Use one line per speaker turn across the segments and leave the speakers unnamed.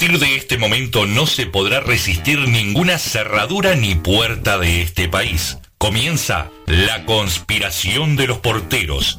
partir de este momento no se podrá resistir ninguna cerradura ni puerta de este país. Comienza La conspiración de los porteros.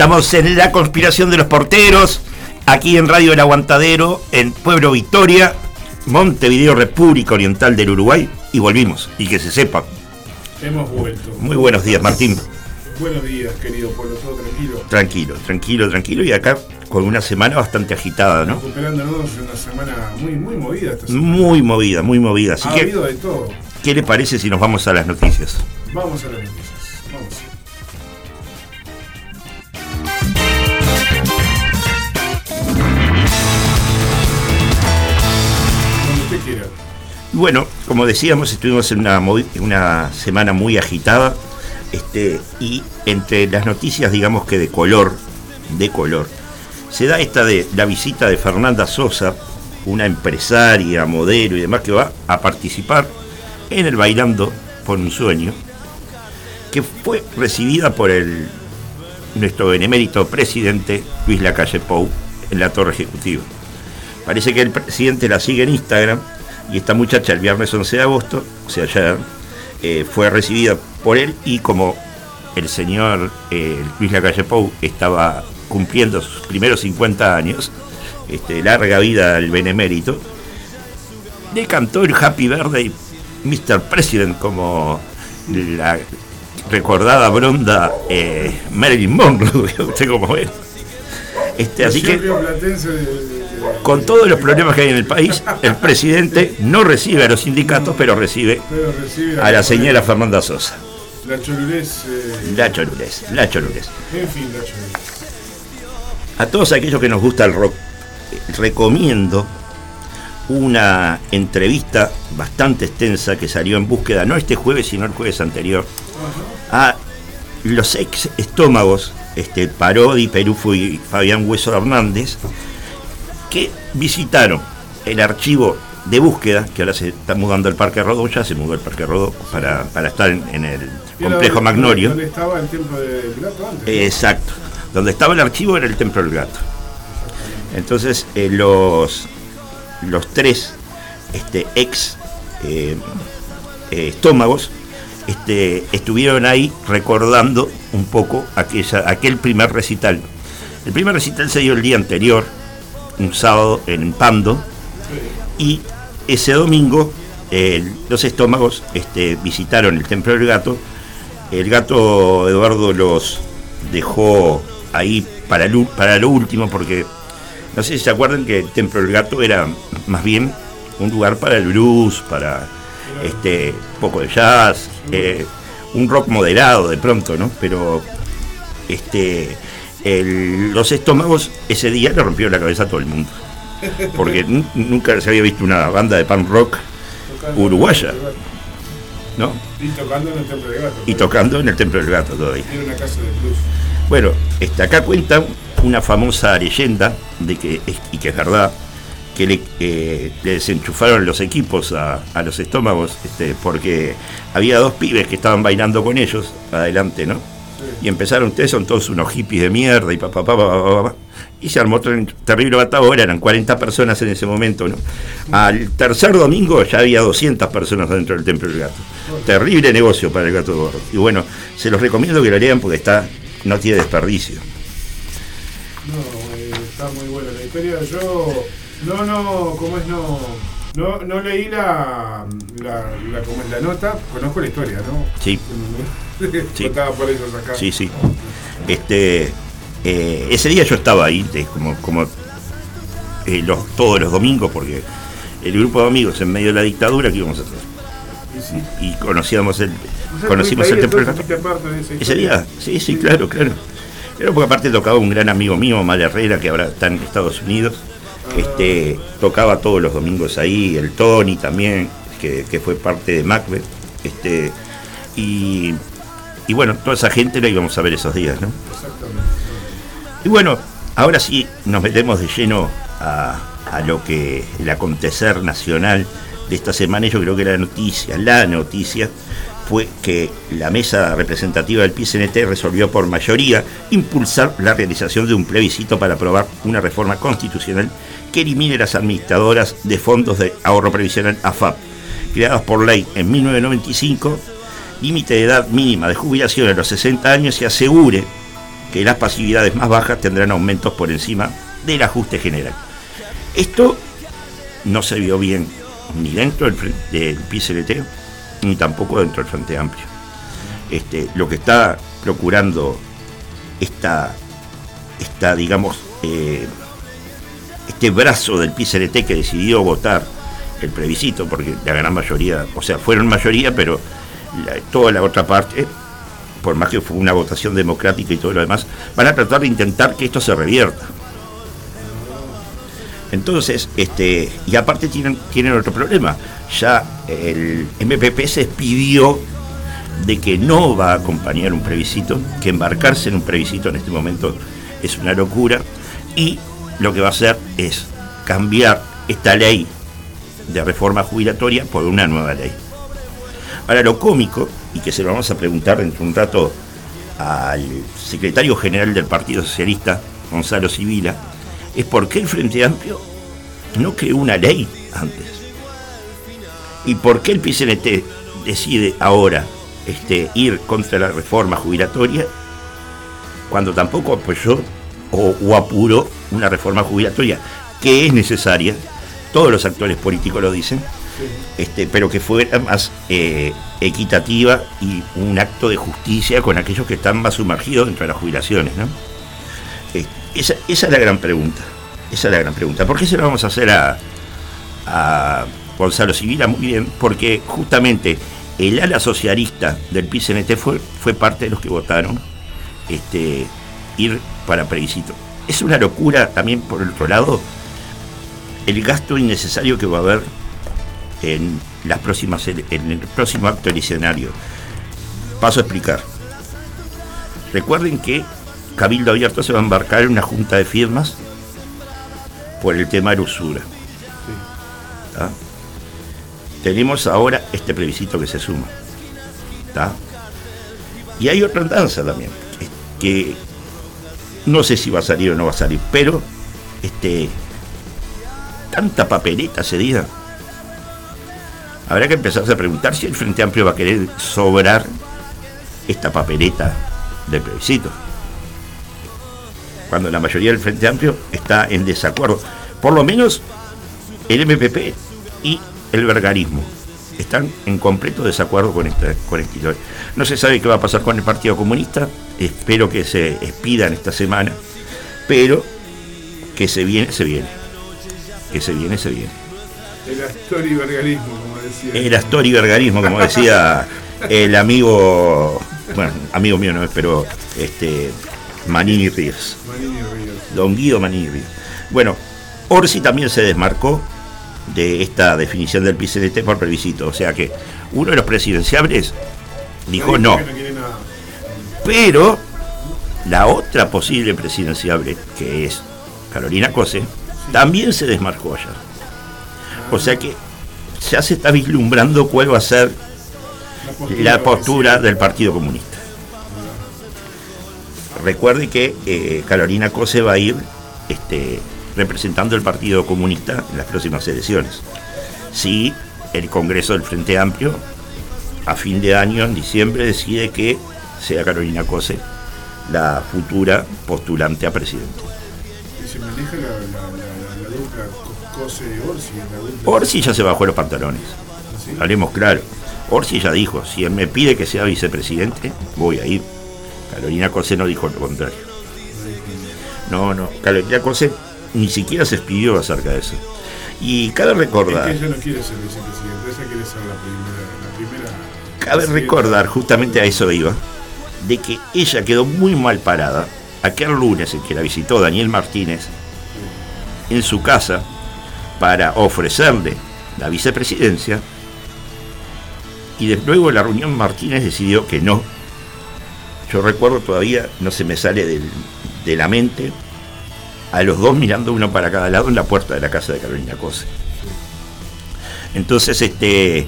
Estamos en la conspiración de los porteros, aquí en Radio El Aguantadero, en Pueblo Victoria, Montevideo, República Oriental del Uruguay, y volvimos, y que se sepa.
Hemos vuelto.
Muy buenos días, Martín.
Buenos días, querido pueblo, todo tranquilo.
Tranquilo, tranquilo, tranquilo, y acá con una semana bastante agitada, ¿no?
Recuperándonos una semana muy, muy movida esta semana.
Muy movida, muy movida. Así
ha
que,
habido de todo.
¿qué le parece si nos vamos a las noticias?
Vamos a las noticias.
Bueno, como decíamos, estuvimos en una, semana muy agitada este, y entre las noticias, digamos que de color, de color, se da esta de la visita de Fernanda Sosa, una empresaria, modelo y demás, que va a participar en el Bailando por un Sueño, que fue recibida por el nuestro benemérito presidente Luis Lacalle Pou en la torre ejecutiva. Parece que el presidente la sigue en Instagram y esta muchacha el viernes 11 de agosto, o sea, ayer, eh, fue recibida por él y como el señor eh, Luis Lacalle Pou estaba cumpliendo sus primeros 50 años, este, larga vida al benemérito, le cantó el Happy Birthday Mr. President como la recordada bronda eh, Marilyn Monroe, usted como es. Este, así que
Platense
con todos los problemas que hay en el país, el presidente no recibe a los sindicatos, pero recibe a la señora Fernanda Sosa.
La Cholulés. eh,
La Cholulés, la Cholulés.
en fin, la Cholulés.
A todos aquellos que nos gusta el rock, eh, recomiendo una entrevista bastante extensa que salió en búsqueda, no este jueves, sino el jueves anterior, a los ex estómagos, este, Parodi, Perufo y Fabián Hueso Hernández, que visitaron el archivo de búsqueda, que ahora se está mudando al Parque Rodó, ya se mudó al Parque Rodó para, para estar en, en el complejo Magnolio.
Donde estaba el templo del gato antes.
Exacto. Donde estaba el archivo era el Templo del Gato. Entonces, eh, los, los tres este, ex eh, eh, estómagos este, estuvieron ahí recordando un poco aquella, aquel primer recital. El primer recital se dio el día anterior, un sábado en Pando, y ese domingo los estómagos este, visitaron el Templo del Gato. El gato Eduardo los dejó ahí para lo, para lo último porque no sé si se acuerdan que el Templo del Gato era más bien un lugar para el blues, para este poco de jazz, eh, un rock moderado de pronto, ¿no? Pero este el- los estómagos ese día le rompieron la cabeza a todo el mundo. Porque nu- nunca se había visto una banda de punk rock
Tocando
uruguaya. ¿no?
Y tocando en el templo del gato.
Y tocando en el Templo del Gato todavía.
Una casa de blues.
Bueno, este, acá cuenta una famosa leyenda de que, y que es verdad, que le, eh, le desenchufaron los equipos a, a los estómagos, este, porque había dos pibes que estaban bailando con ellos, adelante, ¿no? Y empezaron, ustedes son todos unos hippies de mierda y papá, papá, papá, papá. Y se armó ter- terrible batalla, eran 40 personas en ese momento, ¿no? Al tercer domingo ya había 200 personas dentro del Templo del Gato. Terrible negocio para el gato gordo. Y bueno, se los recomiendo que lo lean porque está, no tiene desperdicio.
No, eh, está muy buena la historia. Yo, no, no, ¿cómo es? No, no, no leí la, la, la, ¿cómo es la nota? Conozco la historia, ¿no?
Sí, Sí.
Contaba por ellos acá.
sí, sí. Este, eh, ese día yo estaba ahí, como, como eh, los, todos los domingos, porque el grupo de amigos en medio de la dictadura, ¿qué íbamos a hacer? Y conocíamos el, conocimos el templo. Ese día, sí, sí, claro, claro. Pero porque aparte tocaba un gran amigo mío, Mal Herrera, que ahora está en Estados Unidos. Este, tocaba todos los domingos ahí, el Tony también, que, fue parte de Macbeth. Este, y, y, bueno, toda esa gente la íbamos a ver esos días, ¿no? Exactamente. Y bueno, ahora sí nos metemos de lleno a, a lo que el acontecer nacional de esta semana. Yo creo que la noticia, la noticia fue que la mesa representativa del PCNT resolvió por mayoría impulsar la realización de un plebiscito para aprobar una reforma constitucional que elimine las administradoras de fondos de ahorro previsional AFAP, creadas por ley en 1995, límite de edad mínima de jubilación a los 60 años y asegure que las pasividades más bajas tendrán aumentos por encima del ajuste general. Esto no se vio bien ni dentro del, del PCNT ni tampoco dentro del Frente Amplio. Este, lo que está procurando esta, esta digamos, eh, este brazo del PCRT que decidió votar el plebiscito, porque la gran mayoría, o sea, fueron mayoría, pero toda la otra parte, por más que fue una votación democrática y todo lo demás, van a tratar de intentar que esto se revierta. Entonces, este, y aparte tienen, tienen otro problema. Ya el MPP se pidió de que no va a acompañar un plebiscito, que embarcarse en un plebiscito en este momento es una locura, y lo que va a hacer es cambiar esta ley de reforma jubilatoria por una nueva ley. Ahora, lo cómico, y que se lo vamos a preguntar dentro de un rato al secretario general del Partido Socialista, Gonzalo Sibila, es por qué el Frente Amplio no creó una ley antes. ¿Y por qué el PCNT decide ahora este, ir contra la reforma jubilatoria cuando tampoco apoyó o, apuró una reforma jubilatoria que es necesaria? Todos los actores políticos lo dicen, este, pero que fuera más eh, equitativa y un acto de justicia con aquellos que están más sumergidos dentro de las jubilaciones. ¿no? Eh, esa, esa es la gran pregunta. Esa es la gran pregunta. ¿Por qué se lo vamos a hacer a, Gonzalo Civila? Muy bien, porque justamente el ala socialista del PCNT fue, fue parte de los que votaron este, ir para plebiscito. Es una locura también, por el otro lado, el gasto innecesario que va a haber en, las próximas, en el próximo acto del escenario. Paso a explicar. Recuerden que Cabildo Abierto se va a embarcar en una junta de firmas por el tema de usura. Tenemos ahora este plebiscito que se suma. Y hay otra danza también, que no sé si va a salir o no va a salir, pero este, tanta papeleta cedida. Habrá que empezarse a preguntar si el Frente Amplio va a querer sobrar esta papeleta del plebiscito cuando la mayoría del Frente Amplio está en desacuerdo. Por lo menos el MPP y el vergarismo están en completo desacuerdo con esta, con historia. No se sabe qué va a pasar con el Partido Comunista, espero que se expidan esta semana, pero que se viene, se viene. Que se viene, se viene.
El Astori vergarismo, como decía.
El Astori vergarismo, como decía el amigo, bueno, amigo mío no es, pero este, Manini Ríos. Don Guido Manini Ríos. Bueno, Orsi también se desmarcó de esta definición del PCDT por plebiscito. O sea que uno de los presidenciables dijo no. Pero la otra posible presidenciable, que es Carolina Cose, también se desmarcó ayer. O sea que ya se está vislumbrando cuál va a ser la postura del Partido Comunista. Recuerde que eh, Carolina Cose va a ir este, representando el Partido Comunista en las próximas elecciones. Si el Congreso del Frente Amplio, a fin de año, en diciembre, decide que sea Carolina Cose la futura postulante a presidente.
¿Y se maneja la, la, dupla Cose-Orsi?
Orsi ya se bajó los pantalones. ¿Ah, Hablemos claro. Orsi ya dijo, si él me pide que sea vicepresidente, voy a ir. Carolina Cose no dijo lo contrario. no, no. Carolina Cose ni siquiera se expidió acerca de eso. Y cabe recordar.
Es que ella no quiere ser vicepresidenta, ella quiere ser la primera. La primera
cabe recordar, justamente a eso iba, de que ella quedó muy mal parada aquel lunes en que la visitó Daniel Martínez en su casa para ofrecerle la vicepresidencia y de luego la reunión Martínez decidió que no. Yo recuerdo todavía, no se me sale de la mente, a los dos mirando uno para cada lado en la puerta de la casa de Carolina Cose. Entonces, este,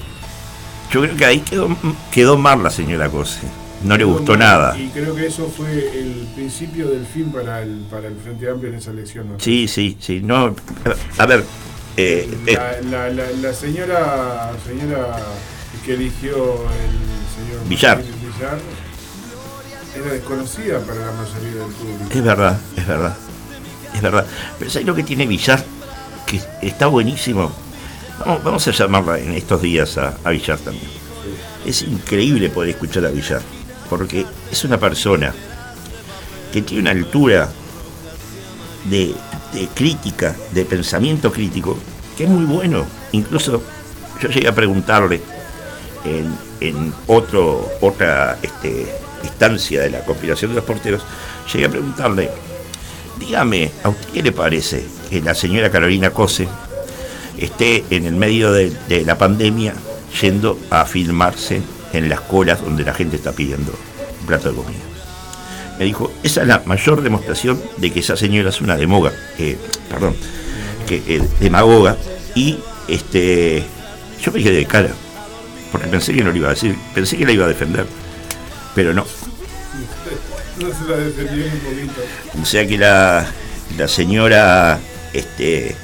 yo creo que ahí quedó, quedó mal la señora Cose. No le gustó nada.
Y creo que eso fue el principio del fin para el, para el Frente Amplio en esa elección.
Sí, sí, sí. No, a ver.
Eh, eh, la, la, la, señora, señora que eligió el señor
Villar.
Villar era desconocida para la mayoría del público.
Es verdad, es verdad es verdad. Pero ¿sabes lo que tiene Villar? Que está buenísimo. Vamos, a llamarla en estos días a, Villar también. Es increíble poder escuchar a Villar, porque es una persona que tiene una altura de, crítica, de pensamiento crítico, que es muy bueno. Incluso yo llegué a preguntarle en, otro, otra este, instancia de la compilación de los porteros, llegué a preguntarle Dígame, ¿a usted qué le parece que la señora Carolina Cose esté en el medio de, la pandemia yendo a filmarse en las colas donde la gente está pidiendo un plato de comida? Me dijo, esa es la mayor demostración de que esa señora es una demoga, perdón, que eh, demagoga, y este yo me quedé de cara, porque pensé que no lo iba a decir, pensé que la iba a defender, pero no,
no se la defendió un poquito.
O sea que la, la señora este,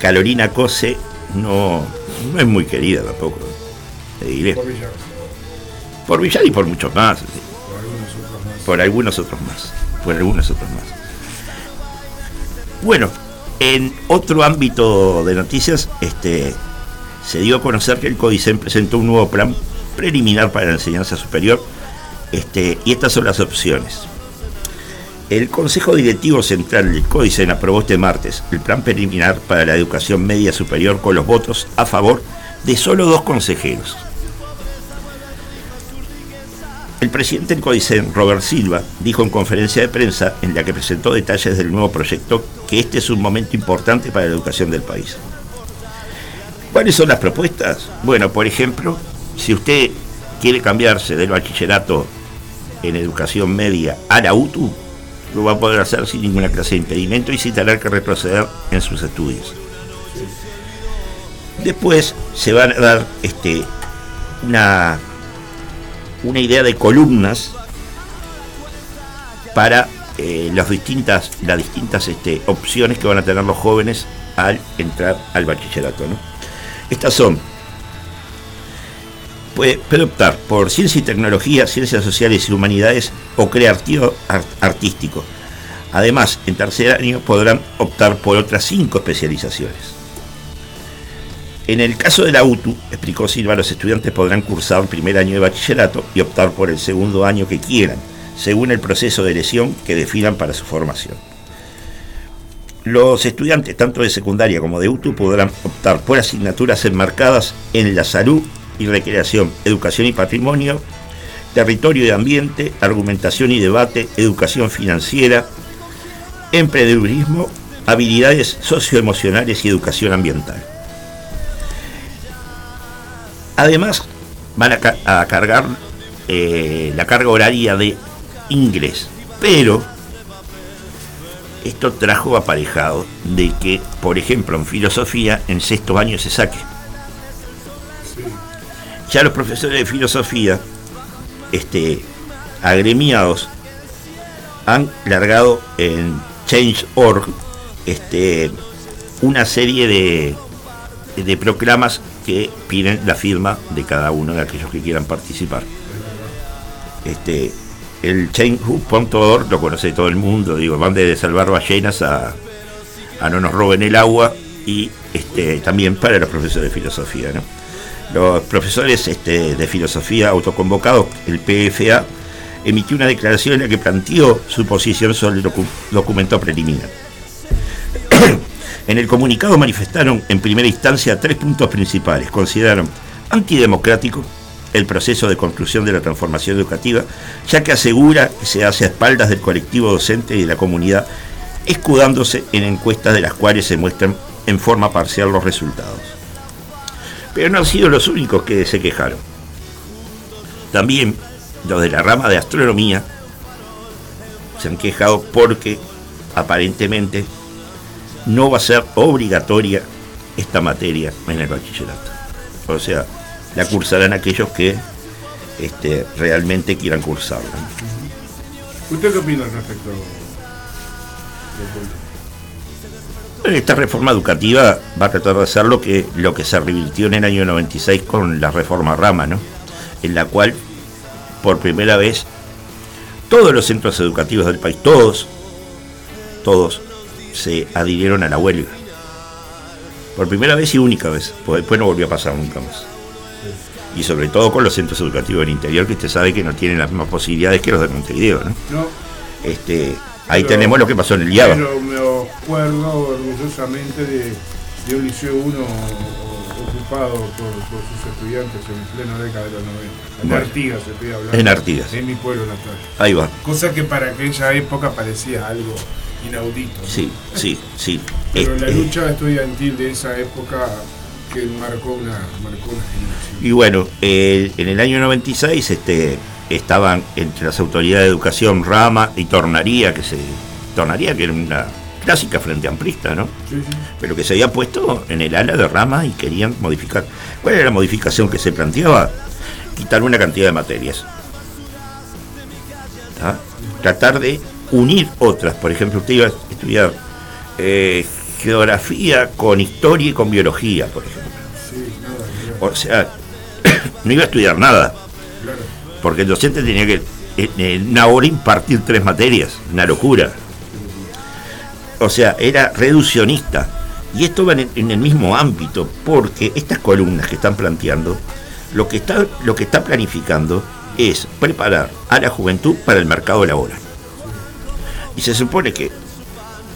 Carolina Cose no, no es muy querida tampoco, te diré. Por Villar. Por Villar y por muchos más. Por algunos otros más. Por algunos otros más. Bueno, en otro ámbito de noticias, este, se dio a conocer que el CODICEN presentó un nuevo plan preliminar para la enseñanza superior este, y estas son las opciones. El Consejo Directivo Central del CODICEN aprobó este martes el plan preliminar para la educación media superior con los votos a favor de solo dos consejeros. El presidente del CODICEN, Robert Silva, dijo en conferencia de prensa en la que presentó detalles del nuevo proyecto que este es un momento importante para la educación del país. ¿Cuáles son las propuestas? Bueno, por ejemplo, si usted quiere cambiarse del bachillerato en educación media a la UTU, lo va a poder hacer sin ninguna clase de impedimento y sin tener que retroceder en sus estudios. Después se va a dar este, una, una idea de columnas para eh, las distintas, las distintas este, opciones que van a tener los jóvenes al entrar al bachillerato. Estas son puede, optar por ciencia y tecnología, ciencias sociales y humanidades o creativo artístico. Además, en tercer año podrán optar por otras cinco especializaciones. En el caso de la UTU, explicó Silva, los estudiantes podrán cursar el primer año de bachillerato y optar por el segundo año que quieran, según el proceso de elección que definan para su formación. Los estudiantes, tanto de secundaria como de UTU, podrán optar por asignaturas enmarcadas en la salud y recreación, educación y patrimonio, territorio y ambiente, argumentación y debate, educación financiera, emprendedurismo, habilidades socioemocionales y educación ambiental. Además, van a, cargar eh, la carga horaria de inglés, pero esto trajo aparejado de que, por ejemplo, en filosofía, en sexto año se saque ya los profesores de filosofía, este, agremiados, han largado en Change.org este, una serie de, de proclamas que piden la firma de cada uno de aquellos que quieran participar. Este, el change.org lo conoce todo el mundo, digo, van de salvar ballenas a, a no nos roben el agua y este, también para los profesores de filosofía, ¿no? Los profesores este, de filosofía autoconvocados, el PFA, emitió una declaración en la que planteó su posición sobre el documento preliminar. en el comunicado manifestaron en primera instancia tres puntos principales. Consideraron antidemocrático el proceso de construcción de la transformación educativa, ya que asegura que se hace a espaldas del colectivo docente y de la comunidad, escudándose en encuestas de las cuales se muestran en forma parcial los resultados. Pero no han sido los únicos que se quejaron. También los de la rama de astronomía se han quejado porque aparentemente no va a ser obligatoria esta materia en el bachillerato. O sea, la cursarán aquellos que este, realmente quieran cursarla.
¿Usted qué opina al respecto?
Esta reforma educativa va a tratar de hacer lo que, lo que se revirtió en el año 96 con la reforma Rama, ¿no? En la cual, por primera vez, todos los centros educativos del país, todos, todos, se adhirieron a la huelga. Por primera vez y única vez, pues después no volvió a pasar nunca más. Y sobre todo con los centros educativos del interior, que usted sabe que no tienen las mismas posibilidades que los de Montevideo, ¿no?
No.
Este, ahí tenemos lo que pasó en el IABA.
Pero me acuerdo orgullosamente de, de un liceo 1 ocupado por, por, sus estudiantes en plena década de los 90. En
Bueno.
Artigas estoy hablando.
En Artigas.
En mi pueblo natal.
Ahí va.
Cosa que para aquella época parecía algo inaudito. ¿no?
Sí, sí, sí.
Pero la
Este,
lucha estudiantil de esa época que marcó una, marcó una generación.
Y bueno, eh, en el año 96 este, estaban entre las autoridades de educación Rama y Tornaría, que se. Tornaría, que era una clásica frente amplista, ¿no?
Sí, sí.
Pero que se había puesto en el ala de Rama y querían modificar. ¿Cuál era la modificación que se planteaba? Quitar una cantidad de materias. Tratar de unir otras. Por ejemplo, usted iba a estudiar eh, geografía con historia y con biología, por ejemplo.
Sí, nada, claro.
O sea, no iba a estudiar nada. Porque el docente tenía que en- una hora impartir tres materias, una locura. O sea, era reduccionista. Y esto va en, en el mismo ámbito, porque estas columnas que están planteando, lo que está, lo que está planificando es preparar a la juventud para el mercado laboral. Y se supone que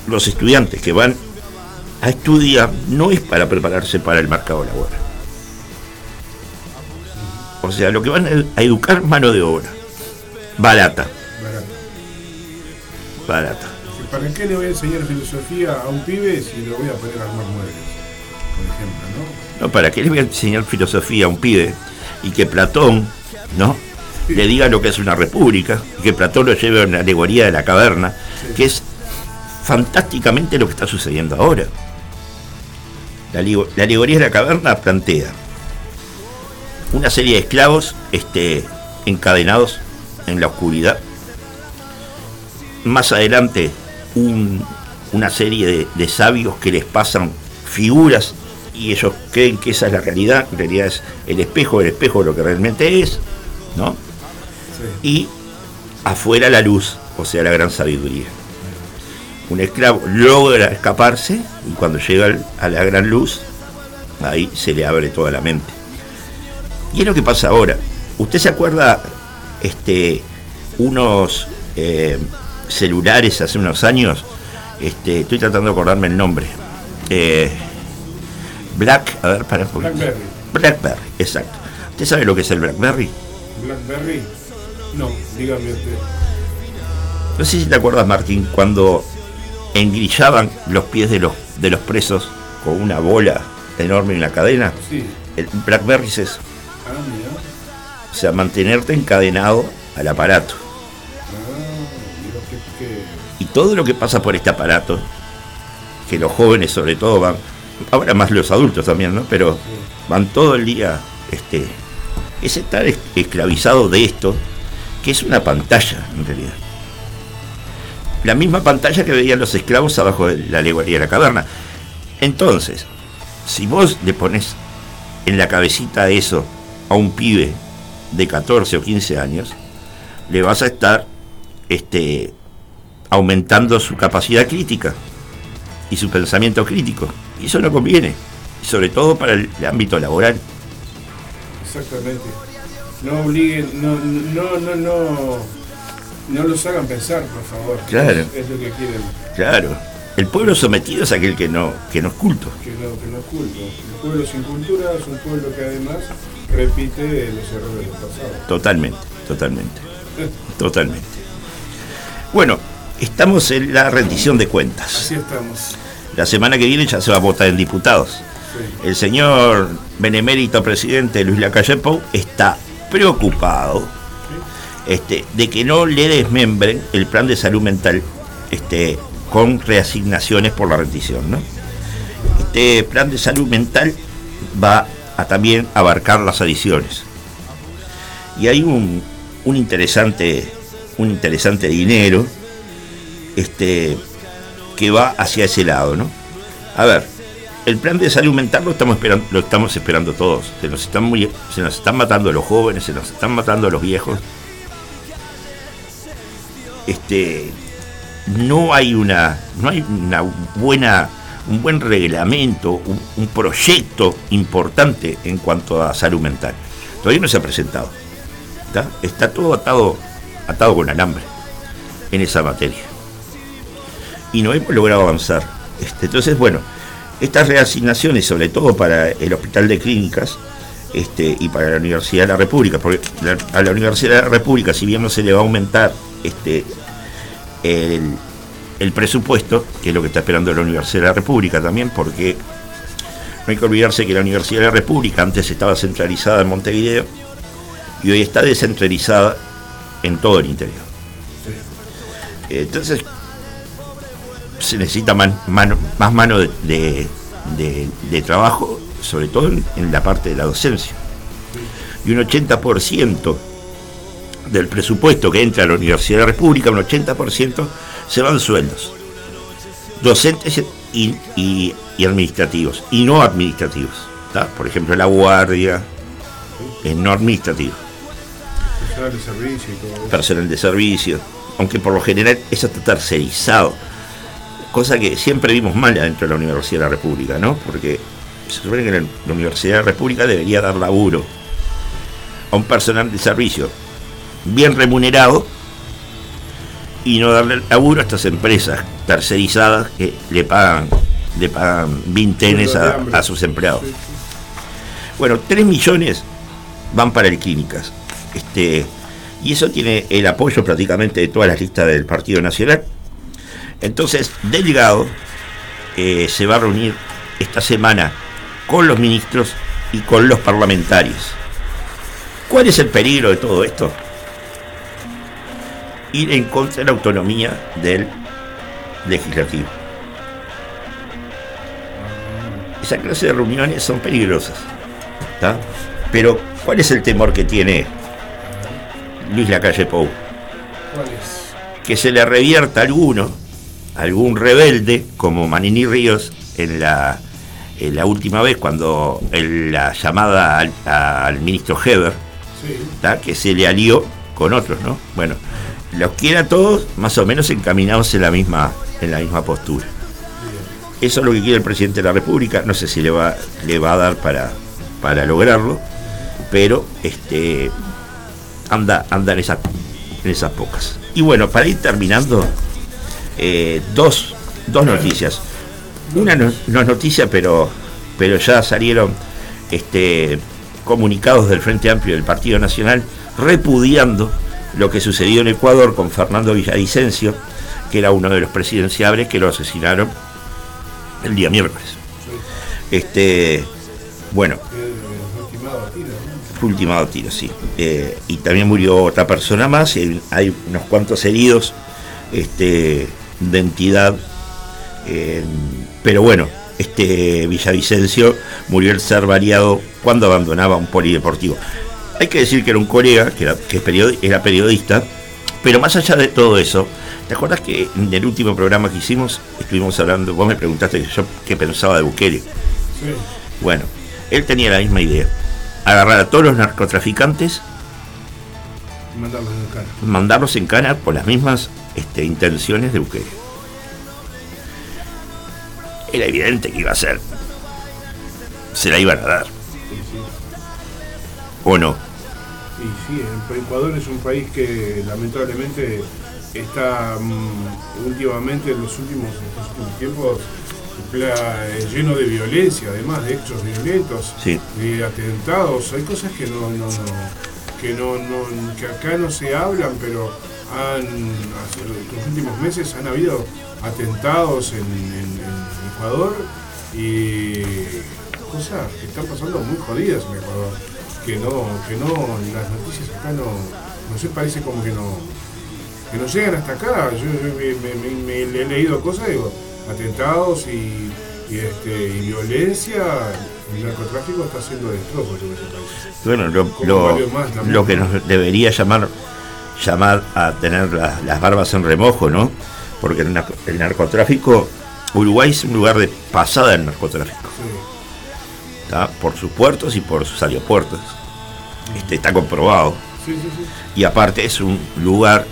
los estudiantes que van a estudiar no es para prepararse para el mercado laboral. O sea, lo que van a- educar mano de obra. Barata,
barato.
barata.
¿Para qué le voy a enseñar filosofía a un pibe si lo voy a poner a armar muebles? Por ejemplo, ¿no?
No, ¿para qué le voy a enseñar filosofía a un pibe y que Platón, ¿no? Le diga lo que es una república, y que Platón lo lleve a una alegoría de la caverna, que es fantásticamente lo que está sucediendo ahora. La, la alegoría de la caverna plantea una serie de esclavos este, encadenados en la oscuridad. Más adelante, un- una serie de, de sabios que les pasan figuras y ellos creen que esa es la realidad, en realidad es el espejo, el espejo de lo que realmente es, ¿no?
Sí.
Y afuera la luz, o sea, la gran sabiduría. Un esclavo logra escaparse y cuando llega a la gran luz, ahí se le abre toda la mente. Y es lo que pasa ahora. ¿Usted se acuerda este, unos eh, celulares hace unos años? Este, estoy tratando de acordarme el nombre. Eh, Black, a ver, para un poquito.
Blackberry.
Blackberry, exacto. ¿Usted sabe lo que es el Blackberry?
Blackberry. No, dígame usted.
No sé si te acuerdas, Martín, cuando engrillaban los pies de los, de los presos con una bola enorme en la cadena.
Sí.
El Blackberry es eso. O sea, mantenerte encadenado al aparato.
Ah,
Y todo lo que pasa por este aparato, que los jóvenes sobre todo van, ahora más los adultos también, ¿no? Pero van todo el día, este, es estar es- esclavizado de esto, que es una pantalla en realidad. La misma pantalla que veían los esclavos abajo de la alegoría de la caverna. Entonces, si vos le pones en la cabecita eso a un pibe de 14 o 15 años, le vas a estar este, aumentando su capacidad crítica y su pensamiento crítico. Y eso no conviene, sobre todo para el, el ámbito laboral.
Exactamente. No obliguen, no, no, no, no, no los hagan pensar, por favor.
Claro.
Es, lo que quieren.
Claro. El pueblo sometido es aquel que no, que no es culto.
Que no, que no es culto. El pueblo sin cultura es un pueblo que además repite los errores del pasado.
Totalmente, totalmente. totalmente. Bueno, estamos en la rendición de cuentas.
Así estamos.
La semana que viene ya se va a votar en diputados. El señor benemérito presidente Luis Lacalle Pou está preocupado este, de que no le desmembren el plan de salud mental este, con reasignaciones por la rendición. ¿no? Este plan de salud mental va a también abarcar las adiciones. Y hay un, interesante, un interesante dinero este, que va hacia ese lado. ¿no? A ver, el plan de salud mental lo estamos esperando, lo estamos esperando todos. Se nos están se nos están matando los jóvenes, se nos están matando los viejos. Este, no hay una, no hay una buena, un buen reglamento, un, proyecto importante en cuanto a salud mental. Todavía no se ha presentado. Está todo atado, atado con alambre en esa materia. Y no hemos logrado avanzar. Este, entonces, bueno, estas reasignaciones, sobre todo para el Hospital de Clínicas este, y para la Universidad de la República, porque a la Universidad de la República, si bien no se le va a aumentar este, el, presupuesto, que es lo que está esperando la Universidad de la República también, porque no hay que olvidarse que la Universidad de la República antes estaba centralizada en Montevideo y hoy está descentralizada en todo el interior. Entonces, se necesita más mano de, trabajo, sobre todo en, la parte de la docencia. Y un 80% del presupuesto que entra a la Universidad de la República, un 80% se van sueldos. Docentes y, administrativos, y no administrativos. Por ejemplo, la guardia, es no administrativo.
Personal de servicio y todo
Personal de servicio, aunque por lo general eso está tercerizado cosa que siempre vimos mal dentro de la Universidad de la República, ¿no? Porque se supone que la Universidad de la República debería dar laburo a un personal de servicio bien remunerado y no darle laburo a estas empresas tercerizadas que le pagan le pagan vintenes a, sus empleados. Bueno, 3 millones van para el clínicas. Este, y eso tiene el apoyo prácticamente de todas las listas del Partido Nacional entonces, Delgado eh, se va a reunir esta semana con los ministros y con los parlamentarios. ¿Cuál es el peligro de todo esto? Ir en contra de la autonomía del legislativo. Esa clase de reuniones son peligrosas. Pero, ¿cuál es el temor que tiene Luis Lacalle Pou?
¿Cuál es?
Que se le revierta alguno algún rebelde como Manini Ríos en la, la última vez cuando la llamada al, ministro Heber, que se le alió con otros, ¿no? Bueno, los quiere a todos más o menos encaminados en la misma, en la misma postura. Eso es lo que quiere el presidente de la República, no sé si le va, le va a dar para, para lograrlo, pero este anda, anda en, esa, en esas pocas. Y bueno, para ir terminando, eh, dos, noticias. Una no, es noticia, pero, pero ya salieron este, comunicados del Frente Amplio del Partido Nacional repudiando lo que sucedió en Ecuador con Fernando Villavicencio, que era uno de los presidenciables que lo asesinaron el día miércoles. Este, bueno, fue ultimado tiro, sí. Eh, y también murió otra persona más, hay unos cuantos heridos este, de entidad. Pero bueno, este Villavicencio murió el ser variado cuando abandonaba un polideportivo. Hay que decir que era un colega, que era, que era periodista, pero más allá de todo eso, ¿te acuerdas que en el último programa que hicimos estuvimos hablando, vos me preguntaste yo qué pensaba de Bukele? Bueno, él tenía la misma idea, agarrar a todos los narcotraficantes,
mandarlos en cana,
mandarlos en cana por las mismas este, intenciones de Bukele. Era evidente que iba a ser. Se la iban a dar. ¿O no?
Y sí, Ecuador es un país que lamentablemente está mm, últimamente en los últimos, tiempos eh, lleno de violencia, además de hechos violentos, de atentados. Hay cosas que no, no, que no, que acá no se hablan, pero han, en los últimos meses han habido atentados en, Ecuador y cosas que están pasando muy jodidas en Ecuador, que no, que no, las noticias acá no, no sé, parece como que no, que no llegan hasta acá. Yo, me, he leído cosas, digo, atentados y, este, y violencia, el narcotráfico está haciendo destrozos en ese país.
Bueno, lo, lo, que nos debería llamar llamar a tener las barbas en remojo, ¿no? Porque el, narcotráfico, Uruguay es un lugar de pasada del narcotráfico. Por sus puertos y por sus aeropuertos. Este, está comprobado. y aparte es un lugar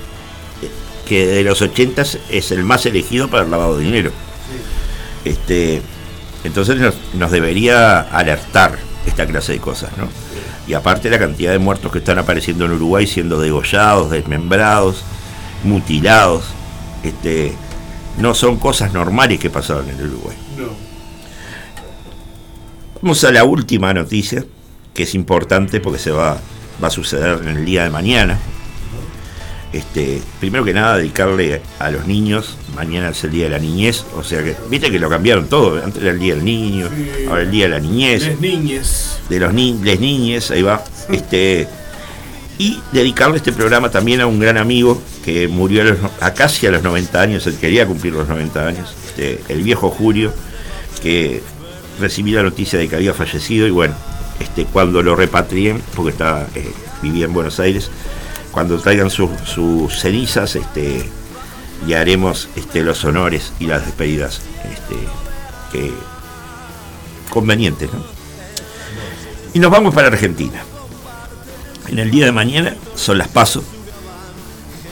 que de los 80 es el más elegido para el lavado de dinero. Este, entonces nos, debería alertar esta clase de cosas, ¿no? Y aparte la cantidad de muertos que están apareciendo en Uruguay siendo degollados, desmembrados, mutilados, este, no son cosas normales que pasaban en Uruguay. Vamos a la última noticia, que es importante porque se va, va a suceder en el día de mañana. Este, primero que nada, dedicarle a los niños. Mañana es el día de la niñez. O sea que, viste que lo cambiaron todo. Antes era el día del niño, ahora el día de la niñez.
Les niñes.
De los ni les niñes, ahí va. Este, y dedicarle este programa también a un gran amigo que murió a, casi a los 90 años, él quería cumplir los 90 años, este, el viejo Julio, que recibí la noticia de que había fallecido y bueno, este, cuando lo repatrien, porque está, eh, vivía en Buenos Aires, cuando traigan sus cenizas, este, le haremos este, los honores y las despedidas este, convenientes. Y nos vamos para Argentina. En el día de mañana son las PASO.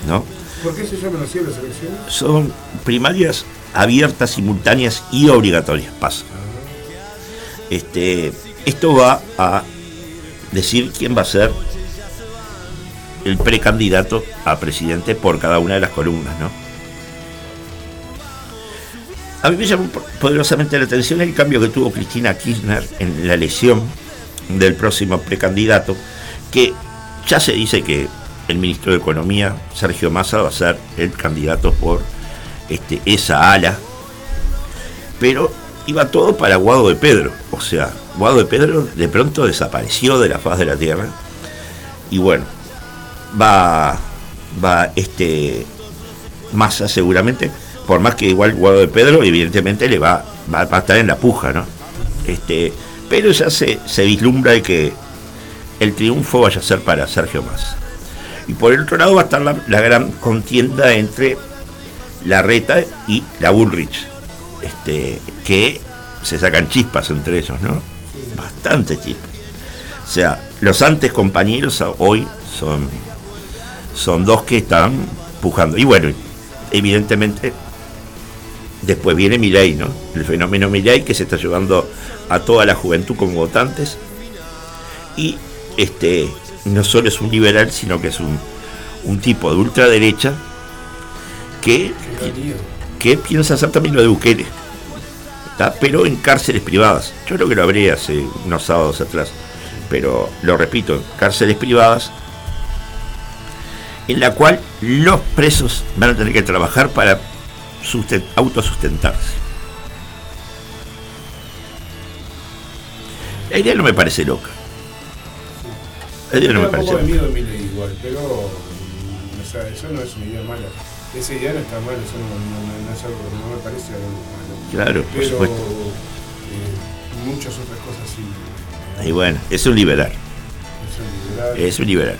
¿no?
¿Por qué se llaman así las elecciones?
Son primarias abiertas, simultáneas y obligatorias, PASO. Este, esto va a decir quién va a ser el precandidato a presidente por cada una de las columnas, ¿no? A mí me llamó poderosamente la atención el cambio que tuvo Cristina Kirchner en la elección del próximo precandidato, que ya se dice que el ministro de Economía, Sergio Massa, va a ser el candidato por este, esa ala, pero iba todo para Guado de Pedro, o sea, Guado de Pedro de pronto desapareció de la faz de la tierra, y bueno, va, va este Massa seguramente, por más que igual Guado de Pedro, evidentemente le va, va, a estar en la puja, ¿no? Este, pero ya se, se vislumbra de que el triunfo vaya a ser para Sergio Massa. Y por el otro lado va a estar la, gran contienda entre la Reta y la Bullrich, este, que se sacan chispas entre ellos, ¿no? Bastante chispas. O sea, los antes compañeros hoy son son dos que están pujando. Y bueno, evidentemente, después viene Milei, ¿no? El fenómeno Milei que se está llevando a toda la juventud como votantes. Y este no solo es un liberal, sino que es un, un tipo de ultraderecha que, que piensa hacer también lo de Bukele. Pero en cárceles privadas. Yo creo que lo hablé hace unos sábados atrás. Pero lo repito, cárceles privadas en la cual los presos van a tener que trabajar para autosustentarse. La idea no me parece loca.
La idea no me parece loca. miedo igual, pero o sea, eso no es una idea mala. Esa idea no está mal, eso no, no, es algo, no me parece algo malo.
Claro, por supuesto.
Eh, muchas otras cosas sí.
Y bueno, es un liberal. Es un liberal. Es un liberal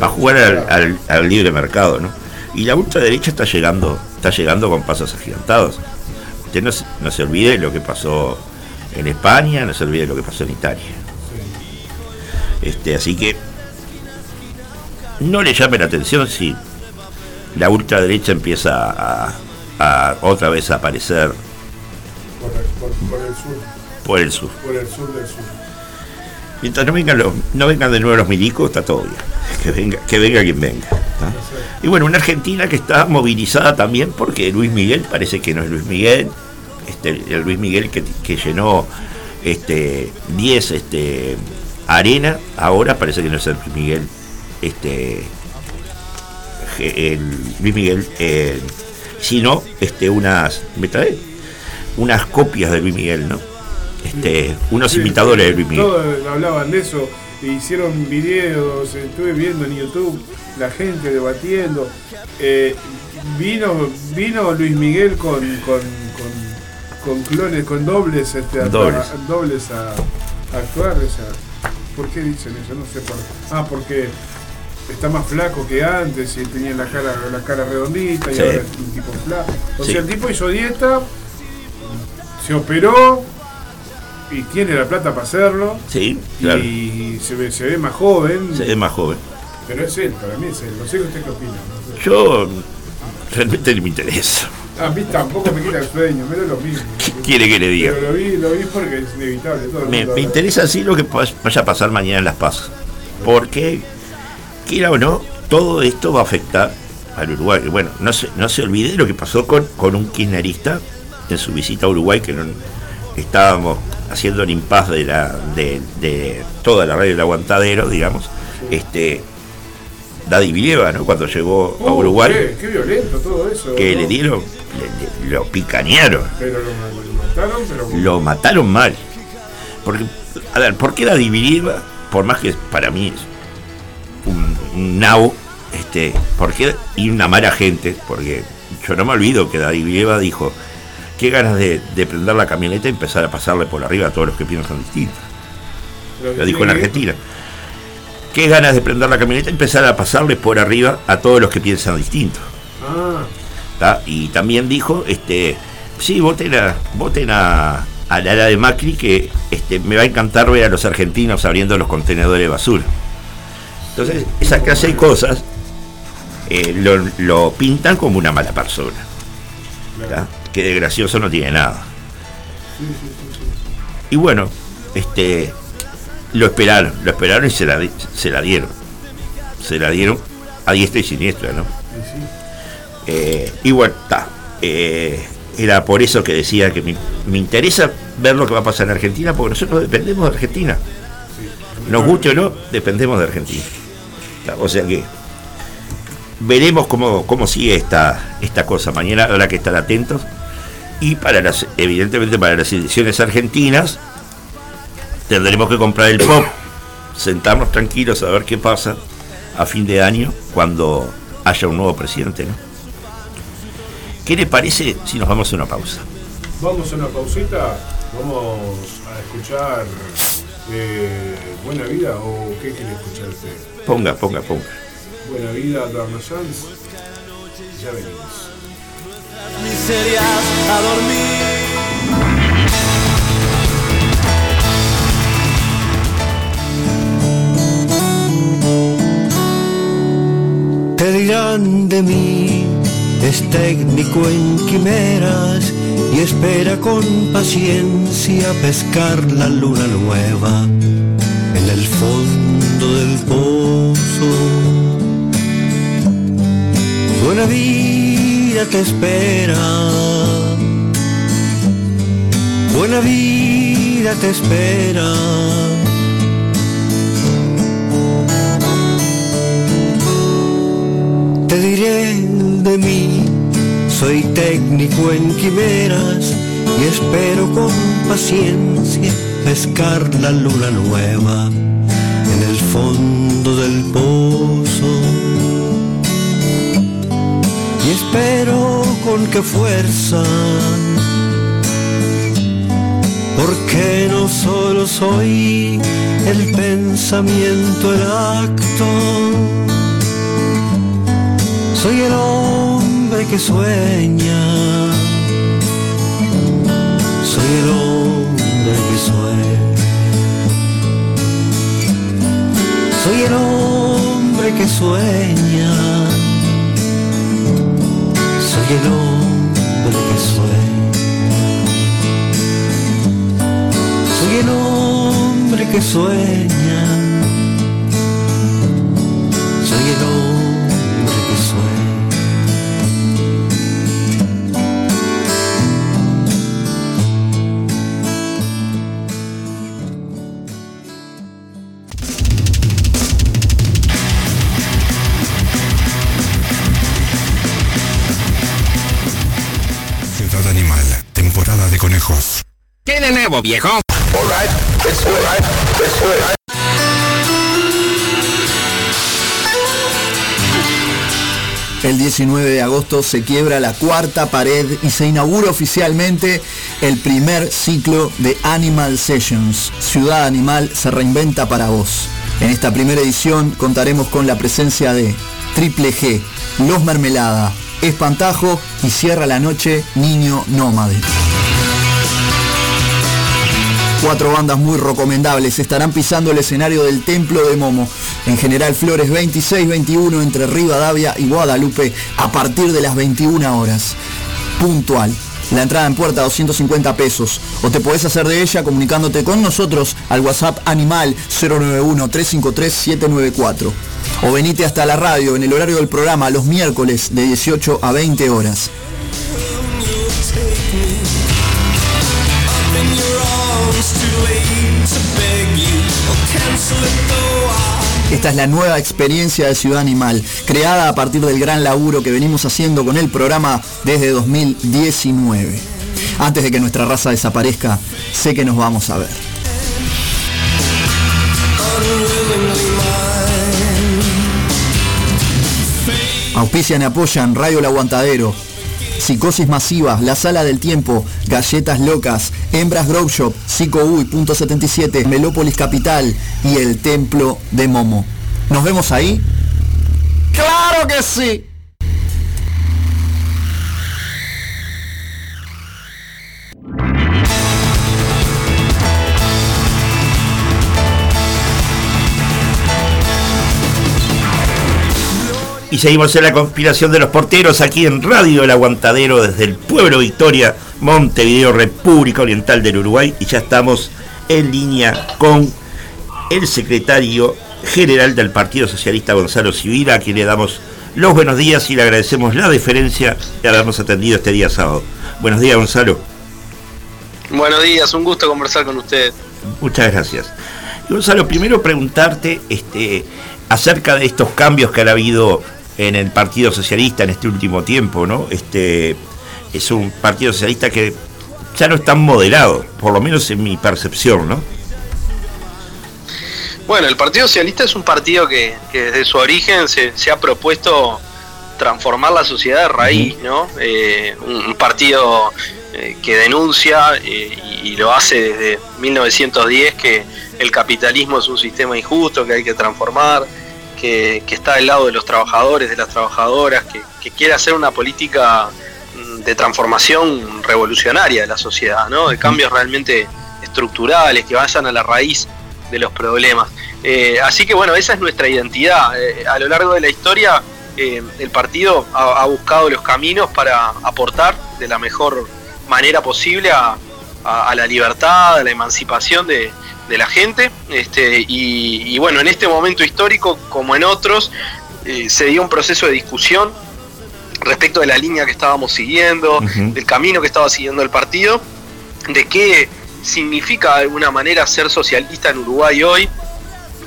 va a jugar al, libre mercado, ¿no? Y la ultraderecha está llegando, está llegando con pasos agigantados. Usted no, no se olvide lo que pasó en España, no se olvide lo que pasó en Italia. Este, así que no le llame la atención si la ultraderecha empieza a, otra vez a aparecer
por el, sur.
Por el sur.
Por el sur del sur.
Mientras no vengan, los, no vengan de nuevo los milicos, está todo bien. Que venga, que venga quien venga. ¿no? Y bueno, una Argentina que está movilizada también porque Luis Miguel parece que no es Luis Miguel. Este, el Luis Miguel que, que llenó este 10 este, arena, ahora parece que no es el Luis Miguel. Este, el Luis Miguel, eh, sino este, unas, ¿me trae? Unas copias de Luis Miguel, ¿no? Este, unos
Sí,
imitadores de Luis Miguel.
Todos hablaban de eso, e hicieron videos, estuve viendo en YouTube la gente debatiendo. Eh, vino, vino Luis Miguel con, con, con, con clones, con dobles, este,
Dobles.
a- dobles a, a actuar. o sea, ¿Por qué dicen eso? No sé por Ah, porque está más flaco que antes y tenía la cara, la cara redondita y
Sí.
ahora es un tipo flaco. O
Sí.
sea, el tipo hizo dieta, se operó y tiene la plata para hacerlo.
Sí, claro.
Y se ve, se ve más joven,
Se ve más joven.
pero es él, para mí es él. No sé usted qué opina. no.
Yo realmente no me interesa.
A mí tampoco me quita el sueño, me lo mismo.
¿Qué quiere que le diga?
Pero lo vi, lo vi porque es inevitable. Todo el
Me,
mundo
me interesa así lo que vaya a pasar mañana en Las Paz. Porque, quiera o no, todo esto va a afectar al Uruguay. Bueno, no se, no se olvide lo que pasó con, con un kirchnerista en su visita a Uruguay, que no, estábamos haciendo el impas de, la, de, de toda la radio del aguantadero, digamos. Este, Daddy Villeva, ¿no? Cuando llegó a
Uh,
Uruguay,
Qué, qué violento todo eso.
que
¿no?
le dieron, le- le- lo picanearon.
Pero lo, lo mataron, pero.
lo mataron mal. Porque, a ver, ¿por qué la Villeva, por más que para mí nabo, este, ¿por qué? Y una mala gente, porque yo no me olvido que Daddy Villeva dijo, qué ganas de, de prender la camioneta y empezar a pasarle por arriba a todos los que piensan distinto.
lo
dijo en Argentina. Qué ganas de prender la camioneta y empezar a pasarle por arriba a todos los que piensan distinto.
Ah,
¿tá? Y también dijo, este, sí, voten a, voten a, a la de Macri que este, me va a encantar ver a los argentinos abriendo los contenedores de basura. Entonces, esa clase de cosas eh, lo, lo pintan como una mala persona, que de gracioso no tiene nada. Y bueno, este, lo esperaron, lo esperaron y se la, se la dieron. Se la dieron a diestra y siniestra, ¿no? Eh, y bueno, está. Eh, era por eso que decía que me, me interesa ver lo que va a pasar en Argentina, porque nosotros dependemos de Argentina. Nos guste o no, dependemos de Argentina. O sea que veremos cómo, cómo sigue esta, esta cosa. Mañana habrá que estar atentos. Y para las, evidentemente para las elecciones argentinas, tendremos que comprar el pop, sentarnos tranquilos a ver qué pasa a fin de año cuando haya un nuevo presidente. ¿no? ¿Qué le parece si nos vamos a una pausa?
Vamos a una pausita, vamos a escuchar eh, Buena Vida o qué quiere escuchar usted.
Ponga, ponga, ponga.
Buena Vida, Darno Sanz. Ya venimos.
miserias a dormir.
Te dirán de mí, es técnico en quimeras y espera con paciencia pescar la luna nueva en el fondo del pozo. Buena vida te espera, buena vida te espera. Te diré de mí, soy técnico en quimeras y espero con paciencia pescar la luna nueva en el fondo del pozo. Y espero con qué fuerza, porque no solo soy el pensamiento, el acto. Soy el hombre que sueña. Soy el hombre que sueña. Soy el hombre que sueña. Soy el hombre que sueña. Soy el hombre hombre que sueña. Soy el hombre
¿Qué de nuevo, viejo?
El 19 de agosto se quiebra la cuarta pared y se inaugura oficialmente el primer ciclo de Animal Sessions. Ciudad Animal se reinventa para vos. En esta primera edición contaremos con la presencia de Triple G, Los Mermelada, Espantajo y cierra la noche Niño Nómade. Cuatro bandas muy recomendables estarán pisando el escenario del Templo de Momo, en General Flores 26-21 entre Rivadavia y Guadalupe a partir de las 21 horas. Puntual. La entrada en puerta 250 pesos. O te podés hacer de ella comunicándote con nosotros al WhatsApp Animal 091-353-794. O venite hasta la radio en el horario del programa los miércoles de 18 a 20 horas. Esta es la nueva experiencia de Ciudad Animal, creada a partir del gran laburo que venimos haciendo con el programa desde 2019. Antes de que nuestra raza desaparezca, sé que nos vamos a ver. Auspician y apoyan Radio El Aguantadero, Psicosis Masiva, La Sala del Tiempo, Galletas Locas, Hembras Grove Shop, Psico Uy, Punto 77, Melópolis Capital y el Templo de Momo. ¿Nos vemos ahí? ¡Claro que sí!
Y seguimos en la conspiración de los porteros aquí en Radio El Aguantadero desde el pueblo Victoria, Montevideo, República Oriental del Uruguay. Y ya estamos en línea con el secretario general del Partido Socialista, Gonzalo Civila, a quien le damos los buenos días y le agradecemos la deferencia de habernos atendido este día sábado. Buenos días, Gonzalo.
Buenos días, un gusto conversar con usted.
Muchas gracias. Gonzalo, primero preguntarte este, acerca de estos cambios que han habido en el Partido Socialista en este último tiempo, ¿no? Este es un Partido Socialista que ya no es tan moderado, por lo menos en mi percepción, ¿no?
Bueno, el Partido Socialista es un partido que, que desde su origen se, se, ha propuesto transformar la sociedad de raíz, ¿no? Eh, un, un, partido eh, que denuncia eh, y, y lo hace desde 1910 que el capitalismo es un sistema injusto que hay que transformar, que, está del lado de los trabajadores, de las trabajadoras, que, quiere hacer una política mm, de transformación revolucionaria de la sociedad, ¿no? de cambios realmente estructurales, que vayan a la raíz de los problemas. Eh, así que bueno, esa es nuestra identidad. Eh, a lo largo de la historia, eh, el partido ha, buscado los caminos para aportar de la mejor manera posible a la libertad, a la emancipación de, de la gente. Este, y, y, bueno, en este momento histórico, como en otros, eh, se dio un proceso de discusión respecto de la línea que estábamos siguiendo, uh -huh. del camino que estaba siguiendo el partido, de qué significa de alguna manera ser socialista en Uruguay hoy.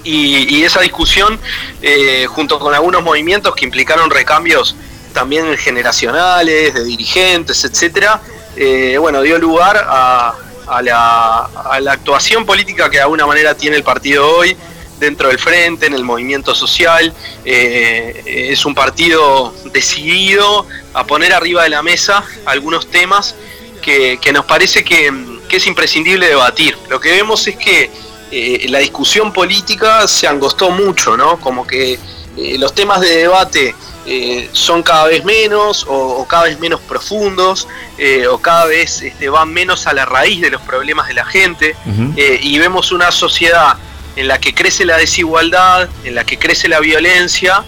Y, y esa discusión, eh, junto con algunos movimientos que implicaron recambios también generacionales, de dirigentes, etcétera, eh, bueno, dio lugar a, a la, a la actuación política que de alguna manera tiene el partido hoy dentro del frente, en el movimiento social. Eh, es un partido decidido a poner arriba de la mesa algunos temas que, que nos parece que, que, es imprescindible debatir. Lo que vemos es que eh, la discusión política se angostó mucho, ¿no? Como que eh, los temas de debate eh, son cada vez menos o, o cada vez menos profundos eh, o cada vez este, van menos a la raíz de los problemas de la gente uh -huh. eh, y vemos una sociedad en la que crece la desigualdad, en la que crece la violencia,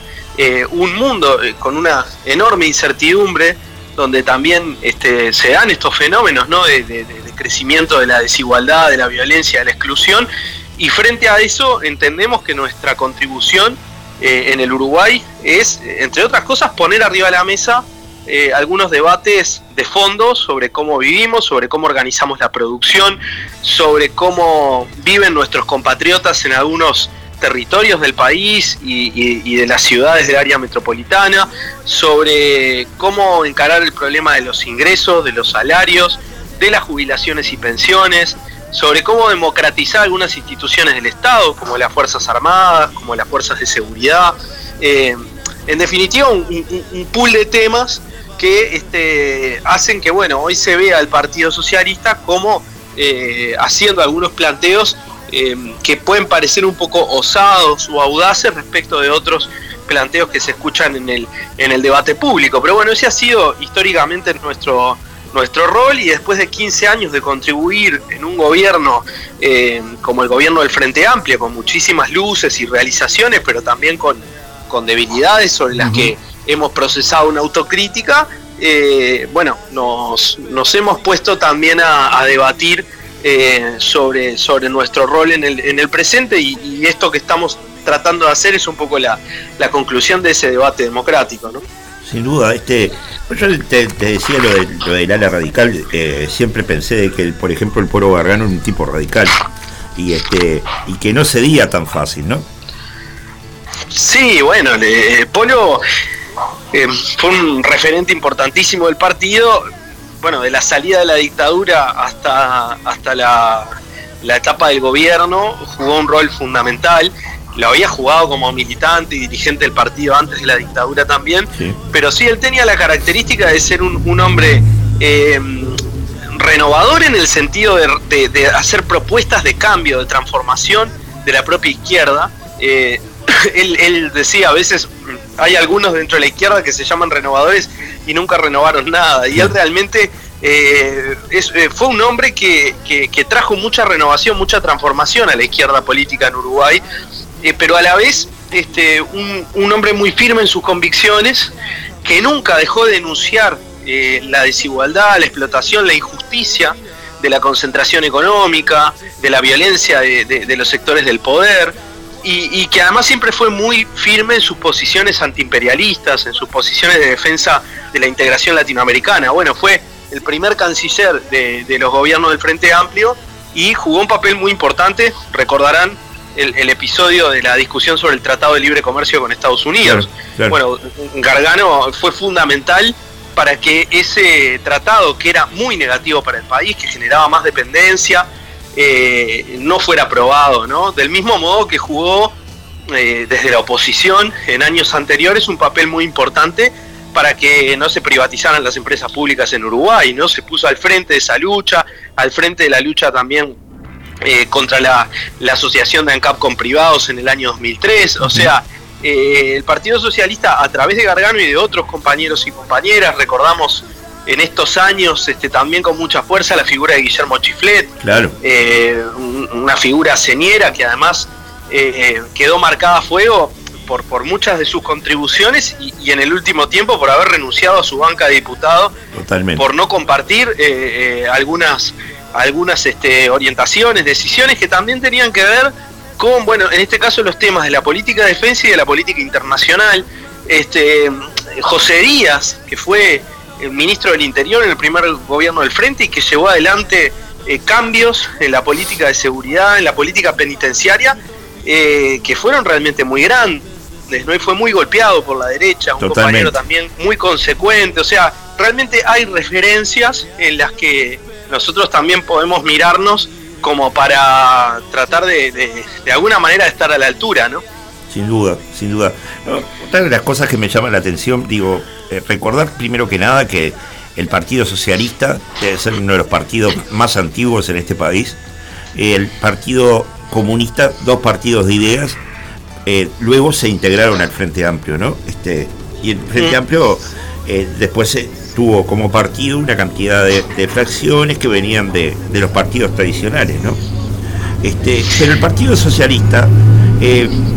un mundo con una enorme incertidumbre donde también este, se dan estos fenómenos ¿no? de, de, de, crecimiento de la desigualdad, de la violencia, de la exclusión y frente a eso entendemos que nuestra contribución eh, en el Uruguay es, entre otras cosas, poner arriba de la mesa eh, algunos debates de fondo sobre cómo vivimos, sobre cómo organizamos la producción, sobre cómo viven nuestros compatriotas en algunos territorios del país y, de las ciudades del área metropolitana, sobre cómo encarar el problema de los ingresos, de los salarios, de las jubilaciones y pensiones, sobre cómo democratizar algunas instituciones del Estado, como las Fuerzas Armadas, como las Fuerzas de Seguridad. Eh, en definitiva, un, pool de temas que este, hacen que bueno, hoy se vea al Partido Socialista como eh, haciendo algunos planteos eh, que pueden parecer un poco osados o audaces respecto de otros planteos que se escuchan en el, en el debate público. Pero bueno, ese ha sido históricamente nuestro, nuestro rol y después de 15 años de contribuir en un gobierno eh, como el gobierno del Frente Amplio, con muchísimas luces y realizaciones, pero también con, con debilidades sobre las que hemos procesado una autocrítica, eh, bueno, nos, nos, hemos puesto también a debatir eh, sobre, sobre nuestro rol en el, en el presente y, esto que estamos tratando de hacer es un poco la, la conclusión de ese debate democrático. ¿no?
Sin duda, este, yo te, decía lo, de, lo del ala radical, eh, siempre pensé de que, por ejemplo, el Polo Gargano es un tipo radical y, este, y que no cedía tan fácil, ¿no?
Sí, bueno, el Polo eh, fue un referente importantísimo del partido, bueno, de la salida de la dictadura hasta, hasta la, etapa del gobierno, jugó un rol fundamental. Lo había jugado como militante y dirigente del partido antes de la dictadura también, pero sí él tenía la característica de ser un, hombre eh, renovador en el sentido de, hacer propuestas de cambio, de transformación de la propia izquierda. Eh, él, él, decía a veces hay algunos dentro de la izquierda que se llaman renovadores y nunca renovaron nada. Y él realmente eh, eh, fue un hombre que, trajo mucha renovación, mucha transformación a la izquierda política en Uruguay, eh, pero a la vez este, un, hombre muy firme en sus convicciones, que nunca dejó de denunciar la desigualdad, la explotación, la injusticia de la concentración económica, de la violencia de los sectores del poder y, que además siempre fue muy firme en sus posiciones antiimperialistas, en sus posiciones de defensa de la integración latinoamericana. Bueno, fue el primer canciller de, los gobiernos del Frente Amplio y jugó un papel muy importante, recordarán el, episodio de la discusión sobre el Tratado de Libre Comercio con Estados Unidos. Bueno, Gargano fue fundamental para que ese tratado, que era muy negativo para el país, que generaba más dependencia, eh, no fuera aprobado, ¿no? Del mismo modo que jugó eh, desde la oposición en años anteriores un papel muy importante para que no se privatizaran las empresas públicas en Uruguay, ¿no? Se puso al frente de esa lucha, al frente de la lucha también eh, contra la, asociación de ANCAP con privados en el año 2003, o sea, el Partido Socialista a través de Gargano y de otros compañeros y compañeras, recordamos en estos años este, también con mucha fuerza la figura de Guillermo Chiflet,
claro.
Eh, una figura señera que además eh, quedó marcada a fuego por, por muchas de sus contribuciones y, en el último tiempo por haber renunciado a su banca de diputado, por no compartir eh, algunas, algunas este, orientaciones, decisiones que también tenían que ver con, bueno, en este caso los temas de la política de defensa y de la política internacional. Este, José Díaz, que fue el ministro del Interior en el primer gobierno del Frente y que llevó adelante eh, cambios en la política de seguridad, en la política penitenciaria, eh, que fueron realmente muy grandes. ¿No? Y fue muy golpeado por la derecha, un compañero también muy consecuente. O sea, realmente hay referencias en las que nosotros también podemos mirarnos como para tratar de, de, alguna manera estar a la altura, ¿no?
Sin duda, sin duda. otra de las cosas que me llama la atención, digo, eh, recordar primero que nada que el Partido Socialista debe ser uno de los partidos más antiguos en este país. El Partido Comunista, dos partidos de ideas, eh, luego se integraron al Frente Amplio, ¿no? Este, y el Frente Amplio eh, después tuvo como partido una cantidad de, fracciones que venían de, los partidos tradicionales, ¿no? Este, pero el Partido Socialista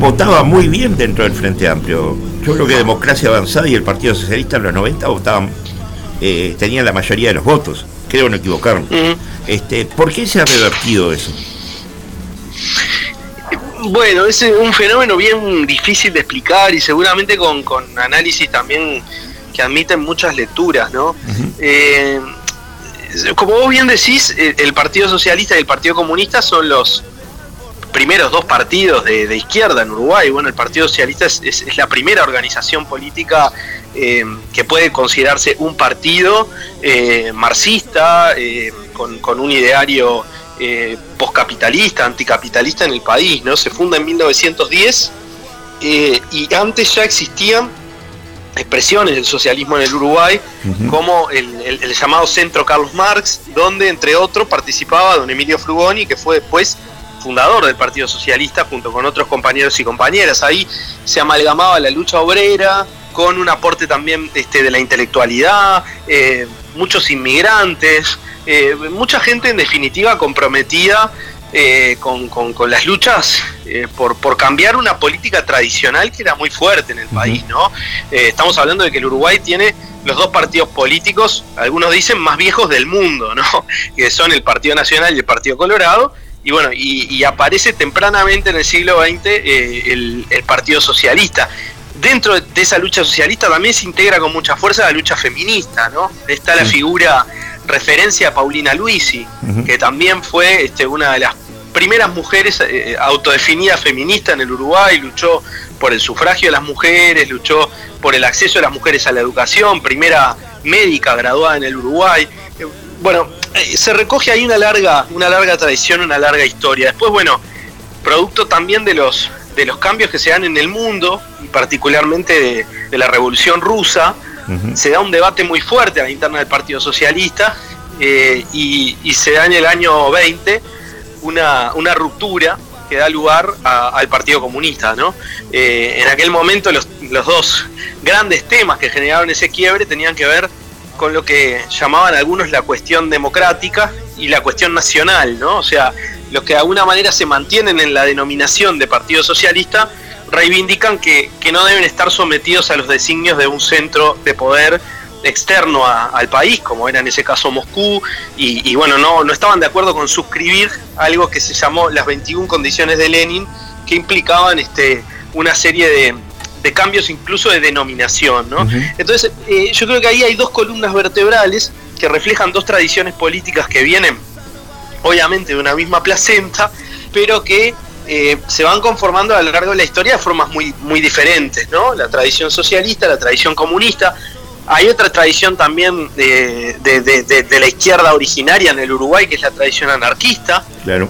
votaba muy bien dentro del Frente Amplio yo creo que Democracia Avanzada y el Partido Socialista en los 90 votaban, eh, tenían la mayoría de los votos, creo no equivocarme. este, ¿Por qué se ha revertido eso?
Bueno, es un fenómeno bien difícil de explicar y seguramente con, con análisis también que admiten muchas lecturas, ¿no? Eh, como vos bien decís, el Partido Socialista y el Partido Comunista son los primeros dos partidos de, izquierda en Uruguay. Bueno, el Partido Socialista es, la primera organización política eh, que puede considerarse un partido eh, marxista, con, un ideario eh, poscapitalista, anticapitalista en el país, ¿no? Se funda en 1910 eh, y antes ya existían expresiones del socialismo en el Uruguay, como el, llamado Centro Carlos Marx, donde entre otros participaba don Emilio Frugoni, que fue después fundador del Partido Socialista junto con otros compañeros y compañeras. Ahí se amalgamaba la lucha obrera con un aporte también este, de la intelectualidad, eh, muchos inmigrantes, eh, mucha gente en definitiva comprometida eh, con, las luchas eh, por, por cambiar una política tradicional que era muy fuerte en el país, ¿no? estamos hablando de que el Uruguay tiene los dos partidos políticos, algunos dicen más viejos del mundo, ¿no? Que son el Partido Nacional y el Partido Colorado, y bueno, y, aparece tempranamente en el siglo XX el, Partido Socialista dentro de esa lucha socialista también se integra con mucha fuerza la lucha feminista, ¿no? Está la figura referencia a Paulina Luisi, que también fue este, una de las primeras mujeres eh, autodefinidas feministas en el Uruguay, luchó por el sufragio de las mujeres, luchó por el acceso de las mujeres a la educación, primera médica graduada en el Uruguay. Eh, bueno, eh, se recoge ahí una larga, una larga tradición, una larga historia. Después, bueno, producto también de los, de los cambios que se dan en el mundo, y particularmente de la Revolución Rusa, se da un debate muy fuerte a la interna del Partido Socialista eh, y, se da en el año 20 una, una ruptura que da lugar al Partido Comunista. ¿no? Eh, en aquel momento los, los dos grandes temas que generaron ese quiebre tenían que ver con lo que llamaban algunos la cuestión democrática y la cuestión nacional, ¿no? O sea, los que de alguna manera se mantienen en la denominación de Partido Socialista reivindican que, no deben estar sometidos a los designios de un centro de poder externo al país, como era en ese caso Moscú, y, bueno, no, no estaban de acuerdo con suscribir algo que se llamó las 21 condiciones de Lenin, que implicaban este, una serie de, cambios incluso de denominación. ¿no? Entonces, eh, yo creo que ahí hay dos columnas vertebrales que reflejan dos tradiciones políticas que vienen, obviamente, de una misma placenta, pero que eh, se van conformando a lo largo de la historia de formas muy, muy diferentes, ¿no? La tradición socialista, la tradición comunista. Hay otra tradición también de, la izquierda originaria en el Uruguay, que es la tradición anarquista,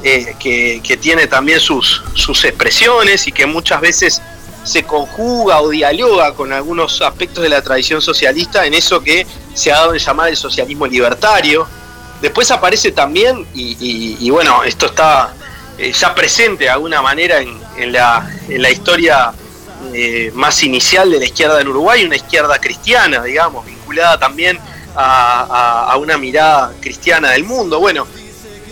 eh, que, tiene también sus, sus expresiones y que muchas veces se conjuga o dialoga con algunos aspectos de la tradición socialista en eso que se ha dado en llamar el socialismo libertario. Después aparece también, y bueno, esto está eh, ya presente de alguna manera en, la, en la, historia eh, más inicial de la izquierda del Uruguay, una izquierda cristiana, digamos, vinculada también a, una mirada cristiana del mundo. Bueno,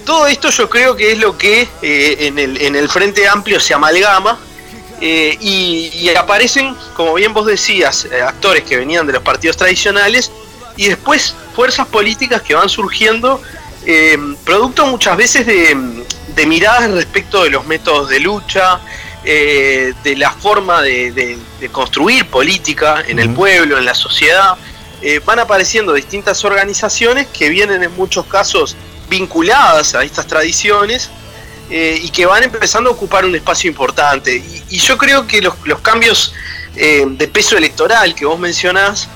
todo esto yo creo que es lo que eh, en, el, en, el, Frente Amplio se amalgama y, y, aparecen, como bien vos decías, actores que venían de los partidos tradicionales y después fuerzas políticas que van surgiendo, producto muchas veces de, de miradas respecto de los métodos de lucha, eh, de la forma de, construir política en el pueblo, en la sociedad. Eh, van apareciendo distintas organizaciones que vienen en muchos casos vinculadas a estas tradiciones eh, y que van empezando a ocupar un espacio importante. Y, yo creo que los, cambios de peso electoral que vos mencionás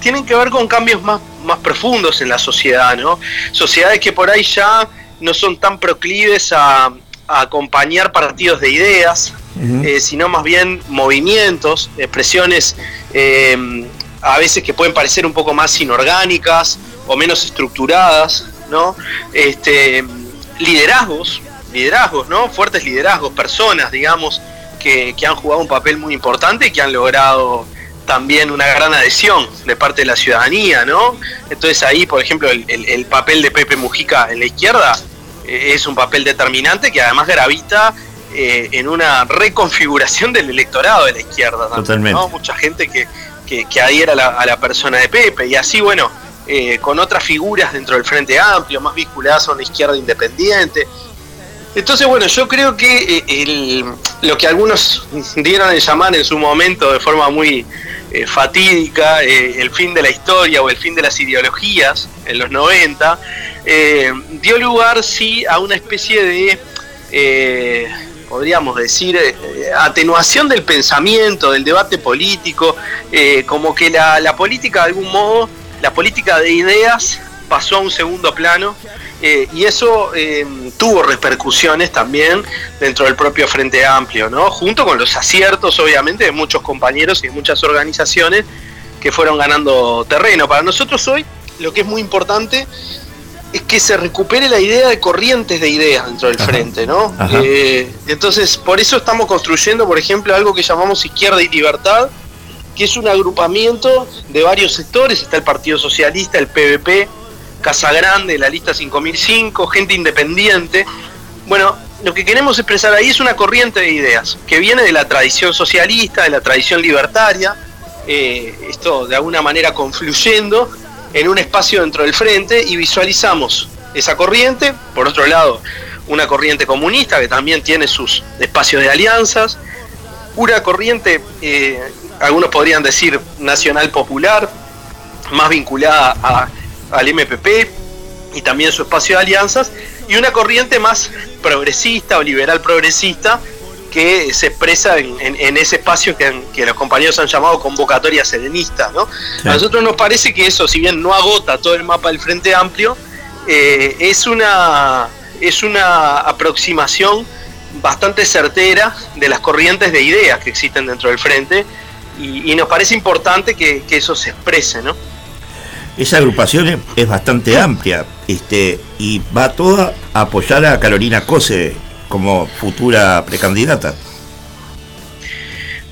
tienen que ver con cambios más, más profundos en la sociedad, ¿no? Sociedades que por ahí ya no son tan proclives a, acompañar partidos de ideas, eh, sino más bien movimientos, expresiones eh, a veces que pueden parecer un poco más inorgánicas o menos estructuradas, ¿no? Este, liderazgos, liderazgos, ¿no? Fuertes liderazgos, personas, digamos, que, han jugado un papel muy importante y que han logrado también una gran adhesión de parte de la ciudadanía, ¿no? Entonces ahí, por ejemplo, el papel de Pepe Mujica en la izquierda eh, es un papel determinante que además gravita eh, en una reconfiguración del electorado de la izquierda. Totalmente. Mucha gente que, que, adhiera a la, persona de Pepe y así, bueno, eh, con otras figuras dentro del Frente Amplio, más vinculadas a una izquierda independiente. Entonces, bueno, yo creo que eh, el, lo que algunos dieron a llamar en su momento de forma muy eh, fatídica eh, el fin de la historia o el fin de las ideologías en los 90, dio lugar sí a una especie de, podríamos decir, atenuación del pensamiento, del debate político, como que la política de algún modo, la política de ideas pasó a un segundo plano eh, y eso eh, tuvo repercusiones también dentro del propio Frente Amplio, ¿no? Junto con los aciertos, obviamente, de muchos compañeros y de muchas organizaciones que fueron ganando terreno. Para nosotros hoy, lo que es muy importante es que se recupere la idea de corrientes de ideas dentro del frente, ¿no? Eh, entonces, por eso estamos construyendo, por ejemplo, algo que llamamos Izquierda y Libertad, que es un agrupamiento de varios sectores, está el Partido Socialista, el PVP, Casa Grande, la lista 5005, gente independiente. Bueno, lo que queremos expresar ahí es una corriente de ideas que viene de la tradición socialista, de la tradición libertaria, eh, esto de alguna manera confluyendo en un espacio dentro del frente y visualizamos esa corriente, por otro lado, una corriente comunista que también tiene sus espacios de alianzas, una corriente, eh, algunos podrían decir nacional popular, más vinculada a al MPP y también su espacio de alianzas, y una corriente más progresista o liberal progresista que se expresa en, ese espacio que, los compañeros han llamado convocatoria serenista. ¿no? A nosotros nos parece que eso, si bien no agota todo el mapa del Frente Amplio, eh, es, una, es una aproximación bastante certera de las corrientes de ideas que existen dentro del Frente y, nos parece importante que, que eso se exprese. ¿no?
Esa agrupación es, bastante amplia este, y va toda a apoyar a Carolina Cose como futura precandidata.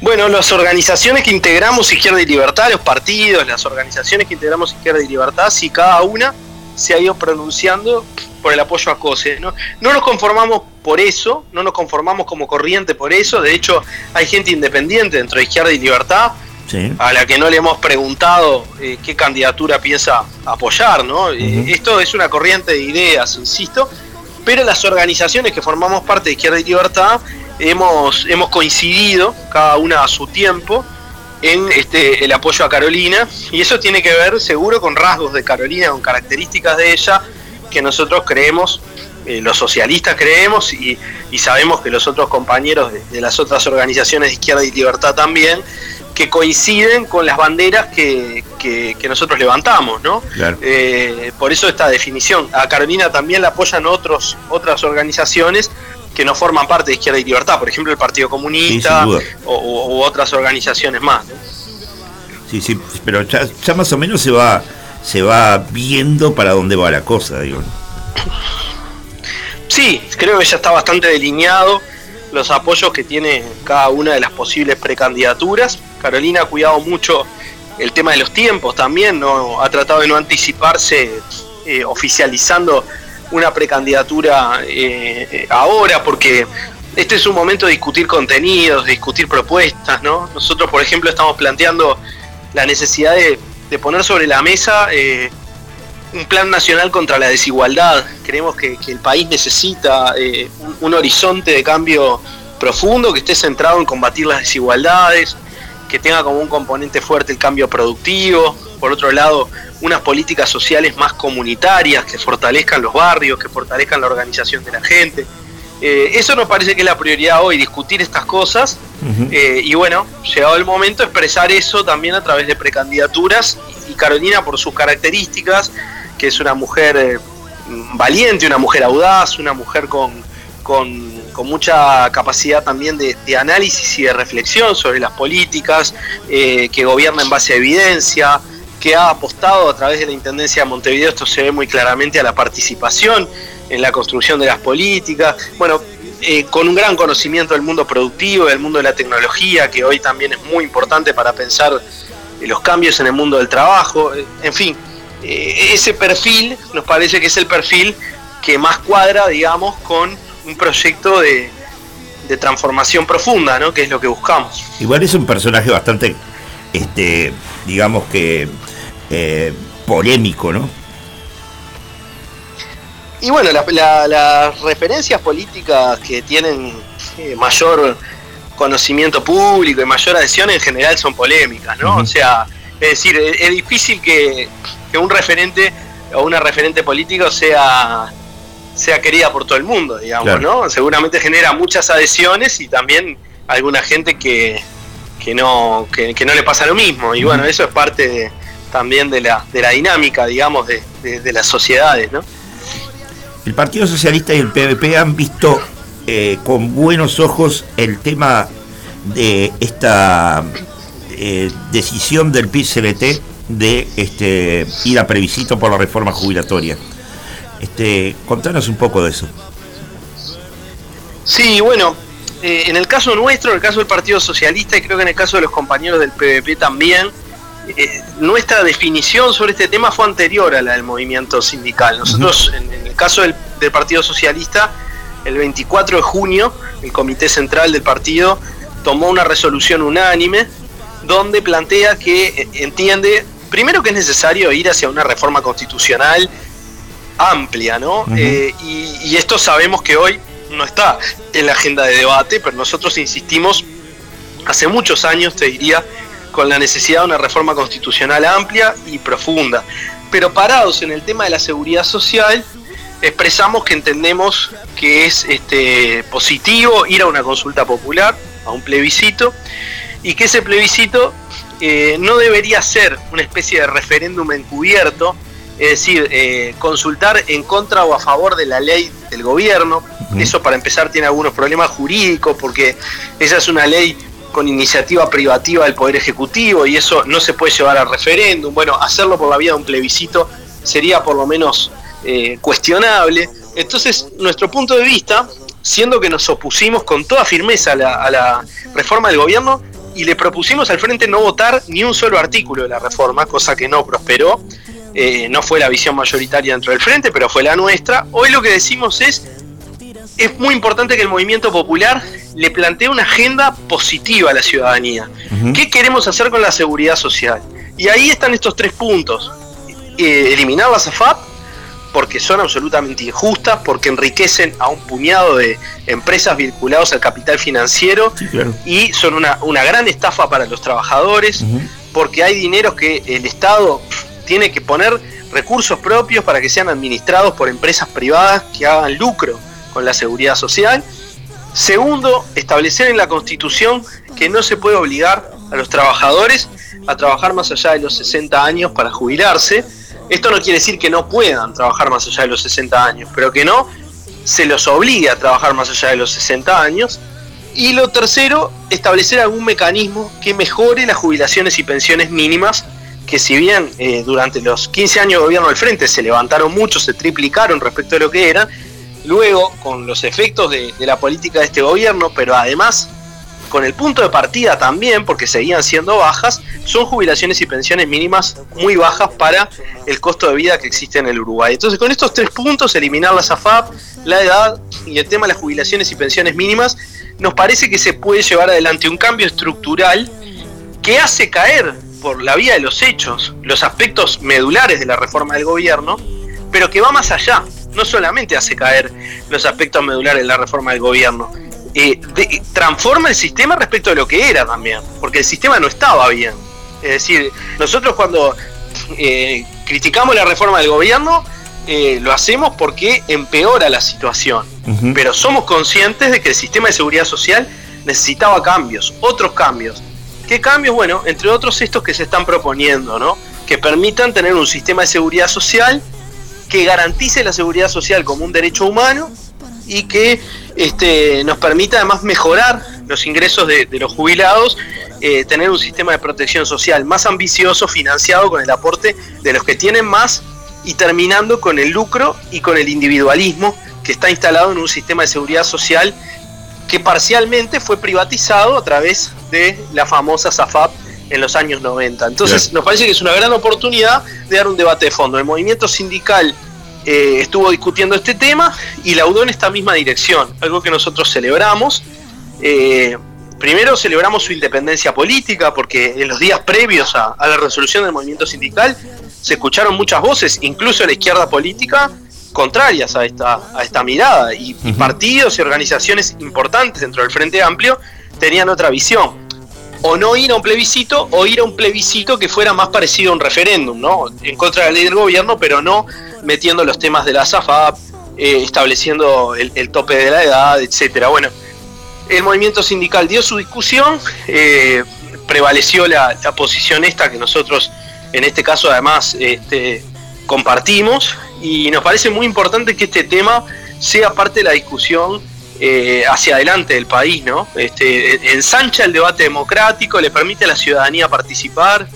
Bueno, las organizaciones que integramos Izquierda y Libertad, los partidos, las organizaciones que integramos Izquierda y Libertad, si cada una se ha ido pronunciando por el apoyo a COSE. ¿no? no nos conformamos por eso, no nos conformamos como corriente por eso, de hecho hay gente independiente dentro de Izquierda y Libertad a la que no le hemos preguntado eh, qué candidatura piensa apoyar, ¿no? Eh, esto es una corriente de ideas, insisto, pero las organizaciones que formamos parte de Izquierda y Libertad hemos, hemos coincidido, cada una a su tiempo, en este, el apoyo a Carolina, y eso tiene que ver seguro con rasgos de Carolina, con características de ella que nosotros creemos eh, los socialistas creemos y, sabemos que los otros compañeros de, de, las otras organizaciones de izquierda y libertad también, que coinciden con las banderas que, nosotros levantamos, ¿no? Eh, por eso esta definición. A Carolina también la apoyan otros, otras organizaciones que no forman parte de Izquierda y Libertad, por ejemplo el Partido Comunista o, u otras organizaciones más.
Sí, sí, pero ya, más o menos se va, se va viendo para dónde va la cosa, digo.
Sí, creo que ya está bastante delineado los apoyos que tiene cada una de las posibles precandidaturas. Carolina ha cuidado mucho el tema de los tiempos también, no ha tratado de no anticiparse eh, oficializando una precandidatura eh, ahora, porque este es un momento de discutir contenidos, de discutir propuestas, ¿no? Nosotros, por ejemplo, estamos planteando la necesidad de, poner sobre la mesa eh, un plan nacional contra la desigualdad. Creemos que, el país necesita un horizonte de cambio profundo que esté centrado en combatir las desigualdades, que tenga como un componente fuerte el cambio productivo, por otro lado, unas políticas sociales más comunitarias que fortalezcan los barrios, que fortalezcan la organización de la gente. Eh, eso nos parece que es la prioridad hoy, discutir estas cosas. Eh, y bueno, llegado el momento, expresar eso también a través de precandidaturas. Y, Carolina, por sus características, que es una mujer eh, valiente, una mujer audaz, una mujer con, con mucha capacidad también de, análisis y de reflexión sobre las políticas, eh, que gobierna en base a evidencia, que ha apostado a través de la Intendencia de Montevideo, esto se ve muy claramente a la participación en la construcción de las políticas, bueno, eh, con un gran conocimiento del mundo productivo, del mundo de la tecnología, que hoy también es muy importante para pensar eh, los cambios en el mundo del trabajo, en fin, ese perfil nos parece que es el perfil que más cuadra, digamos, con un proyecto de, transformación profunda, ¿no? Que es lo que buscamos.
Igual es un personaje bastante, este, digamos que eh, polémico, ¿no?
y bueno, la- la- las referencias políticas que tienen eh, mayor conocimiento público y mayor adhesión en general son polémicas, ¿no? O sea, es decir, es, es difícil que, que un referente o una referente político sea sea querida por todo el mundo, digamos,
Claro.
¿no? Seguramente genera muchas adhesiones y también alguna gente que, que no que, que no le pasa lo mismo. Y bueno, eso es parte de- también de la, de la dinámica, digamos, de, de- de las sociedades, ¿no?
El Partido Socialista y el PVP han visto eh, con buenos ojos el tema de esta eh, decisión del PIB-CBT de este, ir a plebiscito por la reforma jubilatoria. Este, contanos un poco de eso.
Sí, bueno, eh, en el caso nuestro, en el caso del Partido Socialista y creo que en el caso de los compañeros del PVP también, eh, nuestra definición sobre este tema fue anterior a la del movimiento sindical. Nosotros, en, en el caso del, del Partido Socialista, el 24 de junio, el Comité Central del partido tomó una resolución unánime donde plantea que eh, entiende, primero que es necesario ir hacia una reforma constitucional amplia, ¿no? Eh, y, y esto sabemos que hoy no está en la agenda de debate, pero nosotros insistimos hace muchos años, te diría, con la necesidad de una reforma constitucional amplia y profunda. Pero parados en el tema de la seguridad social, expresamos que entendemos que es este, positivo ir a una consulta popular, a un plebiscito, y que ese plebiscito eh, no debería ser una especie de referéndum encubierto, es decir, eh, consultar en contra o a favor de la ley del gobierno. Eso para empezar tiene algunos problemas jurídicos porque esa es una ley con iniciativa privativa del Poder Ejecutivo y eso no se puede llevar a referéndum. Bueno, hacerlo por la vía de un plebiscito sería por lo menos eh, cuestionable. Entonces, nuestro punto de vista, siendo que nos opusimos con toda firmeza a la, a la reforma del gobierno y le propusimos al frente no votar ni un solo artículo de la reforma, cosa que no prosperó, eh, no fue la visión mayoritaria dentro del frente, pero fue la nuestra. Hoy lo que decimos es, es muy importante que el movimiento popular le plantee una agenda positiva a la ciudadanía. ¿Qué queremos hacer con la seguridad social? Y ahí están estos tres puntos. Eh, eliminar las AFAP, porque son absolutamente injustas, porque enriquecen a un puñado de empresas vinculadas al capital financiero
claro.
y son una, una gran estafa para los trabajadores, porque hay dinero que el Estado tiene que poner recursos propios para que sean administrados por empresas privadas que hagan lucro con la seguridad social. Segundo, establecer en la Constitución que no se puede obligar a los trabajadores a trabajar más allá de los 60 años para jubilarse. Esto no quiere decir que no puedan trabajar más allá de los 60 años, pero que no se los obligue a trabajar más allá de los 60 años. Y lo tercero, establecer algún mecanismo que mejore las jubilaciones y pensiones mínimas, que si bien eh, durante los 15 años de gobierno del Frente se levantaron mucho, se triplicaron respecto a lo que eran, luego con los efectos de la política de este gobierno, pero además con el punto de partida también, porque seguían siendo bajas, son jubilaciones y pensiones mínimas muy bajas para el costo de vida que existe en el Uruguay. Entonces, con estos tres puntos, eliminar la SAFAP, la edad y el tema de las jubilaciones y pensiones mínimas, nos parece que se puede llevar adelante un cambio estructural que hace caer por la vía de los hechos los aspectos medulares de la reforma del gobierno, pero que va más allá. No solamente hace caer los aspectos medulares de la reforma del gobierno, eh, de, transforma el sistema respecto de lo que era también, porque el sistema no estaba bien. Es decir, nosotros cuando eh, criticamos la reforma del gobierno, eh, lo hacemos porque empeora la situación, pero somos conscientes de que el sistema de seguridad social necesitaba cambios, otros cambios. ¿Qué cambios? Bueno, entre otros estos que se están proponiendo, ¿no? Que permitan tener un sistema de seguridad social que garantice la seguridad social como un derecho humano y que este, nos permita además mejorar los ingresos de, de los jubilados, eh, tener un sistema de protección social más ambicioso, financiado con el aporte de los que tienen más y terminando con el lucro y con el individualismo que está instalado en un sistema de seguridad social que parcialmente fue privatizado a través de la famosa SAFAP en los años 90. Entonces nos parece que es una gran oportunidad de dar un debate de fondo. El movimiento sindical eh, estuvo discutiendo este tema y laudó en esta misma dirección, algo que nosotros celebramos. Eh, primero celebramos su independencia política porque en los días previos a, a la resolución del movimiento sindical se escucharon muchas voces, incluso de la izquierda política, contrarias a esta, a esta mirada y, y partidos y organizaciones importantes dentro del Frente Amplio tenían otra visión. O no ir a un plebiscito o ir a un plebiscito que fuera más parecido a un referéndum, ¿no? En contra de la ley del gobierno, pero no metiendo los temas de la SAFAP, eh, estableciendo el, tope de la edad, etcétera. Bueno, el movimiento sindical dio su discusión, eh, prevaleció la, la posición esta que nosotros, en este caso además, este, compartimos y nos parece muy importante que este tema sea parte de la discusión eh, hacia adelante del país, ¿no? Este, ensancha el debate democrático, le permite a la ciudadanía participar.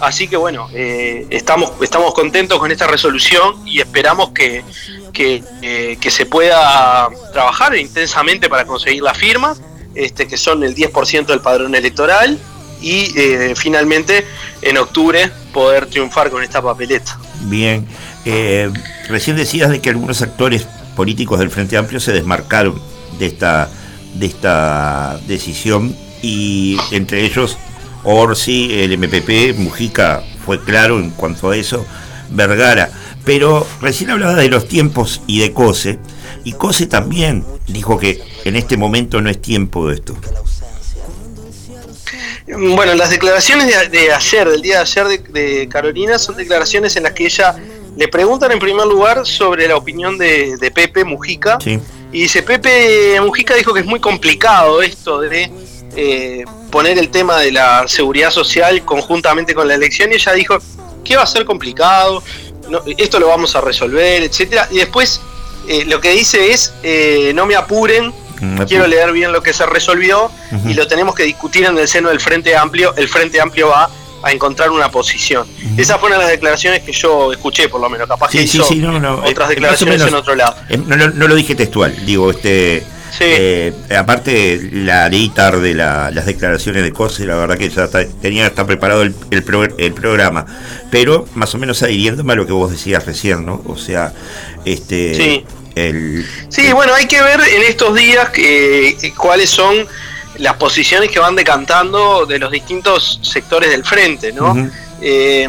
Así que bueno, eh, estamos, estamos contentos con esta resolución y esperamos que, que, eh, se pueda trabajar intensamente para conseguir la firma, este, que son el 10% del padrón electoral, y eh, finalmente en octubre poder triunfar con esta papeleta.
Bien, eh, recién decías de que algunos actores políticos del Frente Amplio se desmarcaron de esta, de esta decisión y entre ellos Orsi, el MPP, Mujica fue claro en cuanto a eso, Vergara. Pero recién hablaba de los tiempos y de Cose, y Cose también dijo que en este momento no es tiempo de esto.
Bueno, las declaraciones de, de ayer, del día de ayer de, de, Carolina, son declaraciones en las que ella le preguntan en primer lugar sobre la opinión de, de Pepe Mujica.
Sí.
Y dice, Pepe Mujica dijo que es muy complicado esto de eh, poner el tema de la seguridad social conjuntamente con la elección. Y ella dijo, que va a ser complicado, no, esto lo vamos a resolver, etcétera Y después eh, lo que dice es, eh, no me apuren,
Mm,
quiero leer bien lo que se resolvió y lo tenemos que discutir en el seno del Frente Amplio. El Frente Amplio va a encontrar una posición. Esas fueron las declaraciones que yo escuché, por lo menos. Capaz que
Sí, sí,
hizo
sí, no, no. eh,
otras declaraciones
menos,
en otro lado.
eh, no, no- no lo dije textual, digo, este.
Sí.
eh, aparte, la leí tarde la- las declaraciones de Cose, la verdad que ya está- tenía está preparado el, el pro- el programa, pero más o menos adhiriéndome a lo que vos decías recién, ¿no? O sea, este.
Sí.
El,
Sí, bueno, hay que ver en estos días que cuáles son las posiciones que van decantando de los distintos sectores del frente, ¿no? Eh,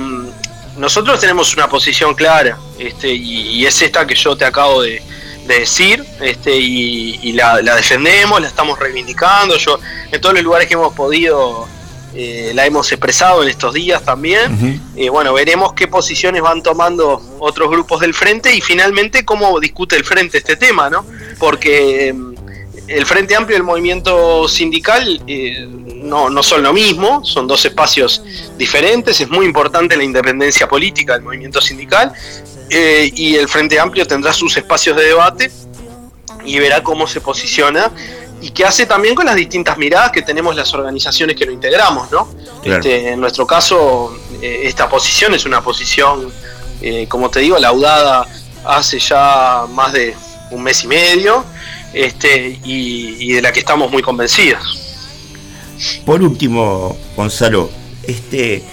nosotros tenemos una posición clara, este, y, y es esta que yo te acabo de, de decir, este, y, y la, la defendemos, la estamos reivindicando. Yo en todos los lugares que hemos podido eh, la hemos expresado en estos días también. Eh, bueno, veremos qué posiciones van tomando otros grupos del frente y finalmente cómo discute el frente este tema, ¿no? Porque mm, el Frente Amplio y el movimiento sindical eh, no, no son lo mismo, son dos espacios diferentes, es muy importante la independencia política del movimiento sindical eh, y el Frente Amplio tendrá sus espacios de debate y verá cómo se posiciona y qué hace también con las distintas miradas que tenemos las organizaciones que lo integramos, ¿no?
Claro.
Este, en nuestro caso, eh, esta posición es una posición, como te digo, laudada hace ya más de un mes y medio este, y, y de la que estamos muy convencidos.
Por último, Gonzalo, este,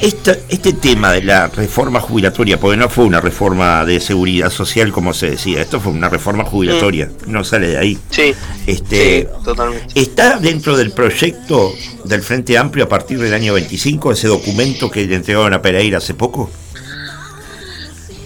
esta- este tema de la reforma jubilatoria, porque no fue una reforma de seguridad social como se decía, esto fue una reforma jubilatoria, no sale de ahí.
Sí,
Este,
sí, totalmente.
¿Está dentro del proyecto del Frente Amplio a partir del año 25, ese documento que le entregaron a Pereira hace poco?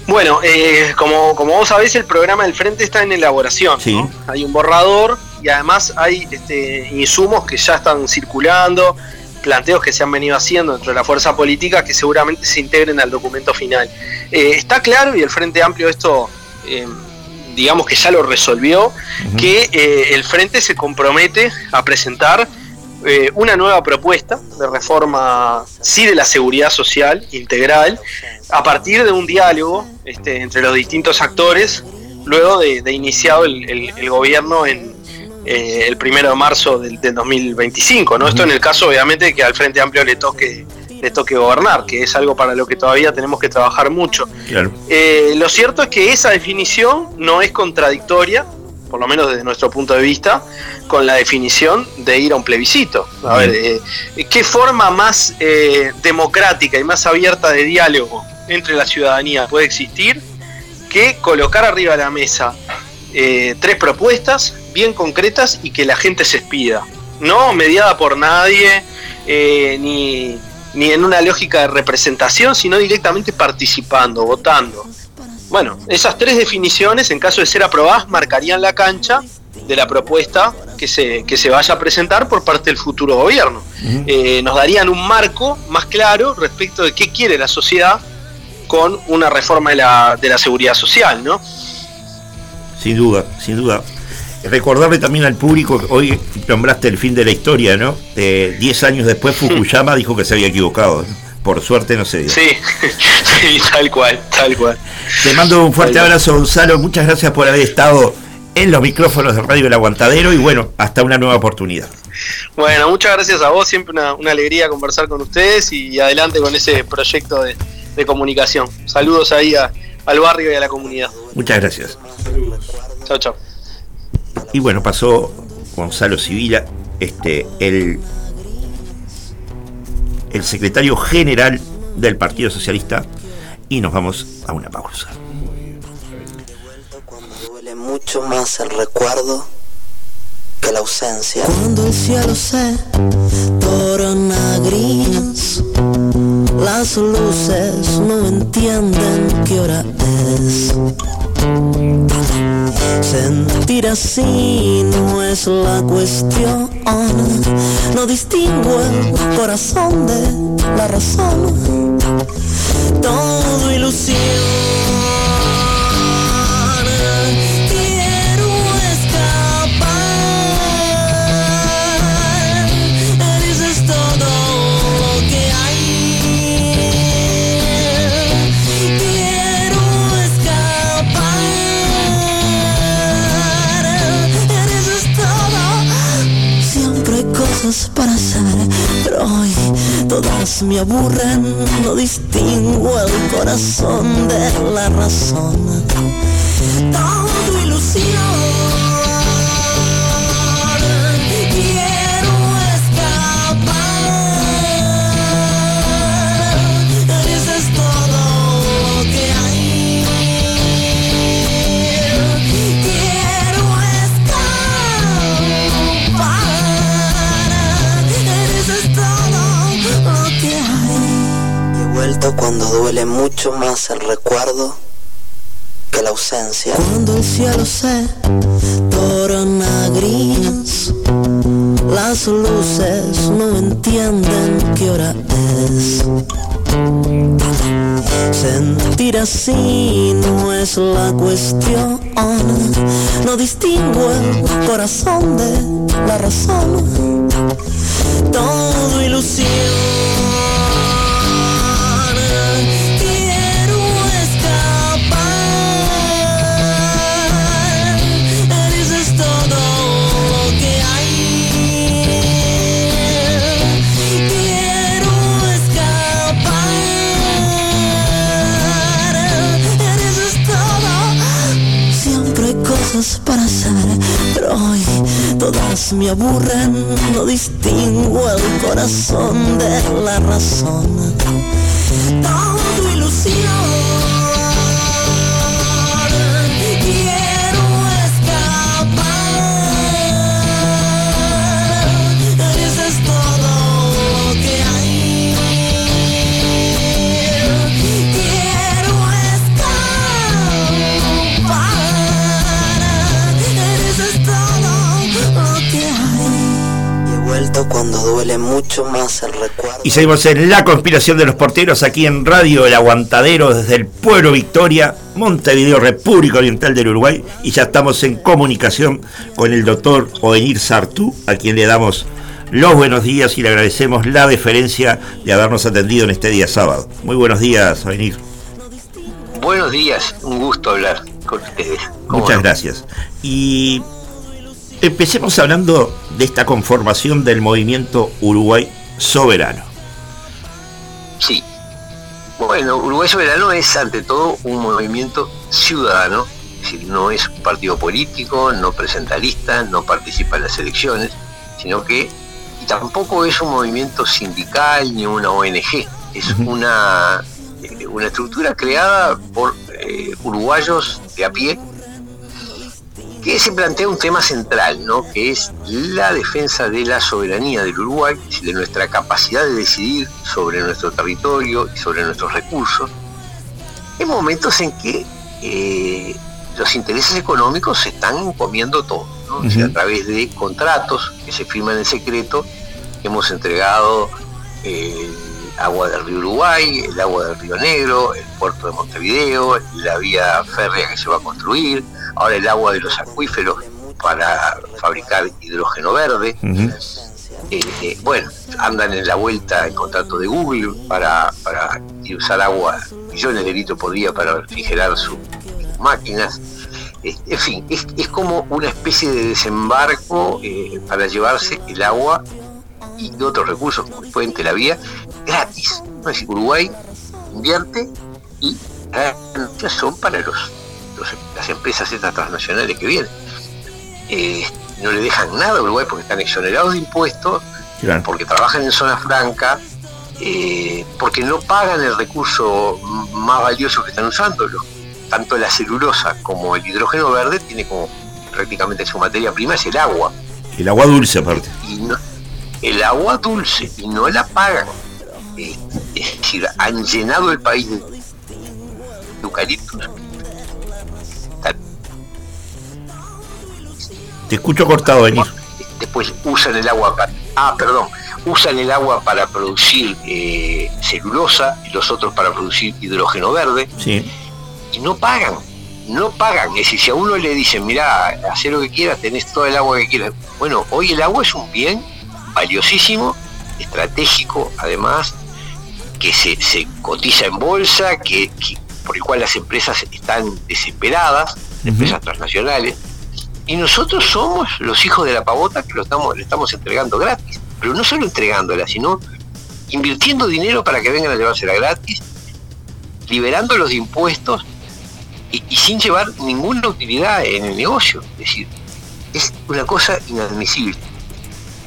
Bueno, eh, como, como vos sabés, el programa del Frente está en elaboración.
Sí.
¿no? Hay un borrador y además hay este, insumos que ya están circulando, planteos que se han venido haciendo dentro de la fuerza política que seguramente se integren al documento final. Eh, está claro, y el Frente Amplio esto, eh, digamos que ya lo resolvió, que eh, el Frente se compromete a presentar eh, una nueva propuesta de reforma, sí, de la seguridad social integral, a partir de un diálogo este, entre los distintos actores, luego de, de iniciado el, el- el gobierno en eh, el primero de marzo del, del 2025. ¿no? Esto en el caso, obviamente, que al Frente Amplio le toque, le toque gobernar, que es algo para lo que todavía tenemos que trabajar mucho.
Claro.
Eh, lo cierto es que esa definición no es contradictoria, por lo menos desde nuestro punto de vista, con la definición de ir a un plebiscito. A ver, eh, ¿qué forma más eh, democrática y más abierta de diálogo entre la ciudadanía puede existir que colocar arriba de la mesa eh, tres propuestas bien concretas y que la gente se expida? No mediada por nadie, eh, ni, ni en una lógica de representación, sino directamente participando, votando. Bueno, esas tres definiciones, en caso de ser aprobadas, marcarían la cancha de la propuesta que se, que se vaya a presentar por parte del futuro gobierno. Eh, nos darían un marco más claro respecto de qué quiere la sociedad con una reforma de la, de la seguridad social, ¿no?
Sin duda, sin duda. Recordarle también al público, hoy nombraste el fin de la historia, ¿no? Eh, diez años después Fukuyama dijo que se había equivocado. Por suerte no se dio.
Sí, sí, tal cual, tal cual.
Te mando un fuerte abrazo, Gonzalo. Muchas gracias por haber estado en los micrófonos de Radio El Aguantadero y bueno, hasta una nueva oportunidad.
Bueno, muchas gracias a vos, siempre una, una alegría conversar con ustedes y adelante con ese proyecto de, de comunicación. Saludos ahí a- al barrio y a la comunidad.
Muchas gracias.
Chao, chao.
Y bueno, pasó Gonzalo Civila, este, el, el secretario general del Partido Socialista, y nos vamos a una pausa.
Duele mucho más el recuerdo que la ausencia. Cuando el cielo se torna gris, las luces no entienden qué hora es. Sentir así no es la cuestión, no distingo el corazón de la razón, todo ilusión. Para hacer, pero hoy todas me aburren. No distingo el corazón de la razón. Todo ilusión. Cuando duele mucho más el recuerdo que la ausencia. Cuando el cielo se torna gris, las luces no entienden qué hora es. Sentir así no es la cuestión, no distingo el corazón de la razón, todo ilusión. Cosas para hacer, pero hoy todas me aburren. No distingo el corazón de la razón. Cuando duele mucho más el recuerdo.
Y seguimos en la conspiración de los porteros aquí en Radio El Aguantadero desde el pueblo Victoria, Montevideo, República Oriental del Uruguay. Y ya estamos en comunicación con el doctor Ovenir Sartú, a quien le damos los buenos días y le agradecemos la deferencia de habernos atendido en este día sábado. Muy buenos días, Ovenir.
Buenos días, un gusto hablar con ustedes. ¿Cómo
Muchas
no?
gracias. Y empecemos hablando de esta conformación del movimiento Uruguay Soberano.
Sí. Bueno, Uruguay Soberano es ante todo un movimiento ciudadano, es decir, no es un partido político, no presenta listas, no participa en las elecciones, sino que y tampoco es un movimiento sindical ni una ONG, es una, eh, una estructura creada por eh, uruguayos de a pie que se plantea un tema central, ¿no? que es la defensa de la soberanía del Uruguay, de nuestra capacidad de decidir sobre nuestro territorio y sobre nuestros recursos, en momentos en que eh, los intereses económicos se están comiendo todo, ¿no? O sea, a través de contratos que se firman en secreto, hemos entregado eh, el agua del río Uruguay, el agua del río Negro, el puerto de Montevideo, la vía férrea que se va a construir, ahora el agua de los acuíferos para fabricar hidrógeno verde. Eh, eh, bueno, andan en la vuelta el contrato de Google para, para usar agua, millones de litros por día para refrigerar sus máquinas. Eh, en fin, es, es, como una especie de desembarco para llevarse el agua y otros recursos como el puente, la vía, gratis. Uruguay invierte y las son para los, las empresas estas transnacionales que vienen. Eh, no le dejan nada a Uruguay porque están exonerados de impuestos, porque trabajan en zona franca, eh, porque no pagan el recurso más valioso que están usando. tanto la celulosa como el hidrógeno verde tiene como prácticamente su materia prima es el agua.
El agua dulce aparte.
el agua dulce y no la pagan. Eh, es decir, han llenado el país de eucaliptos
Te escucho cortado, venir.
Después usan el agua para, ah, perdón, usan el agua para producir eh, celulosa y los otros para producir hidrógeno verde.
Sí.
Y no pagan, no pagan. Es decir, si a uno le dicen, mira, haz lo que quieras, tenés todo el agua que quieras. Bueno, hoy el agua es un bien valiosísimo, estratégico, además, que se, cotiza en bolsa, que, por el cual las empresas están desesperadas, empresas transnacionales y nosotros somos los hijos de la pavota que lo estamos, le estamos entregando gratis. Pero no solo entregándola, sino invirtiendo dinero para que vengan a llevársela gratis, liberándolos de impuestos y, sin llevar ninguna utilidad en el negocio. Es decir, es una cosa inadmisible.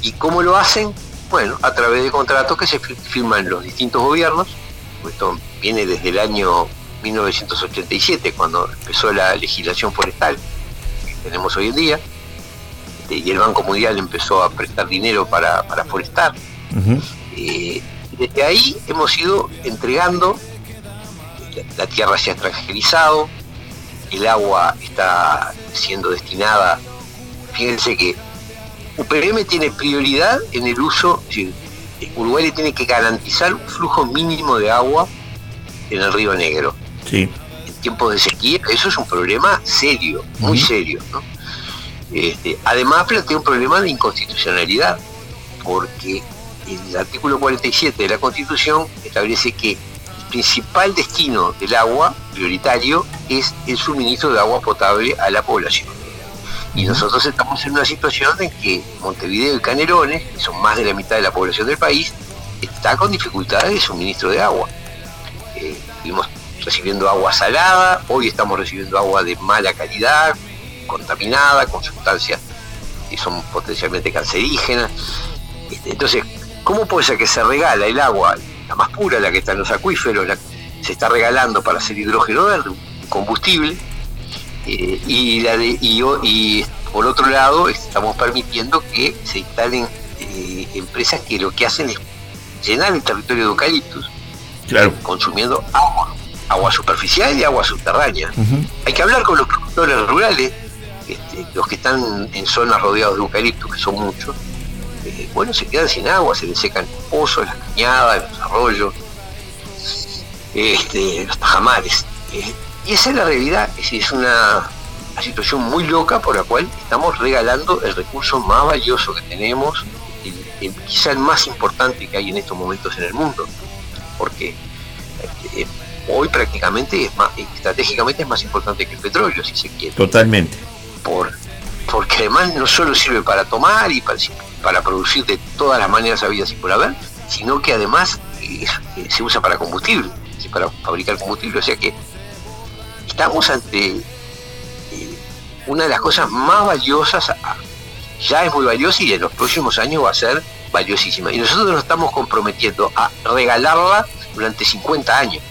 ¿Y cómo lo hacen? Bueno, a través de contratos que se firman los distintos gobiernos. Esto viene desde el año 1987, cuando empezó la legislación forestal tenemos hoy en día. Este, y el Banco Mundial empezó a prestar dinero para, forestar. Eh, desde ahí hemos ido entregando, la, tierra se ha extranjerizado, el agua está siendo destinada, fíjense que UPM tiene prioridad en el uso, Uruguay le tiene que garantizar un flujo mínimo de agua en el río Negro.
Sí
tiempos de sequía, eso es un problema serio, muy serio. Este, además plantea un problema de inconstitucionalidad, porque el artículo 47 de la Constitución establece que el principal destino del agua prioritario es el suministro de agua potable a la población. Y nosotros estamos en una situación en que Montevideo y Canelones, que son más de la mitad de la población del país, está con dificultades de suministro de agua. Eh, recibiendo agua salada, hoy estamos recibiendo agua de mala calidad, contaminada, con sustancias que son potencialmente cancerígenas. Este, entonces, ¿cómo puede ser que se regala el agua, la más pura, la que está en los acuíferos, se está regalando para hacer hidrógeno verde, combustible, eh, y, la de, y, por otro lado estamos permitiendo que se instalen eh, empresas que lo que hacen es llenar el territorio de eucaliptus, consumiendo agua agua superficial y agua subterránea. Hay que hablar con los productores rurales, este, los que están en zonas rodeadas de eucaliptos, que son muchos. Eh, bueno, se quedan sin agua, se les secan los pozos, las cañadas, los arroyos, este, los tajamares. Eh, y esa es la realidad, es, es una, situación muy loca por la cual estamos regalando el recurso más valioso que tenemos, quizá el más importante que hay en estos momentos en el mundo, porque eh, hoy prácticamente es más, estratégicamente es más importante que el petróleo, si se quiere.
Totalmente.
Por, porque además no solo sirve para tomar y para, producir de todas las maneras habidas y por haber, sino que además eh, se usa para combustible, para fabricar combustible. O sea que estamos ante eh, una de las cosas más valiosas, ya es muy valiosa y en los próximos años va a ser valiosísima. Y nosotros nos estamos comprometiendo a regalarla durante 50 años.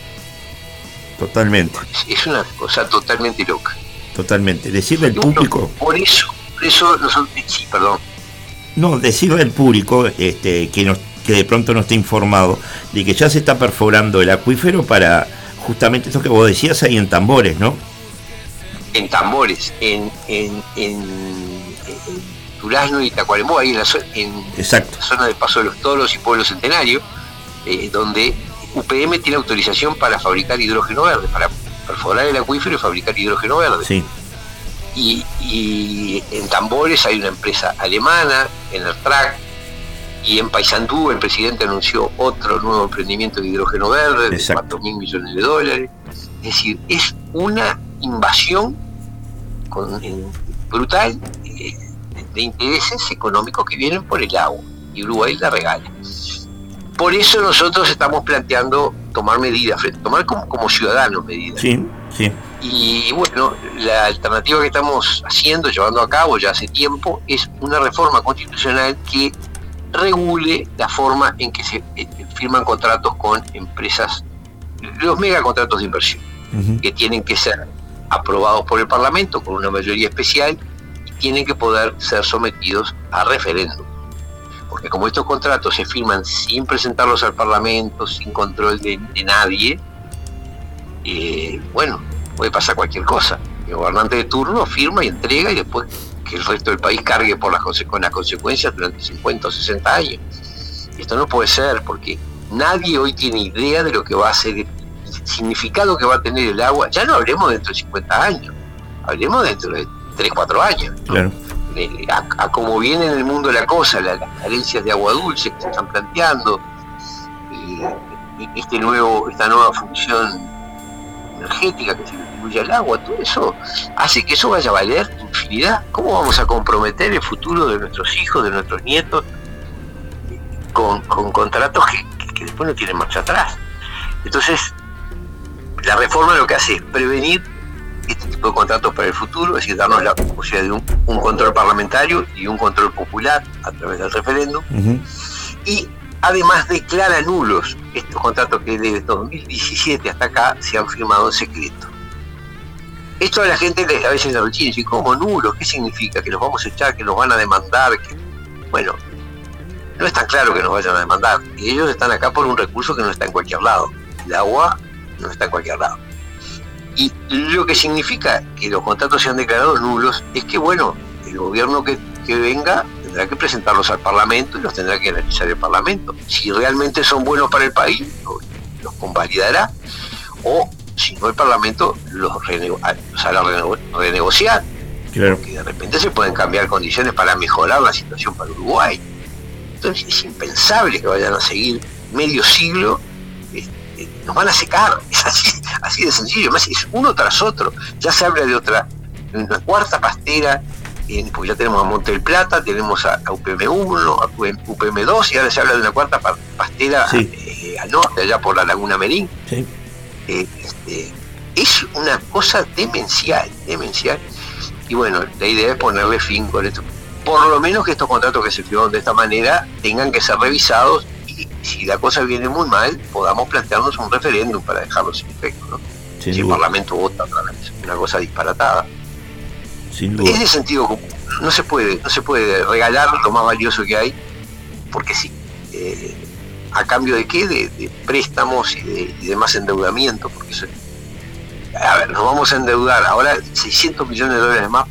Totalmente.
Es una cosa totalmente loca.
Totalmente. Decirle al público.
Por eso, por eso nosotros. Sí, perdón.
No, decirle al público este, que, que de pronto no esté informado de que ya se está perforando el acuífero para justamente esto que vos decías ahí en tambores, ¿no?
en Tambores, en, en, en, en Durazno y Tacuarembó, ahí en la, en
Exacto.
la zona de Paso de los Toros y Pueblo Centenario, eh, donde UPM tiene autorización para fabricar hidrógeno verde, para perforar el acuífero y fabricar hidrógeno verde.
Sí.
Y, y en Tambores hay una empresa alemana, en el y en Paysandú el presidente anunció otro nuevo emprendimiento de hidrógeno verde de
Exacto.
4 mil millones de dólares. Es decir, es una invasión con- brutal eh, de intereses económicos que vienen por el agua y Uruguay la regala. Por eso nosotros estamos planteando tomar medidas, tomar como, como ciudadanos medidas.
Sí, sí.
Y bueno, la alternativa que estamos haciendo, llevando a cabo ya hace tiempo, es una reforma constitucional que regule la forma en que se eh, firman contratos con empresas, los megacontratos de inversión, que tienen que ser aprobados por el Parlamento con una mayoría especial y tienen que poder ser sometidos a referéndum. Porque como estos contratos se firman sin presentarlos al Parlamento, sin control de, nadie, eh, bueno, puede pasar cualquier cosa. El gobernante de turno firma y entrega y después que el resto del país cargue por las, con las consecuencias durante 50 o 60 años. Esto no puede ser porque nadie hoy tiene idea de lo que va a ser el significado que va a tener el agua. Ya no hablemos dentro de 50 años, hablemos dentro de 3, 4 años.
Claro.
A, a cómo viene en el mundo la cosa, la- las carencias de agua dulce que se están planteando, eh, y este nuevo, esta nueva función energética que se le atribuye al agua, todo eso hace que eso vaya a valer infinidad. ¿Cómo vamos a comprometer el futuro de nuestros hijos, de nuestros nietos, con, con contratos que- que después no tienen marcha atrás? Entonces, la reforma lo que hace es prevenir este tipo de contratos para el futuro, es decir, darnos la posibilidad de un, un control parlamentario y un control popular a través del referéndum, y además declara nulos estos contratos que desde 2017 hasta acá se han firmado en secreto. Esto a la gente le- a veces le rechina, y ¿cómo nulos? ¿Qué significa? ¿Que los vamos a echar? ¿Que nos van a demandar? que Bueno, no es tan claro que nos vayan a demandar. Y ellos están acá por un recurso que no está en cualquier lado. El agua no está en cualquier lado. Y lo que significa que los contratos sean declarados nulos es que, bueno, el gobierno que, que venga tendrá que presentarlos al Parlamento y los tendrá que analizar el Parlamento. Si realmente son buenos para el país, lo- los convalidará. O si no, el Parlamento los, renego- los hará renego- renegociar.
Claro.
Que de repente se pueden cambiar condiciones para mejorar la situación para Uruguay. Entonces es impensable que vayan a seguir medio siglo nos van a secar, es así, así de sencillo, más es uno tras otro. Ya se habla de otra, de una cuarta pastera, porque ya tenemos a Monte del Plata, tenemos a, a UPM1, a UPM2 y ahora se habla de una cuarta pa- pastera
Sí.
eh, al norte, allá por la Laguna Merín.
Sí.
Eh, este, es una cosa demencial, demencial. Y bueno, la idea es ponerle fin con esto. Por lo menos que estos contratos que se firmaron de esta manera tengan que ser revisados si la cosa viene muy mal, podamos plantearnos un referéndum para dejarlo sin efecto, ¿no?
Sin
si el. Parlamento vota otra vez, una cosa disparatada.
Sin duda.
Es de sentido común. No se puede, no se puede regalar lo más valioso que hay, porque sí. Eh, ¿A cambio de qué? De, de préstamos y de, y de más endeudamiento, porque eso a ver, nos vamos a endeudar ahora 600 millones de dólares más,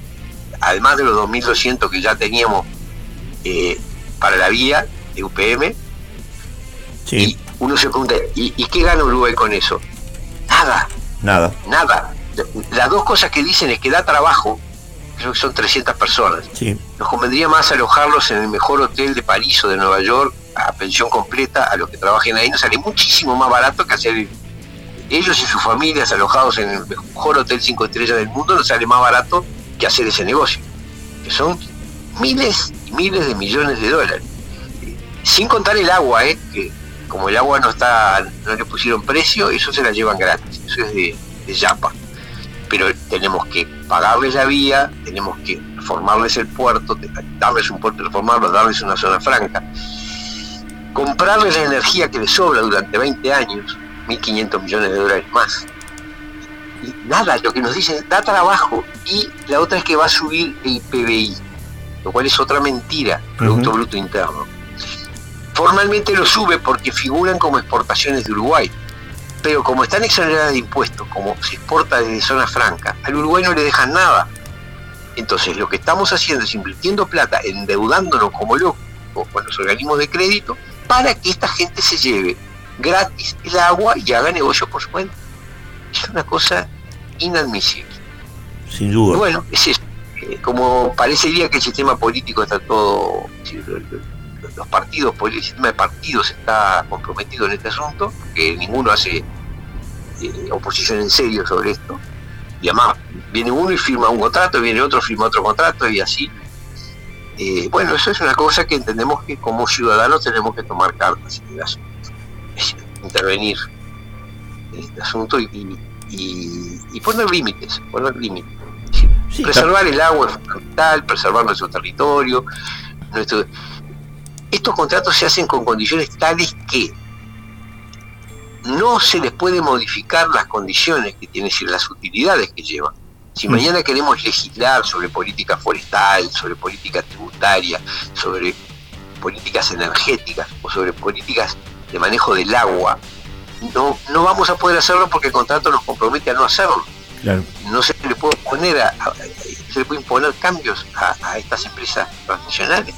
además de los 2.200 que ya teníamos eh, para la vía de UPM,
Sí,
uno se pregunta, ¿y, y qué gana Uruguay con eso? Nada,
nada.
nada. Las dos cosas que dicen es que da trabajo, creo que son 300 personas.
Sí,
Nos convendría más alojarlos en el mejor hotel de París o de Nueva York a pensión completa a los que trabajen ahí. Nos sale muchísimo más barato que hacer ellos y sus familias alojados en el mejor hotel cinco estrellas del mundo. Nos sale más barato que hacer ese negocio, que son miles y miles de millones de dólares. Sin contar el agua, ¿eh? que como el agua no está no le pusieron precio, eso se la llevan gratis. Eso es de, de Yapa pero tenemos que pagarles la vía, tenemos que reformarles el puerto, darles un puerto, reformarlo, darles una zona franca, comprarles la energía que les sobra durante 20 años, 1.500 millones de dólares más. Y nada, lo que nos dicen da trabajo y la otra es que va a subir el PBI, lo cual es otra mentira, Producto. Bruto Interno. Formalmente lo sube porque figuran como exportaciones de Uruguay, Pero como están exoneradas de impuestos, como se exporta desde zona franca, al Uruguay no le dejan nada. Entonces lo que estamos haciendo es invirtiendo plata, endeudándonos como locos con los organismos de crédito, para que esta gente se lleve gratis el agua y haga negocio por su cuenta. Es una cosa inadmisible.
Sin duda.
bueno, es eso. Eh, como parecería que el sistema político está todo, los partidos, el sistema de partidos está comprometido en este asunto, que ninguno hace eh, oposición en serio sobre esto. Y además, viene uno y firma un contrato, viene otro, firma otro contrato y así. Eh, bueno, eso es una cosa que entendemos que como ciudadanos tenemos que tomar cartas en el asunto. intervenir en este asunto y, poner límites, poner límites. preservar el agua es fundamental, preservar nuestro territorio. Nuestro... Estos contratos se hacen con condiciones tales que no se les puede modificar las condiciones que tienen, decir, las utilidades que llevan. Si mm. mañana queremos legislar sobre política forestal, sobre política tributaria, sobre políticas energéticas o sobre políticas de manejo del agua, no, no vamos a poder hacerlo porque el contrato nos compromete a no hacerlo. No se le puede poner a, se le puede imponer cambios a, estas empresas transnacionales.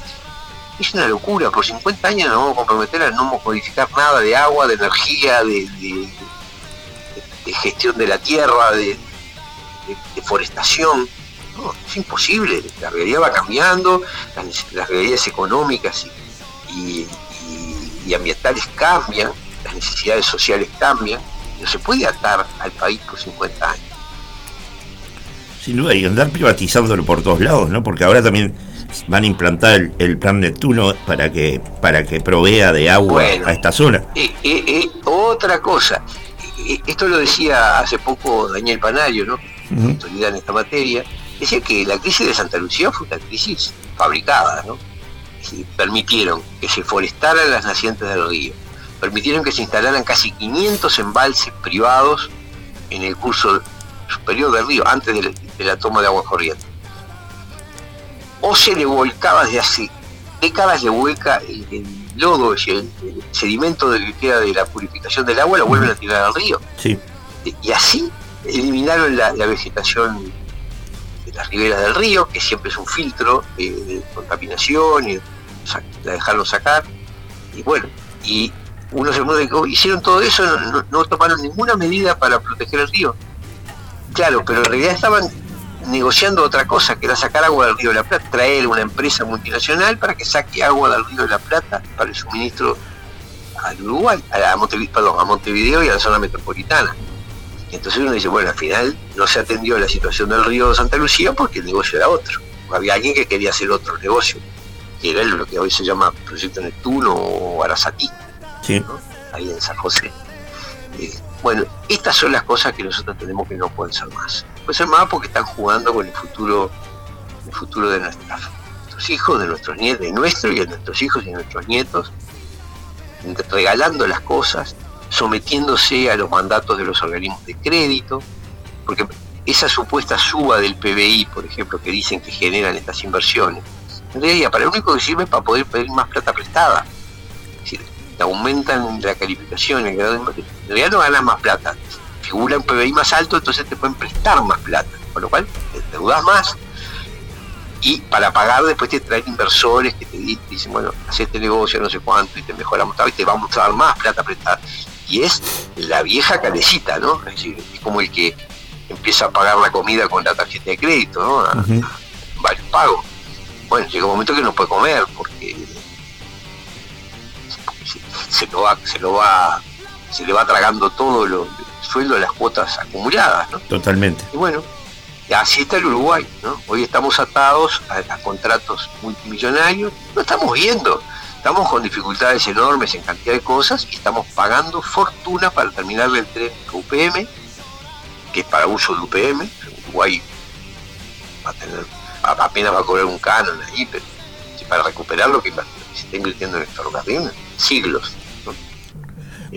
Es una locura, por 50 años nos vamos a comprometer a no modificar nada de agua, de energía, de, gestión de la tierra, de, deforestación. No, es imposible, la realidad va cambiando, las, realidades económicas y, ambientales cambian, las necesidades sociales cambian, no se puede atar al país por 50 años.
Sin duda, y andar privatizándolo por todos lados, ¿no? Porque ahora también van a implantar el, plan Neptuno para que para que provea de agua a esta zona.
Eh, eh, eh, otra cosa, esto lo decía hace poco Daniel Panario, ¿no? autoridad en esta materia, decía que la crisis de Santa Lucía fue una crisis fabricada, ¿no? permitieron que se forestaran las nacientes del río, permitieron que se instalaran casi 500 embalses privados en el curso superior del río, antes de la, toma de agua corriente. O se le volcaba desde hace décadas, le vuelca el, lodo, el, el, sedimento que queda de la purificación del agua, lo vuelven a tirar al río.
Sí.
Y así eliminaron la, vegetación de las riberas del río, que siempre es un filtro de, contaminación, y la dejaron sacar. Y bueno, y uno se oh, hicieron todo eso, no, tomaron ninguna medida para proteger el río. Claro, pero en realidad estaban negociando otra cosa, que era sacar agua del río de la Plata, traer una empresa multinacional para que saque agua del río de la Plata para el suministro al Uruguay, a, Montevideo, a Montevideo y a la zona metropolitana. Entonces uno dice, bueno, al final no se atendió la situación del río de Santa Lucía porque el negocio era otro. Había alguien que quería hacer otro negocio, que era lo que hoy se llama Proyecto Neptuno o Arasatí, ahí en San José. Eh, bueno, estas son las cosas que nosotros tenemos que no pueden ser más. Pueden ser más porque están jugando con el futuro, el futuro de nuestros hijos, de nuestros nietos, de nuestros y de nuestros hijos y de nuestros nietos, regalando las cosas, sometiéndose a los mandatos de los organismos de crédito, porque esa supuesta suba del PBI, por ejemplo, que dicen que generan estas inversiones, en realidad para lo único que sirve es para poder pedir más plata prestada. Es decir, aumentan la calificación, el grado de. En realidad no ganas más plata. Figura un PBI más alto, entonces te pueden prestar más plata, con lo cual te deudas más. Y para pagar después te traen inversores que te dicen, bueno, haz este negocio, no sé cuánto, y te mejoramos y te vamos a dar más plata prestada y es la vieja calecita, ¿no? Es decir, es como el que empieza a pagar la comida con la tarjeta de crédito, ¿no? A, varios pagos. Bueno, llega un momento que no puede comer porque se, lo va, se lo va, se le va tragando todo lo, sueldo de las cuotas acumuladas, ¿no?
Totalmente.
Y bueno, así está el Uruguay, ¿no? Hoy estamos atados a, a contratos multimillonarios, no estamos viendo Estamos con dificultades enormes en cantidad de cosas y estamos pagando fortuna para terminar el tren UPM, que es para uso de UPM. Uruguay va a tener, apenas va a cobrar un canon ahí, pero para recuperar lo que se está invirtiendo en el ferrocarril, siglos.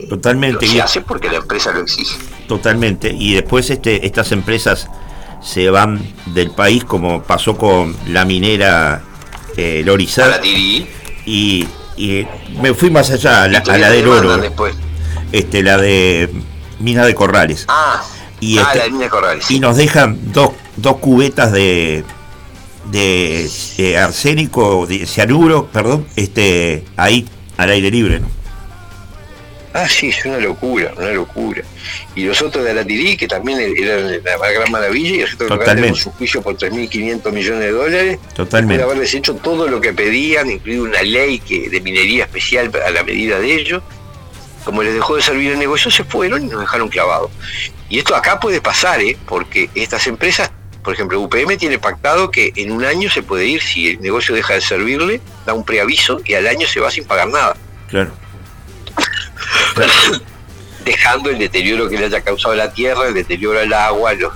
Totalmente.
se hace porque la empresa lo exige.
Totalmente. Y después este, estas empresas se van del país como pasó con la minera eh, Lorizar y, me fui más allá, a la, del oro. Este, la de mina de Corrales.
Ah,
y,
ah,
este-
la de Corrales.
y nos dejan dos, dos cubetas de, de eh, arsénico, de cianuro, perdón, este, ahí al aire libre, ¿no?
Ah, sí, es una locura, una locura. Y los otros de Alatirí, que también eran la gran maravilla, y nosotros
Totalmente.
tenemos un juicio por 3.500 millones de dólares,
Totalmente.
de haberles hecho todo lo que pedían, incluido una ley que de minería especial a la medida de ellos. Como les dejó de servir el negocio, se fueron y nos dejaron clavados. Y esto acá puede pasar, ¿eh? porque estas empresas, por ejemplo, UPM tiene pactado que en un año se puede ir, si el negocio deja de servirle, da un preaviso y al año se va sin pagar nada.
Claro.
dejando el deterioro que le haya causado la tierra, el deterioro al agua, los-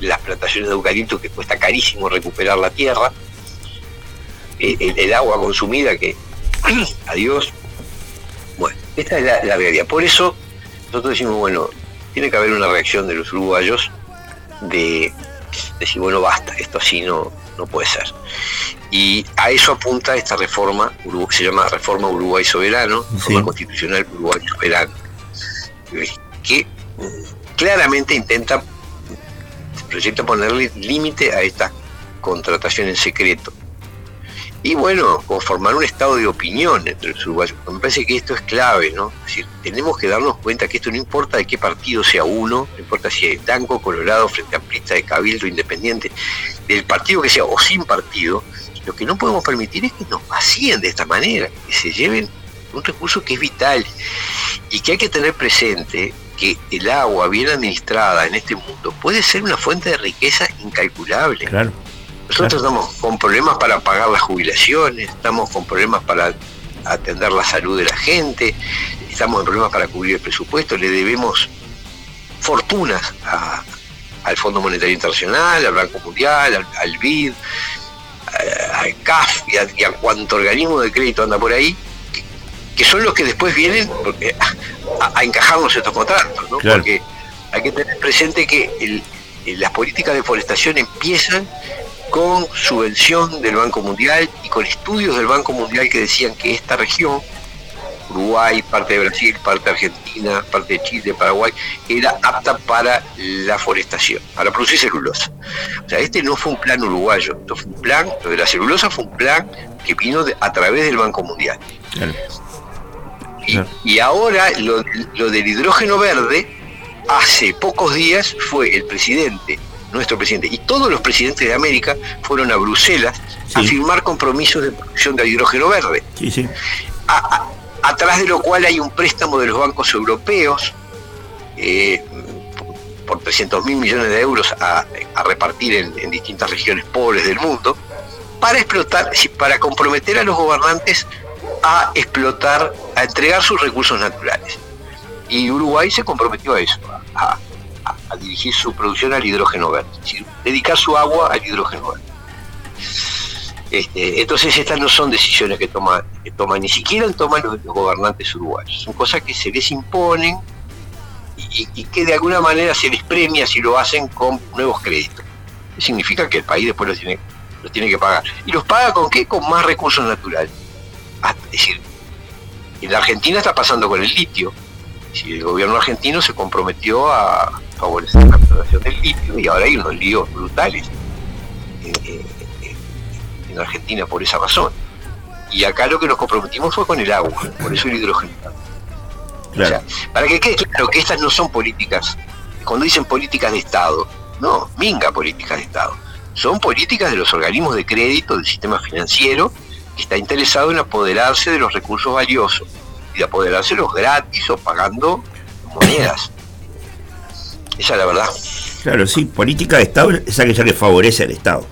las plantaciones de eucalipto que cuesta carísimo recuperar la tierra, el, agua consumida que, adiós. Bueno, esta es la, realidad. Por eso nosotros decimos, bueno, tiene que haber una reacción de los uruguayos de decir, bueno, basta, esto así no, no puede ser. Y a eso apunta esta reforma, se llama Reforma Uruguay Soberano, Reforma Constitucional Uruguay Soberano, eh, que mm, claramente intenta, proyecta ponerle límite a esta contratación en secreto. Y bueno, conformar un estado de opinión entre los uruguayos. Me parece que esto es clave, ¿no? Es decir, tenemos que darnos cuenta que esto no importa de qué partido sea uno, no importa si es blanco, colorado, frente amplista, de cabildo, independiente, del partido que sea o sin partido, lo que no podemos permitir es que nos vacíen de esta manera, que se lleven un recurso que es vital y que hay que tener presente que el agua bien administrada en este mundo puede ser una fuente de riqueza incalculable.
Claro.
Nosotros estamos con problemas para pagar las jubilaciones, estamos con problemas para atender la salud de la gente, estamos en problemas para cubrir el presupuesto, le debemos fortunas a- al Fondo Monetario Internacional, al Banco Mundial, al, al BID, al CAF y a, y a cuanto organismo de crédito anda por ahí, que, que son los que después vienen porque, a, a encajarnos estos contratos, ¿no?
Claro.
Porque hay que tener presente que el- las políticas de forestación empiezan con subvención del Banco Mundial y con estudios del Banco Mundial que decían que esta región, Uruguay, parte de Brasil, parte de Argentina, parte de Chile, Paraguay, era apta para la forestación, para producir celulosa. O sea, este no fue un plan uruguayo, esto fue un plan, lo de la celulosa fue un plan que vino de- a través del Banco Mundial.
Claro.
Y ahora lo, lo del hidrógeno verde, hace pocos días fue el presidente, nuestro presidente, y todos los presidentes de América fueron a Bruselas a firmar compromisos de producción de hidrógeno verde.
Sí, sí.
A- atrás de lo cual hay un préstamo de los bancos europeos eh, por 300 mil millones de euros a, repartir en, distintas regiones pobres del mundo para explotar, para comprometer a los gobernantes a explotar, a entregar sus recursos naturales. Y Uruguay se comprometió a eso, a, a- a dirigir su producción al hidrógeno verde, es decir, dedicar su agua al hidrógeno verde. Este, entonces estas no son decisiones que toman, que toman ni siquiera toman los, los gobernantes uruguayos, son cosas que se les imponen y, que de alguna manera se les premia si lo hacen con nuevos créditos. ¿Qué significa que el país después los tiene, los tiene que pagar? ¿Y los paga con qué? Con más recursos naturales. Ah, Es decir, en la Argentina está pasando con el litio. Si el gobierno argentino se comprometió a favorecer la explotación del litio y ahora hay unos líos brutales en, en- en Argentina por esa razón. Y acá lo que nos comprometimos fue con el agua, por eso el hidrógeno.
Claro.
Para que quede claro que estas no son políticas, cuando dicen políticas de Estado, no, minga políticas de Estado. Son políticas de los organismos de crédito del sistema financiero que está interesado en apoderarse de los recursos valiosos y de apoderárselos gratis o pagando monedas. Esa es la verdad.
Claro, sí, política de Estado es aquella que favorece al Estado.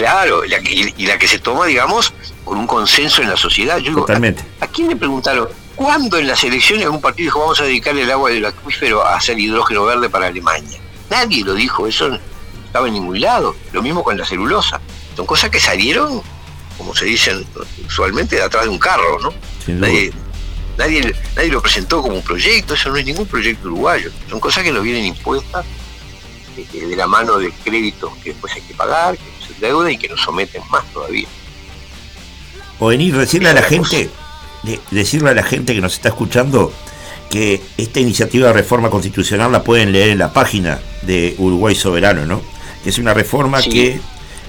Claro, la que- y la que se toma, digamos, con un consenso en la sociedad. Yo digo,
Totalmente.
¿A quién le preguntaron? ¿Cuándo en las elecciones algún partido dijo vamos a dedicar el agua del acuífero a hacer hidrógeno verde para Alemania? Nadie lo dijo, eso no estaba en ningún lado. Lo mismo con la celulosa. Son cosas que salieron, como se dicen usualmente, de atrás de un carro, ¿no? Nadie, nadie, nadie lo presentó como un proyecto, eso no es ningún proyecto uruguayo. Son cosas que nos vienen impuestas eh, de la mano de créditos que después hay que pagar, que endeudan y que nos someten más todavía.
O venir decirle a la gente de- decirle a la gente que nos está escuchando que esta iniciativa de reforma constitucional la pueden leer en la página de Uruguay Soberano, ¿no? Que es una reforma
Sí.
que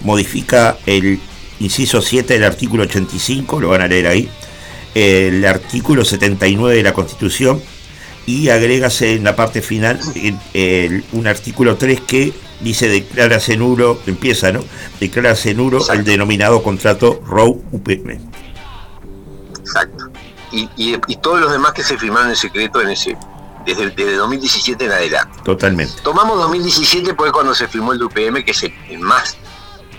modifica el inciso 7 del artículo 85, lo van a leer ahí, el artículo 79 de la Constitución y agrégase en la parte final el- el- un artículo 3 que dice declara nulo, empieza, ¿no? Declara el
Exacto.
denominado contrato ROW UPM.
Exacto. Y, y- y todos los demás que se firmaron en secreto en ese desde, desde 2017 en adelante.
Totalmente.
Tomamos 2017 porque cuando se firmó el UPM, que es el, el más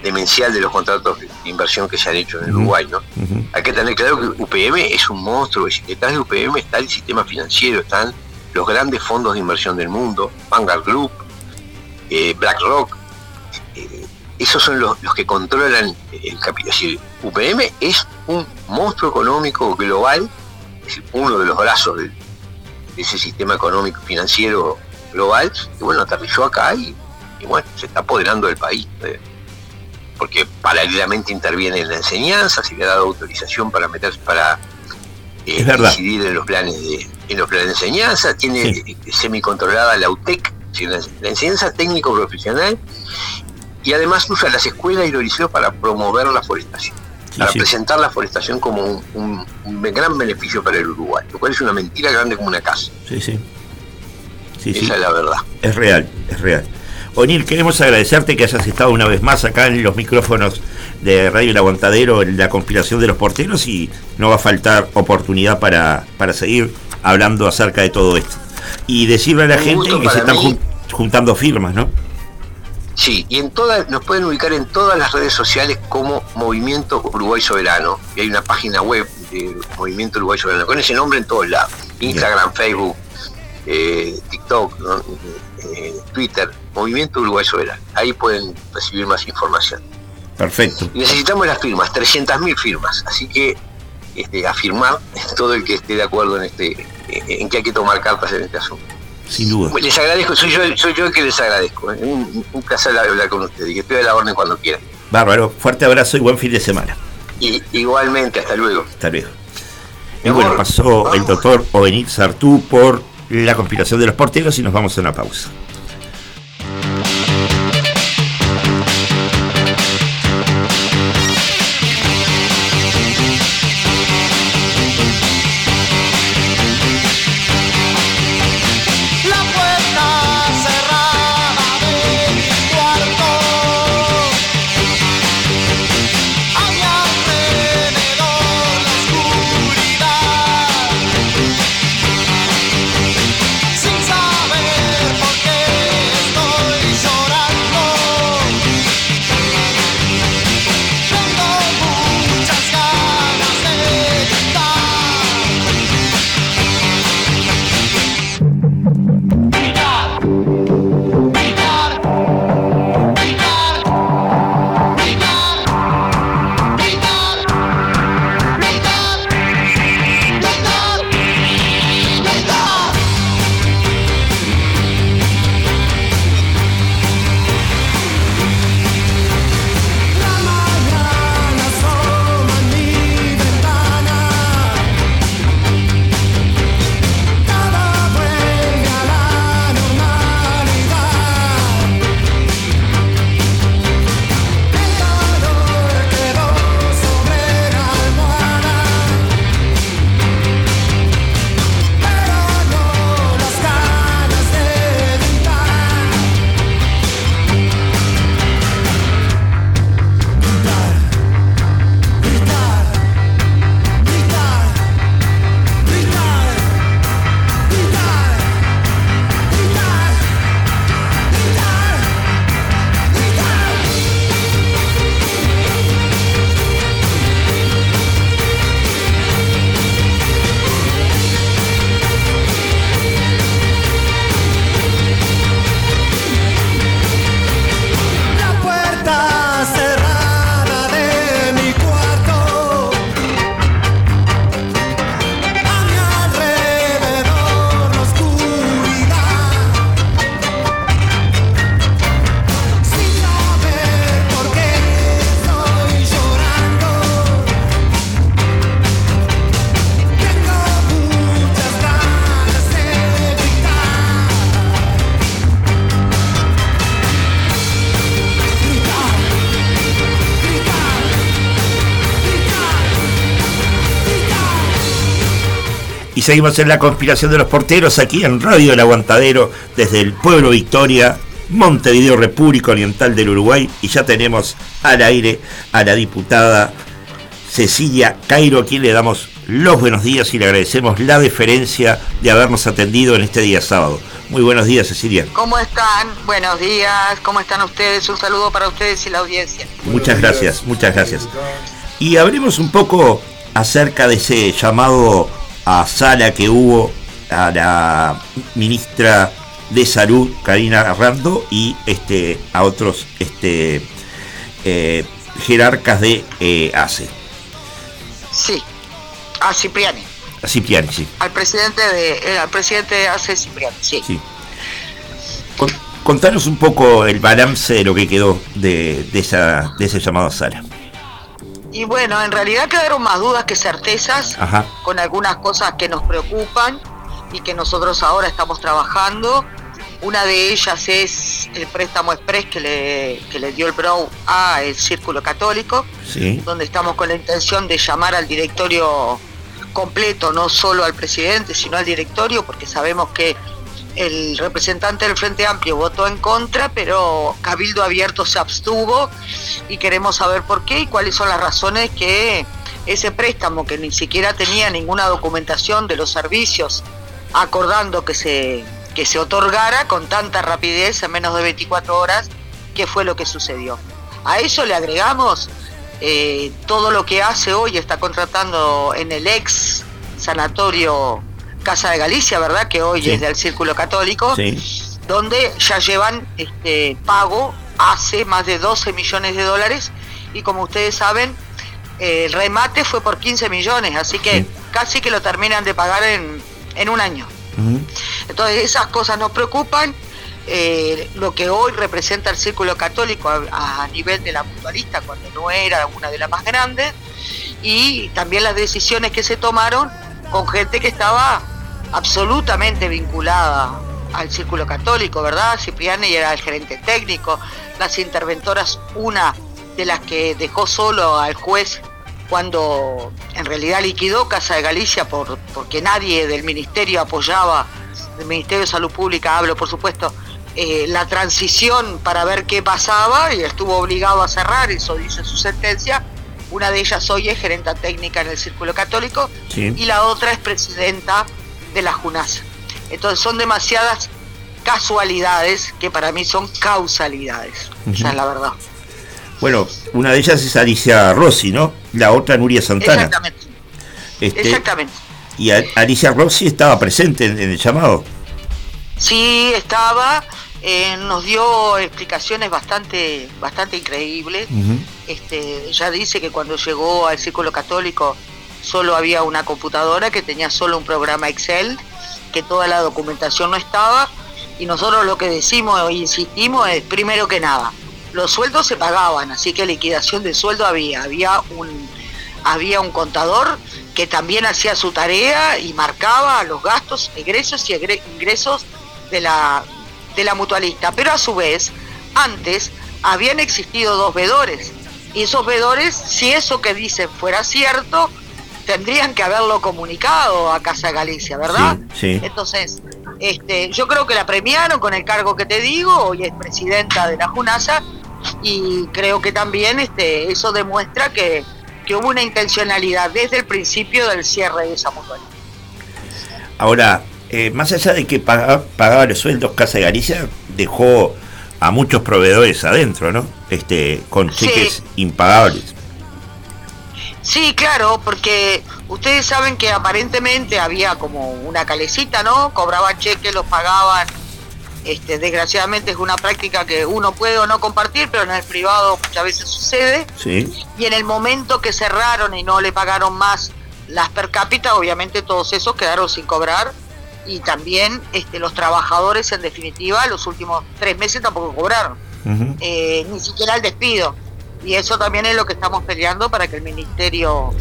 demencial de los contratos de inversión que se han hecho en el. Uruguay, ¿no?
Ujú.
Hay que tener claro que UPM es un monstruo, detrás de UPM está el sistema financiero, están los grandes fondos de inversión del mundo, Vanguard Group, eh, BlackRock, eh, esos son los, los que controlan el capital. Es decir, UPM es un monstruo económico global, es decir, uno de los brazos de ese sistema económico financiero global, que bueno, aterrizó acá y, y bueno, se está apoderando del país. eh, porque paralelamente interviene en la enseñanza, se le ha dado autorización para meterse, para eh, incidir en los planes de, en los planes de enseñanza, tiene
Sí.
semicontrolada la UTEC, la, enseñanza técnico profesional, y además usa las escuelas y los liceos para promover la forestación,
Sí,
para
sí.
presentar la forestación como un, un- un gran beneficio para el Uruguay, lo cual es una mentira grande como una casa.
Sí, sí. Sí, sí.
Esa es la verdad.
Es real, es real. Onil, queremos agradecerte que hayas estado una vez más acá en los micrófonos de Radio El Aguantadero en la conspiración de los porteros y no va a faltar oportunidad para, para seguir hablando acerca de todo esto. Y decirle a la
Un
gente que se están
mí.
juntando firmas, ¿no?
Sí, y en todas, nos pueden ubicar en todas las redes sociales como Movimiento Uruguay Soberano. Y hay una página web de Movimiento Uruguay Soberano, con ese nombre en todos lados. Instagram, Facebook, eh, TikTok, ¿no? Eh, Twitter, Movimiento Uruguay Soberano. Ahí pueden recibir más información.
Perfecto.
Y necesitamos las firmas, 300.000 firmas. Así que este, a firmar todo el que esté de acuerdo en este en que hay que tomar cartas en este asunto.
Sin duda.
Les agradezco, soy yo, soy yo el que les agradezco. ¿eh? Un, un placer hablar con ustedes y que estoy a la orden cuando quieran.
Bárbaro. Fuerte abrazo y buen fin de semana.
Y, igualmente, hasta luego.
Hasta luego. Y bueno, pasó el doctor Ovenir Sartú por la conspiración de los porteros y nos vamos a una pausa. Y seguimos en la conspiración de los porteros aquí en Radio El Aguantadero desde el pueblo Victoria, Montevideo, República Oriental del Uruguay. Y ya tenemos al aire a la diputada Cecilia Cairo, a quien le damos los buenos días y le agradecemos la deferencia de habernos atendido en este día sábado. Muy buenos días, Cecilia.
¿Cómo están? Buenos días. ¿Cómo están ustedes? Un saludo para ustedes y la audiencia.
Muchas gracias, muchas gracias. Y hablemos un poco acerca de ese llamado a sala que hubo a la ministra de Salud, Karina Rando, y este, a otros este, eh, jerarcas de eh, ACE.
Sí, a Cipriani.
A Cipriani, sí.
Al presidente de, eh, al presidente de ACE Cipriani, sí.
sí. Con- contanos un poco el balance de lo que quedó de, de esa, de ese llamado a sala.
Y bueno, en realidad quedaron más dudas que certezas
Ajá.
con algunas cosas que nos preocupan y que nosotros ahora estamos trabajando. Una de ellas es el préstamo express que le, que le dio el BROW a el Círculo Católico,
Sí.
donde estamos con la intención de llamar al directorio completo, no solo al presidente, sino al directorio, porque sabemos que el representante del Frente Amplio votó en contra, pero Cabildo Abierto se abstuvo y queremos saber por qué y cuáles son las razones que ese préstamo, que ni siquiera tenía ninguna documentación de los servicios acordando que se, que se otorgara con tanta rapidez en menos de 24 horas, qué fue lo que sucedió. A eso le agregamos eh, todo lo que hace hoy, está contratando en el ex sanatorio Casa de Galicia, ¿verdad? Que hoy
Sí.
es del Círculo Católico,
Sí.
donde ya llevan este pago hace más de 12 millones de dólares y como ustedes saben, el remate fue por 15 millones, así que
Sí.
casi que lo terminan de pagar en, en un año. Entonces esas cosas nos preocupan. eh, lo que hoy representa el Círculo Católico a, a nivel de la mutualista, cuando no era una de las más grandes, y también las decisiones que se tomaron con gente que estaba absolutamente vinculada al Círculo Católico, ¿verdad? Cipriani era el gerente técnico, las interventoras, una de las que dejó solo al juez cuando en realidad liquidó Casa de Galicia por, porque nadie del ministerio apoyaba, del Ministerio de Salud Pública hablo por supuesto, eh, la transición para ver qué pasaba y estuvo obligado a cerrar, eso dice su sentencia. Una de ellas hoy es gerenta técnica en el Círculo Católico
Sí.
y la otra es presidenta de la JUNAS. Entonces son demasiadas casualidades que para mí son causalidades. Esa es la verdad.
Bueno, una de ellas es Alicia Rossi, ¿no? La otra Nuria Santana.
Exactamente.
Este,
Exactamente.
Y Alicia Rossi estaba presente en, en el llamado.
Sí, estaba, eh, nos dio explicaciones bastante, bastante increíbles. Este, ella dice que cuando llegó al Círculo Católico solo había una computadora que tenía solo un programa Excel, que toda la documentación no estaba, y nosotros lo que decimos e insistimos es, primero que nada, los sueldos se pagaban, así que liquidación de sueldo había, había un, había un contador que también hacía su tarea y marcaba los gastos, egresos y ingresos de la, de la mutualista. Pero a su vez, antes habían existido dos vedores. Y esos vedores, si eso que dicen fuera cierto, tendrían que haberlo comunicado a Casa Galicia, ¿verdad?
Sí, sí.
Entonces, este, yo creo que la premiaron con el cargo que te digo, hoy es presidenta de la JUNASA, y creo que también este, eso demuestra que, que hubo una intencionalidad desde el principio del cierre de esa mutualidad.
Ahora, eh, más allá de que paga- pagaba los sueldos Casa de Galicia, dejó a muchos proveedores adentro, ¿no? Este, con
Sí.
cheques impagables.
Sí, claro, porque ustedes saben que aparentemente había como una calecita, ¿no? Cobraban cheques, los pagaban. Este, desgraciadamente es una práctica que uno puede o no compartir, pero en el privado muchas veces sucede.
Sí.
Y en el momento que cerraron y no le pagaron más las per cápita, obviamente todos esos quedaron sin cobrar. Y también este, los trabajadores, en definitiva, los últimos tres meses tampoco cobraron eh, ni siquiera el despido. Y eso también es lo que estamos peleando para que el Ministerio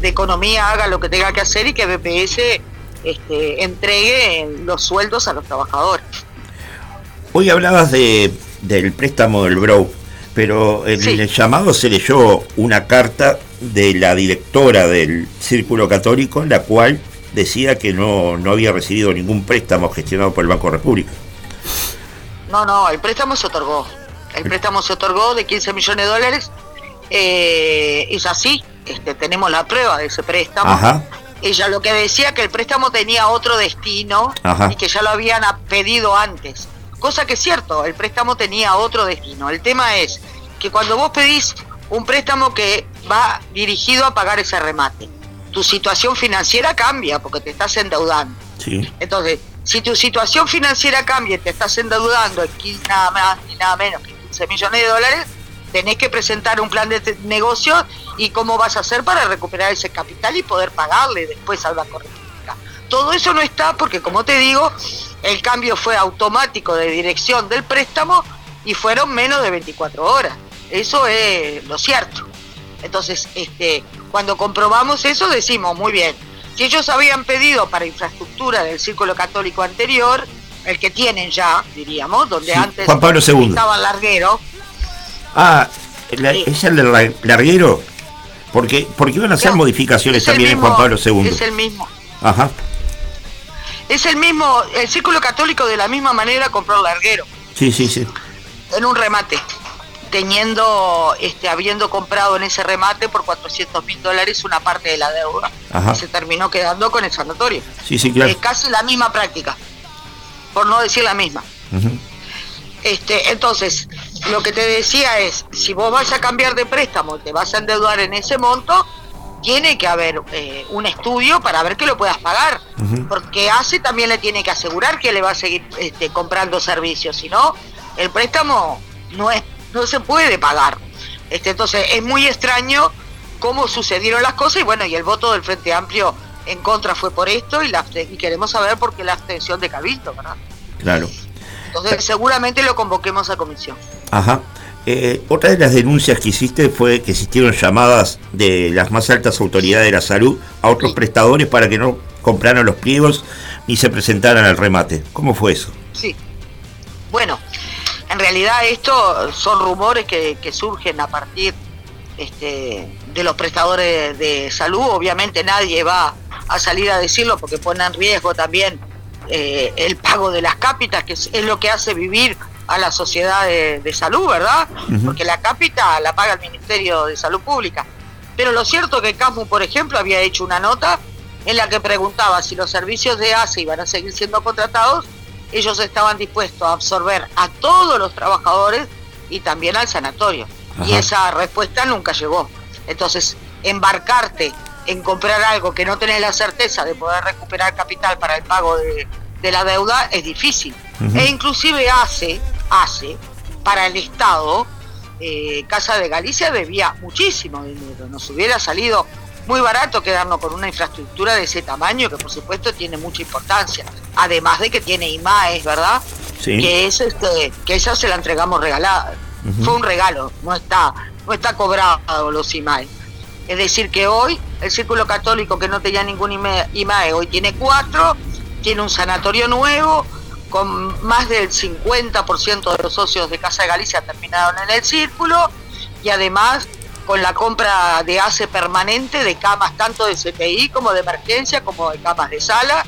de Economía haga lo que tenga que hacer y que BPS este, entregue los sueldos a los trabajadores.
Hoy hablabas de, del préstamo del Brow, pero en
Sí.
el llamado se leyó una carta de la directora del Círculo Católico en la cual decía que no, no había recibido ningún préstamo gestionado por el Banco República.
No, no, el préstamo se otorgó. El préstamo se otorgó de 15 millones de dólares. Eh, es así, este, tenemos la prueba de ese préstamo.
Ajá.
Ella lo que decía que el préstamo tenía otro destino
Ajá.
y que ya lo habían pedido antes. Cosa que es cierto, el préstamo tenía otro destino. El tema es que cuando vos pedís un préstamo que va dirigido a pagar ese remate, tu situación financiera cambia porque te estás endeudando.
Sí.
Entonces, si tu situación financiera cambia y te estás endeudando en 15 nada más ni nada menos que 15 millones de dólares, tenés que presentar un plan de negocio y cómo vas a hacer para recuperar ese capital y poder pagarle después al Banco República. Todo eso no está porque, como te digo, el cambio fue automático de dirección del préstamo y fueron menos de 24 horas. Eso es lo cierto. Entonces, este, cuando comprobamos eso, decimos, muy bien, si ellos habían pedido para infraestructura del Círculo Católico anterior, el que tienen ya, diríamos, donde
Sí,
antes
Juan Pablo II.
estaba Larguero,
Ah, la- ¿es el del la- larguero? Porque, porque iban a hacer modificaciones también
mismo-
en Juan Pablo II.
Es el mismo.
Ajá.
Es el mismo, el Círculo Católico de la misma manera compró Larguero,
Sí, sí, sí.
en un remate, teniendo, este, habiendo comprado en ese remate por 400 mil dólares una parte de la deuda.
Ajá.
Y se terminó quedando con el sanatorio.
Sí, sí, claro.
Es casi la misma práctica, por no decir la misma. Este, entonces, lo que te decía es, si vos vas a cambiar de préstamo, te vas a endeudar en ese monto, tiene que haber eh, un estudio para ver que lo puedas pagar, porque ACE también le tiene que asegurar que le va a seguir este, comprando servicios, si no, el préstamo no es, no se puede pagar. Este, entonces, es muy extraño cómo sucedieron las cosas y bueno, y el voto del Frente Amplio en contra fue por esto y, la, y queremos saber por qué la abstención de Cabildo, ¿verdad?
Claro.
Entonces, seguramente lo convoquemos a comisión.
Ajá. Eh, otra de las denuncias que hiciste fue que existieron llamadas de las más altas autoridades de la salud a otros prestadores para que no compraran los pliegos ni se presentaran al remate. ¿Cómo fue eso?
Sí. Bueno, en realidad esto son rumores que, que surgen a partir este, de los prestadores de salud. Obviamente nadie va a salir a decirlo porque pone en riesgo también eh, el pago de las cápitas, que es, es lo que hace vivir a la sociedad de, de salud, ¿verdad? Porque la cápita la paga el Ministerio de Salud Pública. Pero lo cierto que CAMU, por ejemplo, había hecho una nota en la que preguntaba si los servicios de ACE iban a seguir siendo contratados, ellos estaban dispuestos a absorber a todos los trabajadores y también al sanatorio. Y esa respuesta nunca llegó. Entonces, embarcarte en comprar algo que no tenés la certeza de poder recuperar capital para el pago de, de la deuda es difícil. E inclusive hace, hace, para el Estado, eh, Casa de Galicia debía muchísimo dinero. Nos hubiera salido muy barato quedarnos con una infraestructura de ese tamaño que por supuesto tiene mucha importancia. Además de que tiene IMAES, ¿verdad?
Sí.
Que es este, que esa se la entregamos regalada. Fue un regalo, no está, no está cobrado los IMAES. Es decir, que hoy el Círculo Católico que no tenía ningún IMAE, hoy tiene cuatro, tiene un sanatorio nuevo, con más del 50% de los socios de Casa de Galicia terminaron en el Círculo, y además con la compra de ACE permanente de camas tanto de CTI como de emergencia, como de camas de sala,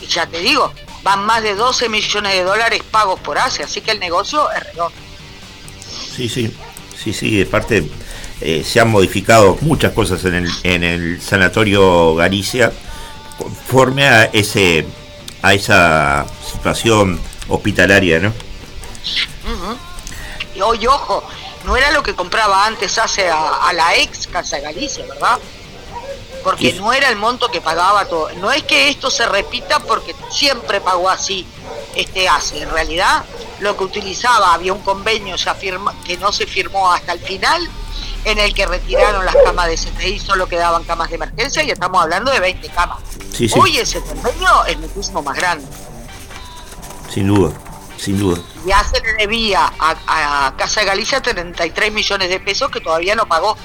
y ya te digo, van más de 12 millones de dólares pagos por ACE, así que el negocio es redondo.
Sí, sí. Sí, sí. De parte, eh, se han modificado muchas cosas en el, en el sanatorio Galicia conforme a ese a esa situación hospitalaria, ¿no?
Y ojo, no era lo que compraba antes hace a, a la ex Casa Galicia, ¿verdad? Porque no era el monto que pagaba todo. No es que esto se repita porque siempre pagó así este ACE. En realidad, lo que utilizaba, había un convenio ya firma, que no se firmó hasta el final, en el que retiraron las camas de CTI, solo quedaban camas de emergencia y estamos hablando de 20 camas.
Sí, sí.
Hoy ese convenio es muchísimo más grande.
Sin duda, sin duda.
ya se le debía a, a Casa de Galicia 33 millones de pesos que todavía no pagó,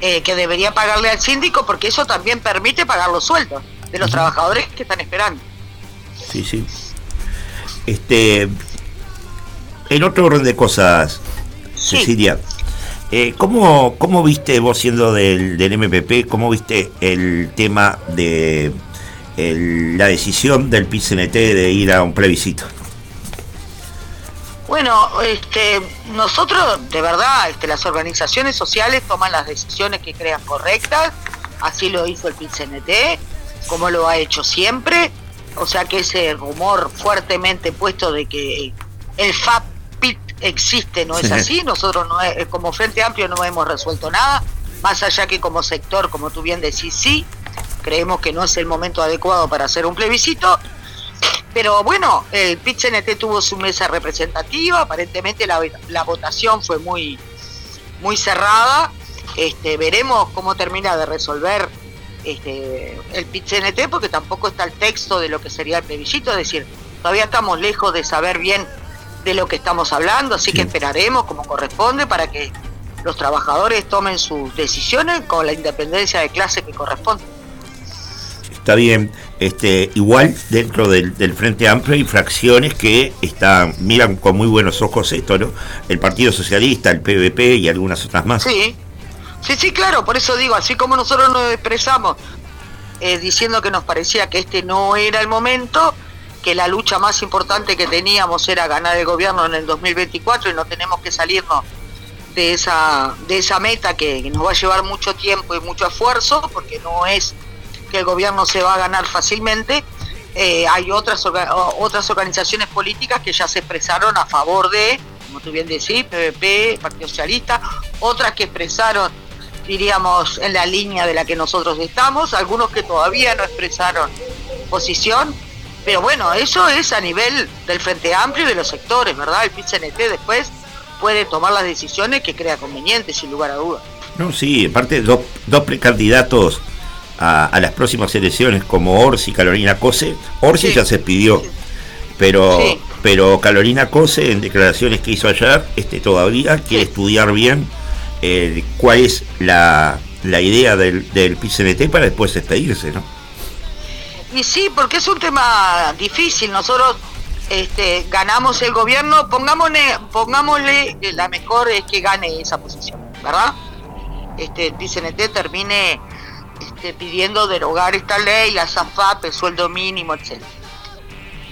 eh, que debería pagarle al síndico porque eso también permite pagar los sueldos de los trabajadores que están esperando.
Sí, sí. Este, en otro orden de cosas, Cecilia, eh, ¿cómo, ¿cómo viste vos siendo del, del MPP, cómo viste el tema de la decisión del PCNT de ir a un plebiscito.
Bueno, este, nosotros, de verdad, este, las organizaciones sociales toman las decisiones que crean correctas, así lo hizo el PIT-CNT, como lo ha hecho siempre, o sea que ese rumor fuertemente puesto de que el FAPIT existe no es
Sí.
así, nosotros no es- como Frente Amplio no hemos resuelto nada, más allá que como sector, como tú bien decís, sí, creemos que no es el momento adecuado para hacer un plebiscito, pero bueno, el PIT-CNT tuvo su mesa representativa, aparentemente la, la votación fue muy, muy cerrada. Este, veremos cómo termina de resolver este, el PIT-CNT, porque tampoco está el texto de lo que sería el plebiscito, es decir, todavía estamos lejos de saber bien de lo que estamos hablando, así que esperaremos como corresponde para que los trabajadores tomen sus decisiones con la independencia de clase que corresponde.
Está bien, este, igual dentro del, del Frente Amplio hay fracciones que están, miran con muy buenos ojos esto, ¿no? El Partido Socialista, el PVP y algunas otras más.
Sí, sí, sí, claro, por eso digo, así como nosotros nos expresamos eh, diciendo que nos parecía que este no era el momento, que la lucha más importante que teníamos era ganar el gobierno en el 2024 y no tenemos que salirnos de esa, de esa meta que, nos va a llevar mucho tiempo y mucho esfuerzo, porque no es que el gobierno se va a ganar fácilmente. Eh, hay otras, otras organizaciones políticas que ya se expresaron a favor de, como tú bien decís, PVP, Partido Socialista, otras que expresaron, diríamos, en la línea de la que nosotros estamos, algunos que todavía no expresaron posición, pero bueno, eso es a nivel del Frente Amplio y de los sectores, ¿verdad? El PIT-CNT después puede tomar las decisiones que crea convenientes, sin lugar a dudas.
No, sí, aparte dos, dos precandidatos a, a las próximas elecciones como Orsi y Carolina Cose. Orsi ya se pidió, pero,
Sí.
pero Carolina Cose en declaraciones que hizo ayer este, todavía quiere estudiar bien eh, cuál es la, la idea del, del PCNT para después despedirse, ¿no?
Y sí, porque es un tema difícil. Nosotros este, ganamos el gobierno, pongámosle, pongámosle eh, la mejor es que gane esa posición, ¿verdad? Este, el PCNT termine este, pidiendo derogar esta ley, la SAFAP, el sueldo mínimo, etc.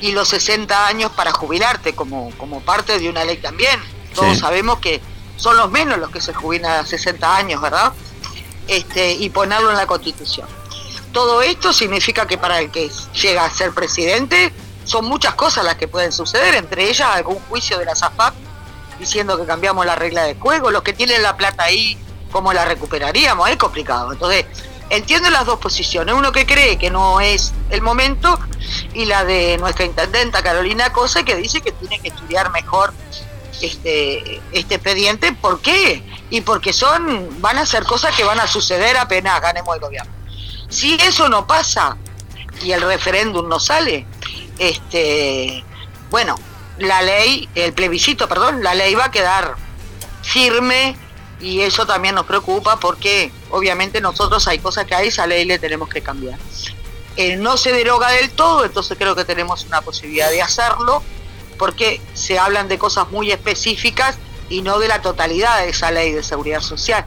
Y los 60 años para jubilarte como, como parte de una ley también. Todos
Sí.
sabemos que son los menos los que se jubilan a 60 años, ¿verdad? Este, y ponerlo en la constitución. Todo esto significa que para el que llega a ser presidente son muchas cosas las que pueden suceder, entre ellas algún juicio de la SAFAP diciendo que cambiamos la regla de juego, los que tienen la plata ahí, ¿cómo la recuperaríamos? Es complicado. Entonces, entiendo las dos posiciones, uno que cree que no es el momento y la de nuestra intendenta Carolina Cose que dice que tiene que estudiar mejor este, este expediente, ¿por qué? Y porque son, van a ser cosas que van a suceder apenas ganemos el gobierno. Si eso no pasa y el referéndum no sale, este, bueno, la ley, el plebiscito, perdón, la ley va a quedar firme y eso también nos preocupa porque obviamente nosotros hay cosas que a esa ley le tenemos que cambiar. Eh, no se deroga del todo, entonces creo que tenemos una posibilidad de hacerlo porque se hablan de cosas muy específicas y no de la totalidad de esa ley de seguridad social.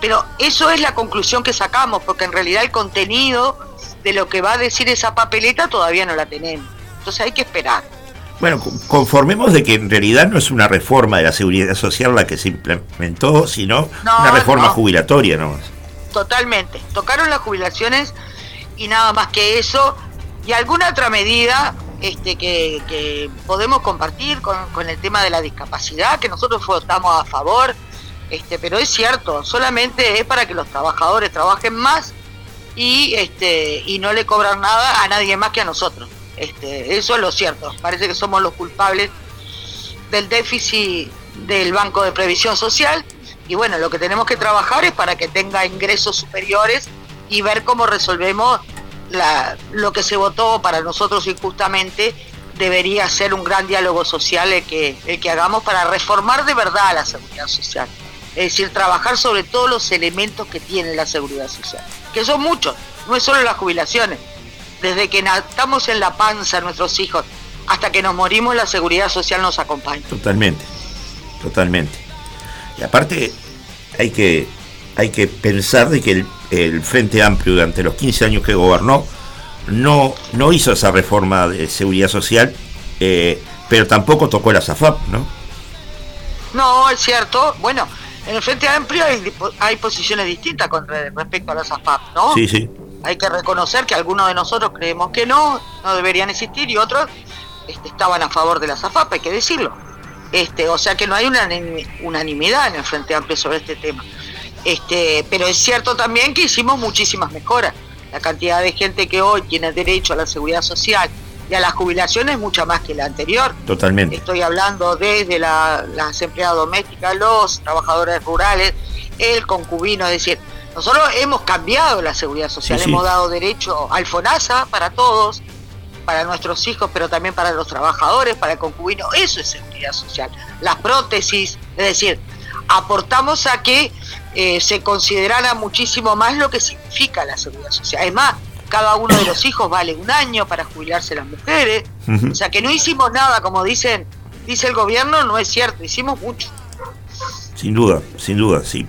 Pero eso es la conclusión que sacamos, porque en realidad el contenido de lo que va a decir esa papeleta todavía no la tenemos. Entonces hay que esperar.
Bueno, con- conformemos de que en realidad no es una reforma de la seguridad social la que se implementó, sino
No,
una reforma
no.
jubilatoria nomás.
Totalmente. Tocaron las jubilaciones y nada más que eso. Y alguna otra medida este, que, podemos compartir con, con el tema de la discapacidad, que nosotros votamos a favor. Este, pero es cierto, solamente es para que los trabajadores trabajen más y, este, y no le cobran nada a nadie más que a nosotros. Este, eso es lo cierto. Parece que somos los culpables del déficit del Banco de Previsión Social y bueno, lo que tenemos que trabajar es para que tenga ingresos superiores y ver cómo resolvemos lo que se votó para nosotros injustamente debería ser un gran diálogo social el que, el que hagamos para reformar de verdad la seguridad social. Es decir, trabajar sobre todos los elementos que tiene la seguridad social, que son muchos, no es solo las jubilaciones. Desde que na- estamos en la panza nuestros hijos hasta que nos morimos, la seguridad social nos acompaña.
Totalmente, totalmente. Y aparte hay que, hay que pensar de que el, el Frente Amplio durante los 15 años que gobernó no, no hizo esa reforma de seguridad social, eh, pero tampoco tocó la SAFAP, ¿no?
No, es cierto. Bueno, en el Frente Amplio hay, hay posiciones distintas con re- respecto a las AFAP, ¿no?
Sí, sí.
Hay que reconocer que algunos de nosotros creemos que no, no deberían existir y otros este, estaban a favor de las AFAP, hay que decirlo. Este, o sea que no hay una unani- unanimidad en el Frente Amplio sobre este tema. Este, pero es cierto también que hicimos muchísimas mejoras. La cantidad de gente que hoy tiene derecho a la seguridad social y a la jubilación es mucha más que la anterior.
Totalmente.
Estoy hablando desde la- las empleadas domésticas, los trabajadores rurales, el concubino, es decir, nosotros hemos cambiado la seguridad social,
Sí, sí.
hemos dado derecho al FONASA para todos, para nuestros hijos, pero también para los trabajadores, para el concubino, eso es seguridad social. Las prótesis, es decir, aportamos a que eh, se considerara muchísimo más lo que significa la seguridad social. Es más, cada uno de los hijos vale un año para jubilarse las mujeres, o sea que no hicimos nada, como dicen, dice el gobierno, no es cierto, hicimos mucho.
Sin duda, sin duda, sí.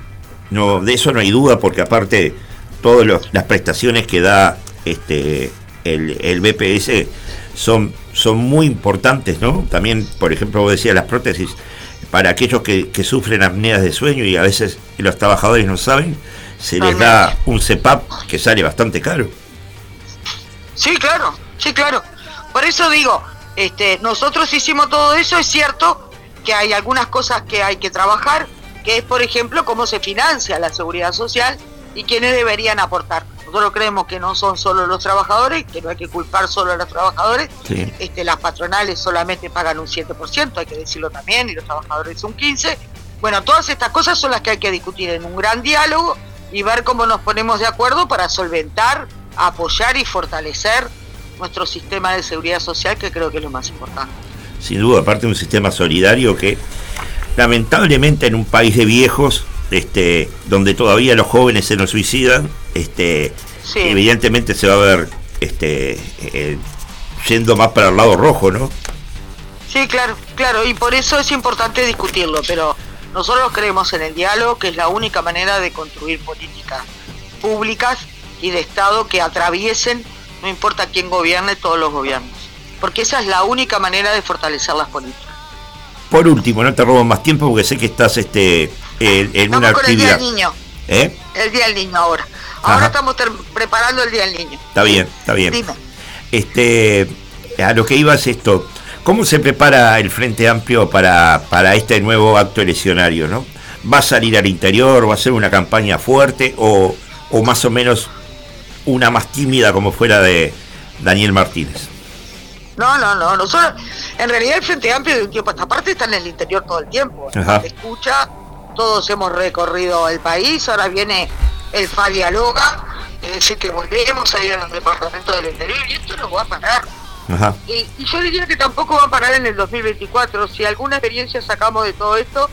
No, de eso no hay duda, porque aparte todas los- las prestaciones que da este el, el BPS son, son muy importantes, ¿no? También, por ejemplo, vos decías las prótesis, para aquellos que, que sufren apneas de sueño y a veces los trabajadores no saben, se les da un CEPAP que sale bastante caro.
Sí, claro, sí, claro. Por eso digo, este, nosotros hicimos todo eso, es cierto que hay algunas cosas que hay que trabajar, que es, por ejemplo, cómo se financia la seguridad social y quiénes deberían aportar. Nosotros creemos que no son solo los trabajadores, que no hay que culpar solo a los trabajadores,
Sí.
este, las patronales solamente pagan un 7%, hay que decirlo también, y los trabajadores un 15%. Bueno, todas estas cosas son las que hay que discutir en un gran diálogo y ver cómo nos ponemos de acuerdo para solventar, apoyar y fortalecer nuestro sistema de seguridad social, que creo que es lo más importante.
sin duda, aparte de un sistema solidario que lamentablemente en un país de viejos, este, donde todavía los jóvenes se nos suicidan, este,
Sí.
evidentemente se va a ver este, eh, yendo más para el lado rojo, ¿no?
Sí, claro, claro, y por eso es importante discutirlo, pero nosotros creemos en el diálogo, que es la única manera de construir políticas públicas y de Estado que atraviesen, no importa quién gobierne, todos los gobiernos. Porque esa es la única manera de fortalecer las políticas.
Por último, no te robo más tiempo porque sé que estás este, en, en una
con el Día
actividad.
del Niño,
¿Eh?
el Día del Niño ahora. Ahora
Ajá.
estamos preparando el Día del Niño.
Está bien, está bien.
Dime.
Este, a lo que iba es esto. ¿Cómo se prepara el Frente Amplio para, para este nuevo acto eleccionario? ¿no? ¿Va a salir al interior? ¿Va a ser una campaña fuerte? ¿O, o más o menos una más tímida como fuera de Daniel Martínez?
No, no, no. Nosotros, en realidad, el Frente Amplio de un tiempo a esta parte está en el interior todo el tiempo.
Ajá.
Se escucha, todos hemos recorrido el país, ahora viene el FA Dialoga, es decir, que volvemos a ir al departamento del interior y esto no va a parar.
Ajá.
Y, y yo diría que tampoco va a parar en el 2024. Si alguna experiencia sacamos de todo esto,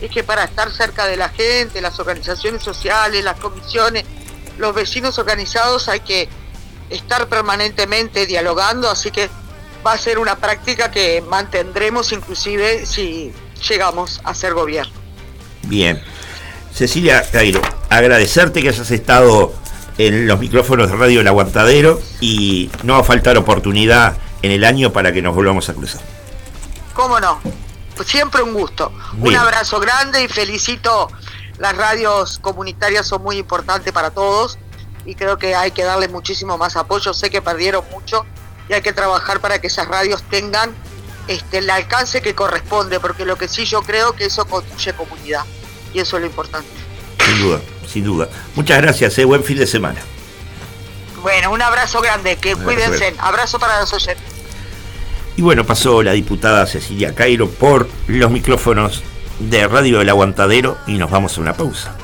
es que para estar cerca de la gente, las organizaciones sociales, las comisiones, los vecinos organizados, hay que estar permanentemente dialogando, así que va a ser una práctica que mantendremos inclusive si llegamos a ser gobierno.
Bien. Cecilia Cairo, agradecerte que hayas estado en los micrófonos de Radio El Aguantadero y no va a faltar oportunidad en el año para que nos volvamos a cruzar.
¿Cómo no? Siempre un gusto. Un abrazo grande y felicito. Las radios comunitarias son muy importantes para todos y creo que hay que darle muchísimo más apoyo. Sé que perdieron mucho y hay que trabajar para que esas radios tengan este, el alcance que corresponde, porque lo que sí yo creo que eso construye comunidad y eso es lo importante.
Sin duda, sin duda. Muchas gracias, eh, buen fin de semana.
Bueno, un abrazo grande, que
abrazo
cuídense.
grande.
Abrazo para los oyentes.
Y bueno, pasó la diputada Cecilia Cairo por los micrófonos de Radio El Aguantadero y nos vamos a una pausa.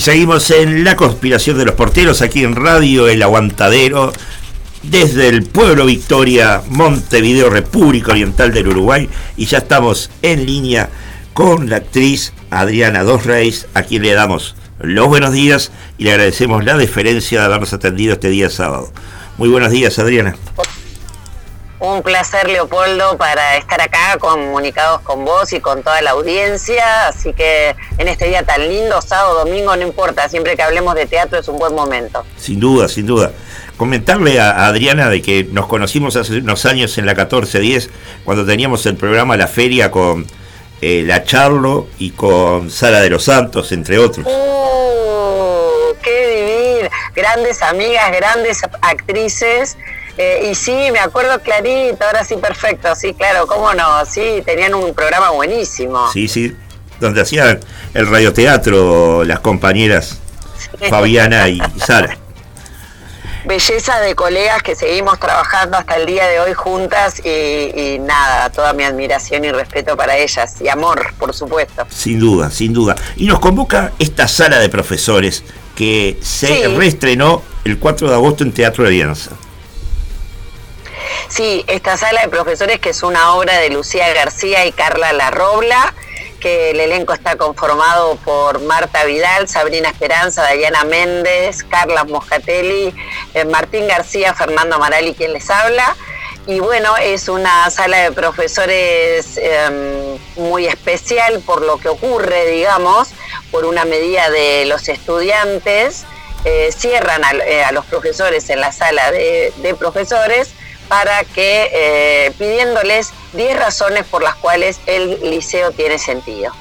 Seguimos en la conspiración de los porteros aquí en Radio El Aguantadero, desde el pueblo Victoria, Montevideo, República Oriental del Uruguay. Y ya estamos en línea con la actriz Adriana Dos Reis, a quien le damos los buenos días y le agradecemos la deferencia de habernos atendido este día sábado. Muy buenos días, Adriana.
Un placer, Leopoldo, para estar acá comunicados con vos y con toda la audiencia. Así que en este día tan lindo, sábado, domingo, no importa, siempre que hablemos de teatro es un buen momento.
Sin duda, sin duda. Comentarle a Adriana de que nos conocimos hace unos años en la 1410, cuando teníamos el programa La Feria con eh, La Charlo y con Sara de los Santos, entre otros.
¡Uh! ¡Qué divino! Grandes amigas, grandes actrices. Eh, y sí, me acuerdo clarito, ahora sí perfecto, sí, claro, cómo no, sí, tenían un programa buenísimo.
Sí, sí, donde hacían el radioteatro las compañeras Fabiana y Sara.
Belleza de colegas que seguimos trabajando hasta el día de hoy juntas y, y nada, toda mi admiración y respeto para ellas y amor, por supuesto.
Sin duda, sin duda. Y nos convoca esta sala de profesores que se
Sí.
reestrenó el 4 de agosto en Teatro de Alianza.
Sí, esta sala de profesores que es una obra de Lucía García y Carla Larrobla, que el elenco está conformado por Marta Vidal, Sabrina Esperanza, Dayana Méndez, Carla Moscatelli, eh, Martín García, Fernando Marali quien les habla. Y bueno, es una sala de profesores eh, muy especial por lo que ocurre, digamos, por una medida de los estudiantes. eh, cierran a, eh, a los profesores en la sala de profesores para que eh, pidiéndoles 10 razones por las cuales el liceo tiene sentido.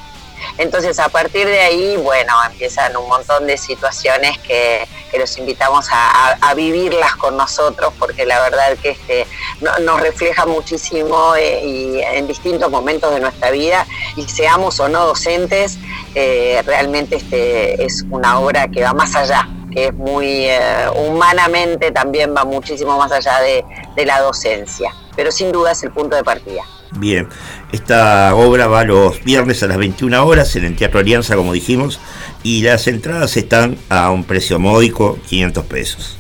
Entonces, a partir de ahí, bueno, empiezan un montón de situaciones que, que los invitamos a, vivirlas con nosotros, porque la verdad que este, no- nos refleja muchísimo eh, y en distintos momentos de nuestra vida, y seamos o no docentes, eh, realmente este, es una obra que va más allá, es muy eh, humanamente también va muchísimo más allá de, de la docencia, pero sin duda es el punto de partida.
Bien, esta obra va los viernes a las 21 horas en el Teatro Alianza, como dijimos, y las entradas están a un precio módico, 500 pesos.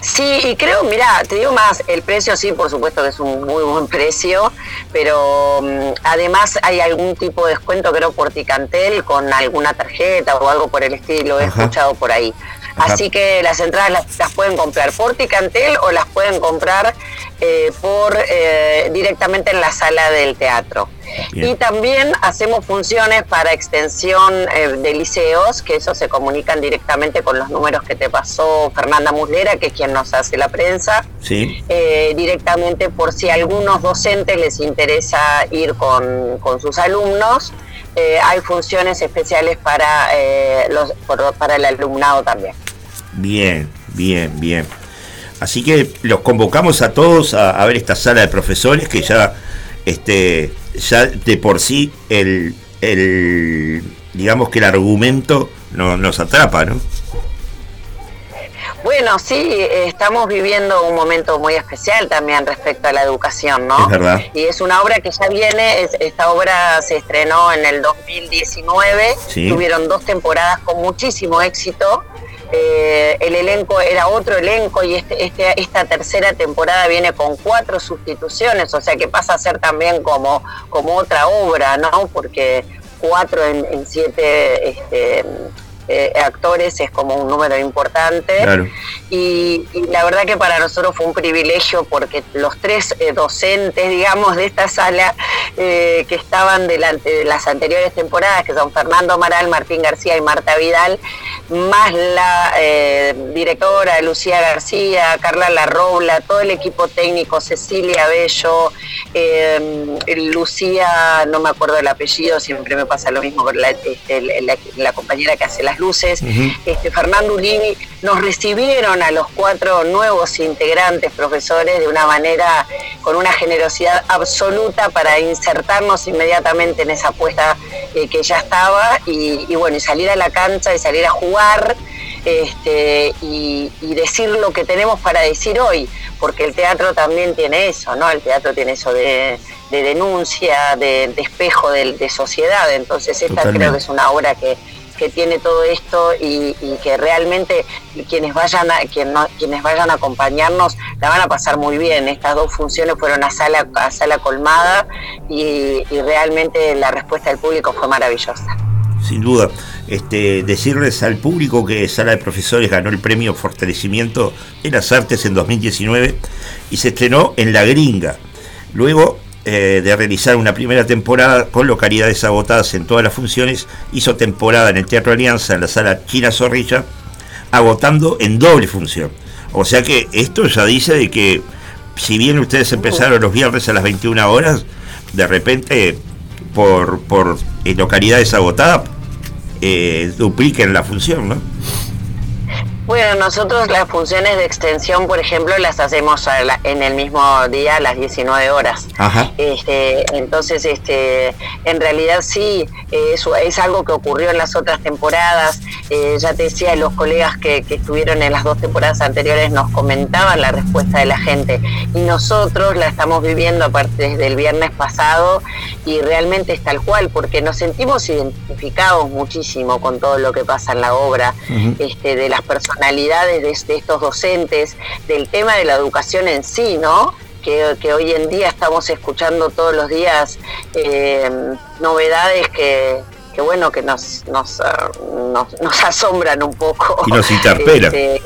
Sí, y creo, mira, te digo más, el precio sí, por supuesto que es un muy buen precio, pero mm, además hay algún tipo de descuento, creo, por Ticantel con alguna tarjeta o algo por el estilo, he
Ajá.
escuchado por ahí. Así que las entradas las, las pueden comprar por Ticantel o las pueden comprar eh, por eh, directamente en la sala del teatro.
Bien.
Y también hacemos funciones para extensión eh, de liceos, que eso se comunican directamente con los números que te pasó Fernanda Muslera, que es quien nos hace la prensa,
¿Sí?
eh, directamente por si a algunos docentes les interesa ir con, con sus alumnos. eh, hay funciones especiales para, eh, los, por- para el alumnado también.
Bien, bien, bien. Así que los convocamos a todos a, a ver esta sala de profesores que ya, este, ya de por sí el, el digamos que el argumento no, nos atrapa, ¿no?
Bueno, sí, estamos viviendo un momento muy especial también respecto a la educación, ¿no?
Es verdad.
Y es una obra que ya viene, es- esta obra se estrenó en el 2019,
Sí.
tuvieron dos temporadas con muchísimo éxito. Eh, el elenco era otro elenco y este, este- esta tercera temporada viene con cuatro sustituciones, o sea que pasa a ser también como, como otra obra, ¿no? Porque cuatro en, siete este, eh, actores es como un número importante.
Claro.
Y, y la verdad que para nosotros fue un privilegio porque los tres eh, docentes, digamos, de esta sala eh, que estaban delante de las anteriores temporadas, que son Fernando Amaral, Martín García y Marta Vidal, más la eh, directora Lucía García, Carla Larrobla, todo el equipo técnico, Cecilia Bello, Lucía, no me acuerdo el apellido, siempre me pasa lo mismo con la, este, la- la compañera que hace las luces, este, Fernando Ulini, nos recibieron a los cuatro nuevos integrantes, profesores, de una manera, con una generosidad absoluta para insertarnos inmediatamente en esa apuesta eh, que ya estaba y, y bueno, y salir a la cancha y salir a jugar este, y, y decir lo que tenemos para decir hoy, porque el teatro también tiene eso, ¿no? El teatro tiene eso de, de denuncia, de, de espejo de, de sociedad, entonces esta
Totalmente.
creo que es una obra que, que tiene todo esto y, que realmente quienes vayan a quien no- quienes vayan a acompañarnos la van a pasar muy bien. Estas dos funciones fueron a sala a sala colmada y, y realmente la respuesta del público fue maravillosa.
Sin duda. Este, decirles al público que Sala de Profesores ganó el premio Fortalecimiento de las Artes en 2019 y se estrenó en La Gringa. Luego eh, de realizar una primera temporada con localidades agotadas en todas las funciones, hizo temporada en el Teatro Alianza en la Sala China Zorrilla, agotando en doble función. O sea que esto ya dice de que si bien ustedes empezaron los viernes a las 21 horas, de repente por, por eh, localidades agotadas, eh, dupliquen la función, ¿no?
Bueno, nosotros las funciones de extensión, por ejemplo, las hacemos a la- en el mismo día a las 19 horas.
Ajá.
Este, entonces, este, en realidad sí, eh, eso es algo que ocurrió en las otras temporadas. Eh, ya te decía, los colegas que, que estuvieron en las dos temporadas anteriores nos comentaban la respuesta de la gente y nosotros la estamos viviendo aparte desde el viernes pasado y realmente es tal cual, porque nos sentimos identificados muchísimo con todo lo que pasa en la obra este, de las personalidades de, de estos docentes, del tema de la educación en sí, ¿no? Que, que hoy en día estamos escuchando todos los días eh, novedades que, que, bueno, que nos, nos, ah, nos, nos asombran un poco.
Y nos interpelan.
Este,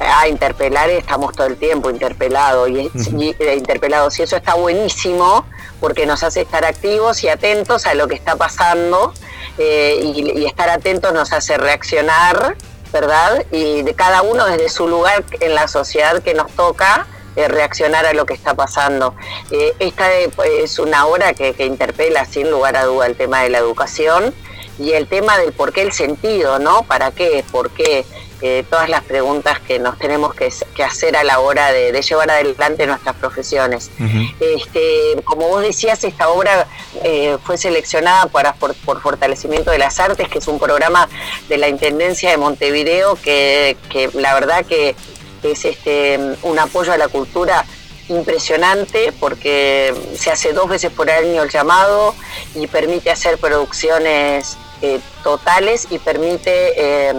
a interpelar estamos todo el tiempo interpelados y, y- eh, interpelados y eso está buenísimo porque nos hace estar activos y atentos a lo que está pasando eh, y, y estar atentos nos hace reaccionar verdad y de cada uno desde su lugar en la sociedad que nos toca eh, reaccionar a lo que está pasando Eh, esta eh, es una hora que, que interpela sin lugar a duda el tema de la educación y el tema del por qué el sentido, ¿no? ¿Para qué? ¿Por qué? Eh, todas las preguntas que nos tenemos que, que hacer a la hora de, de llevar adelante nuestras profesiones. Este, como vos decías, esta obra eh, fue seleccionada para, por, por Fortalecimiento de las Artes, que es un programa de la Intendencia de Montevideo, que, que la verdad que es este, un apoyo a la cultura impresionante porque se hace dos veces por año el llamado y permite hacer producciones eh, totales y permite eh,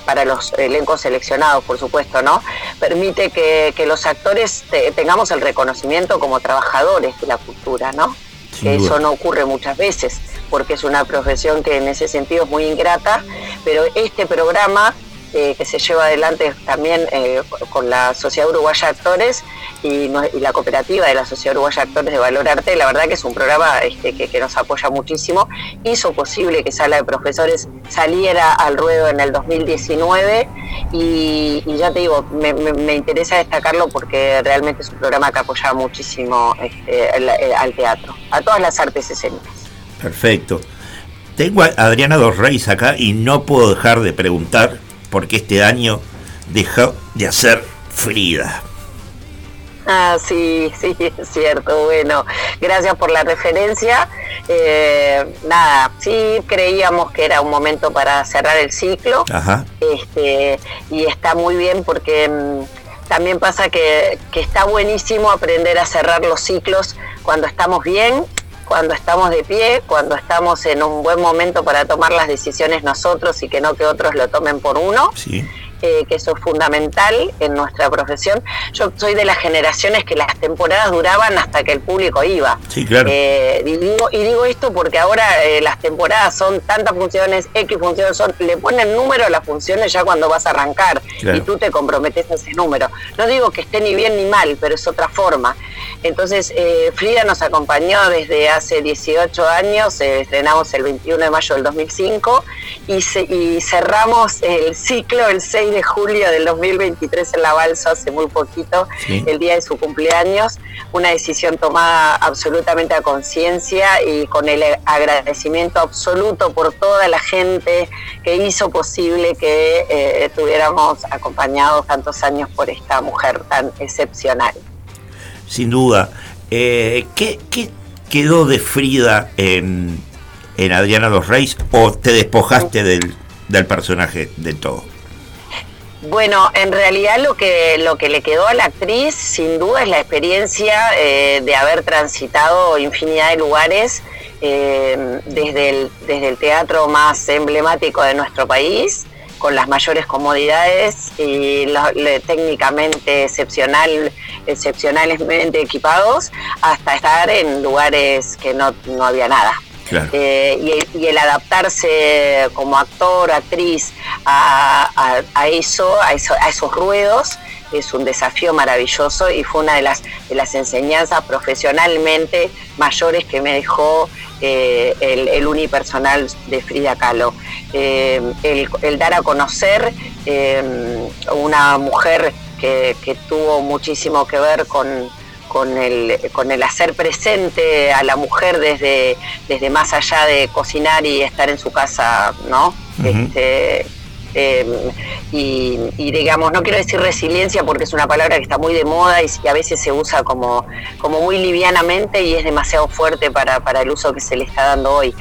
para los elencos seleccionados, por supuesto, ¿no? Permite que, que los actores te- tengamos el reconocimiento como trabajadores de la cultura, ¿no?
Sin
Que
duda.
eso no ocurre muchas veces, porque es una profesión que en ese sentido es muy ingrata, pero este programa eh, que se lleva adelante también eh, con la Sociedad Uruguaya de Actores y, la cooperativa de la Sociedad Uruguaya de Actores de Valor Arte, la verdad que es un programa este, que, nos apoya muchísimo. Hizo posible que Sala de Profesores saliera al ruedo en el 2019 y, ya te digo, me, me- interesa destacarlo porque realmente es un programa que apoya muchísimo este, al, al teatro, a todas las artes escénicas.
Perfecto. Tengo a Adriana Dos Reyes acá y no puedo dejar de preguntar por qué este año dejó de hacer Frida.
Ah, sí, sí, es cierto. Bueno, gracias por la referencia. Eh, nada, sí creíamos que era un momento para cerrar el ciclo.
Ajá.
Este, y está muy bien porque mm, también pasa que, que está buenísimo aprender a cerrar los ciclos cuando estamos bien, cuando estamos de pie, cuando estamos en un buen momento para tomar las decisiones nosotros y que no que otros lo tomen por uno
Sí.
Eh, que eso es fundamental en nuestra profesión. Yo soy de las generaciones que las temporadas duraban hasta que el público iba.
Sí, claro.
Eh, y, digo, y digo esto porque ahora eh, las temporadas son tantas funciones, X funciones son, le ponen número a las funciones ya cuando vas a arrancar
Claro.
y tú te comprometes a ese número. No digo que esté ni bien ni mal, pero es otra forma. Entonces, Frida nos acompañó desde hace 18 años, estrenamos el 21 de mayo del 2005 y, se- y cerramos el ciclo el 6 de julio del 2023 en La Balsa, hace muy poquito,
Sí.
el día de su cumpleaños. Una decisión tomada absolutamente a conciencia y con el agradecimiento absoluto por toda la gente que hizo posible que eh, estuviéramos acompañados tantos años por esta mujer tan excepcional.
Sin duda. Eh, ¿qué, qué quedó de Frida en, en Adriana Dos Reyes o te despojaste del, del personaje del todo?
Bueno, en realidad lo que, lo que le quedó a la actriz sin duda es la experiencia eh, de haber transitado infinidad de lugares eh, desde, el, desde el teatro más emblemático de nuestro país, con las mayores comodidades y técnicamente excepcional, excepcionalmente equipados, hasta estar en lugares que no, no había nada. Eh, y, el- adaptarse como actor, actriz a, a- eso, a eso, a esos ruedos, es un desafío maravilloso y fue una de las, de las enseñanzas profesionalmente mayores que me dejó eh, el, el unipersonal de Frida Kahlo. Eh, el, dar a conocer eh, una mujer que tuvo muchísimo que ver con, con el, con el hacer presente a la mujer desde, desde más allá de cocinar y estar en su casa, ¿no? Este, eh, y, y digamos, no quiero decir resiliencia porque es una palabra que está muy de moda y, y a veces se usa como, como muy livianamente y es demasiado fuerte para, para el uso que se le está dando hoy,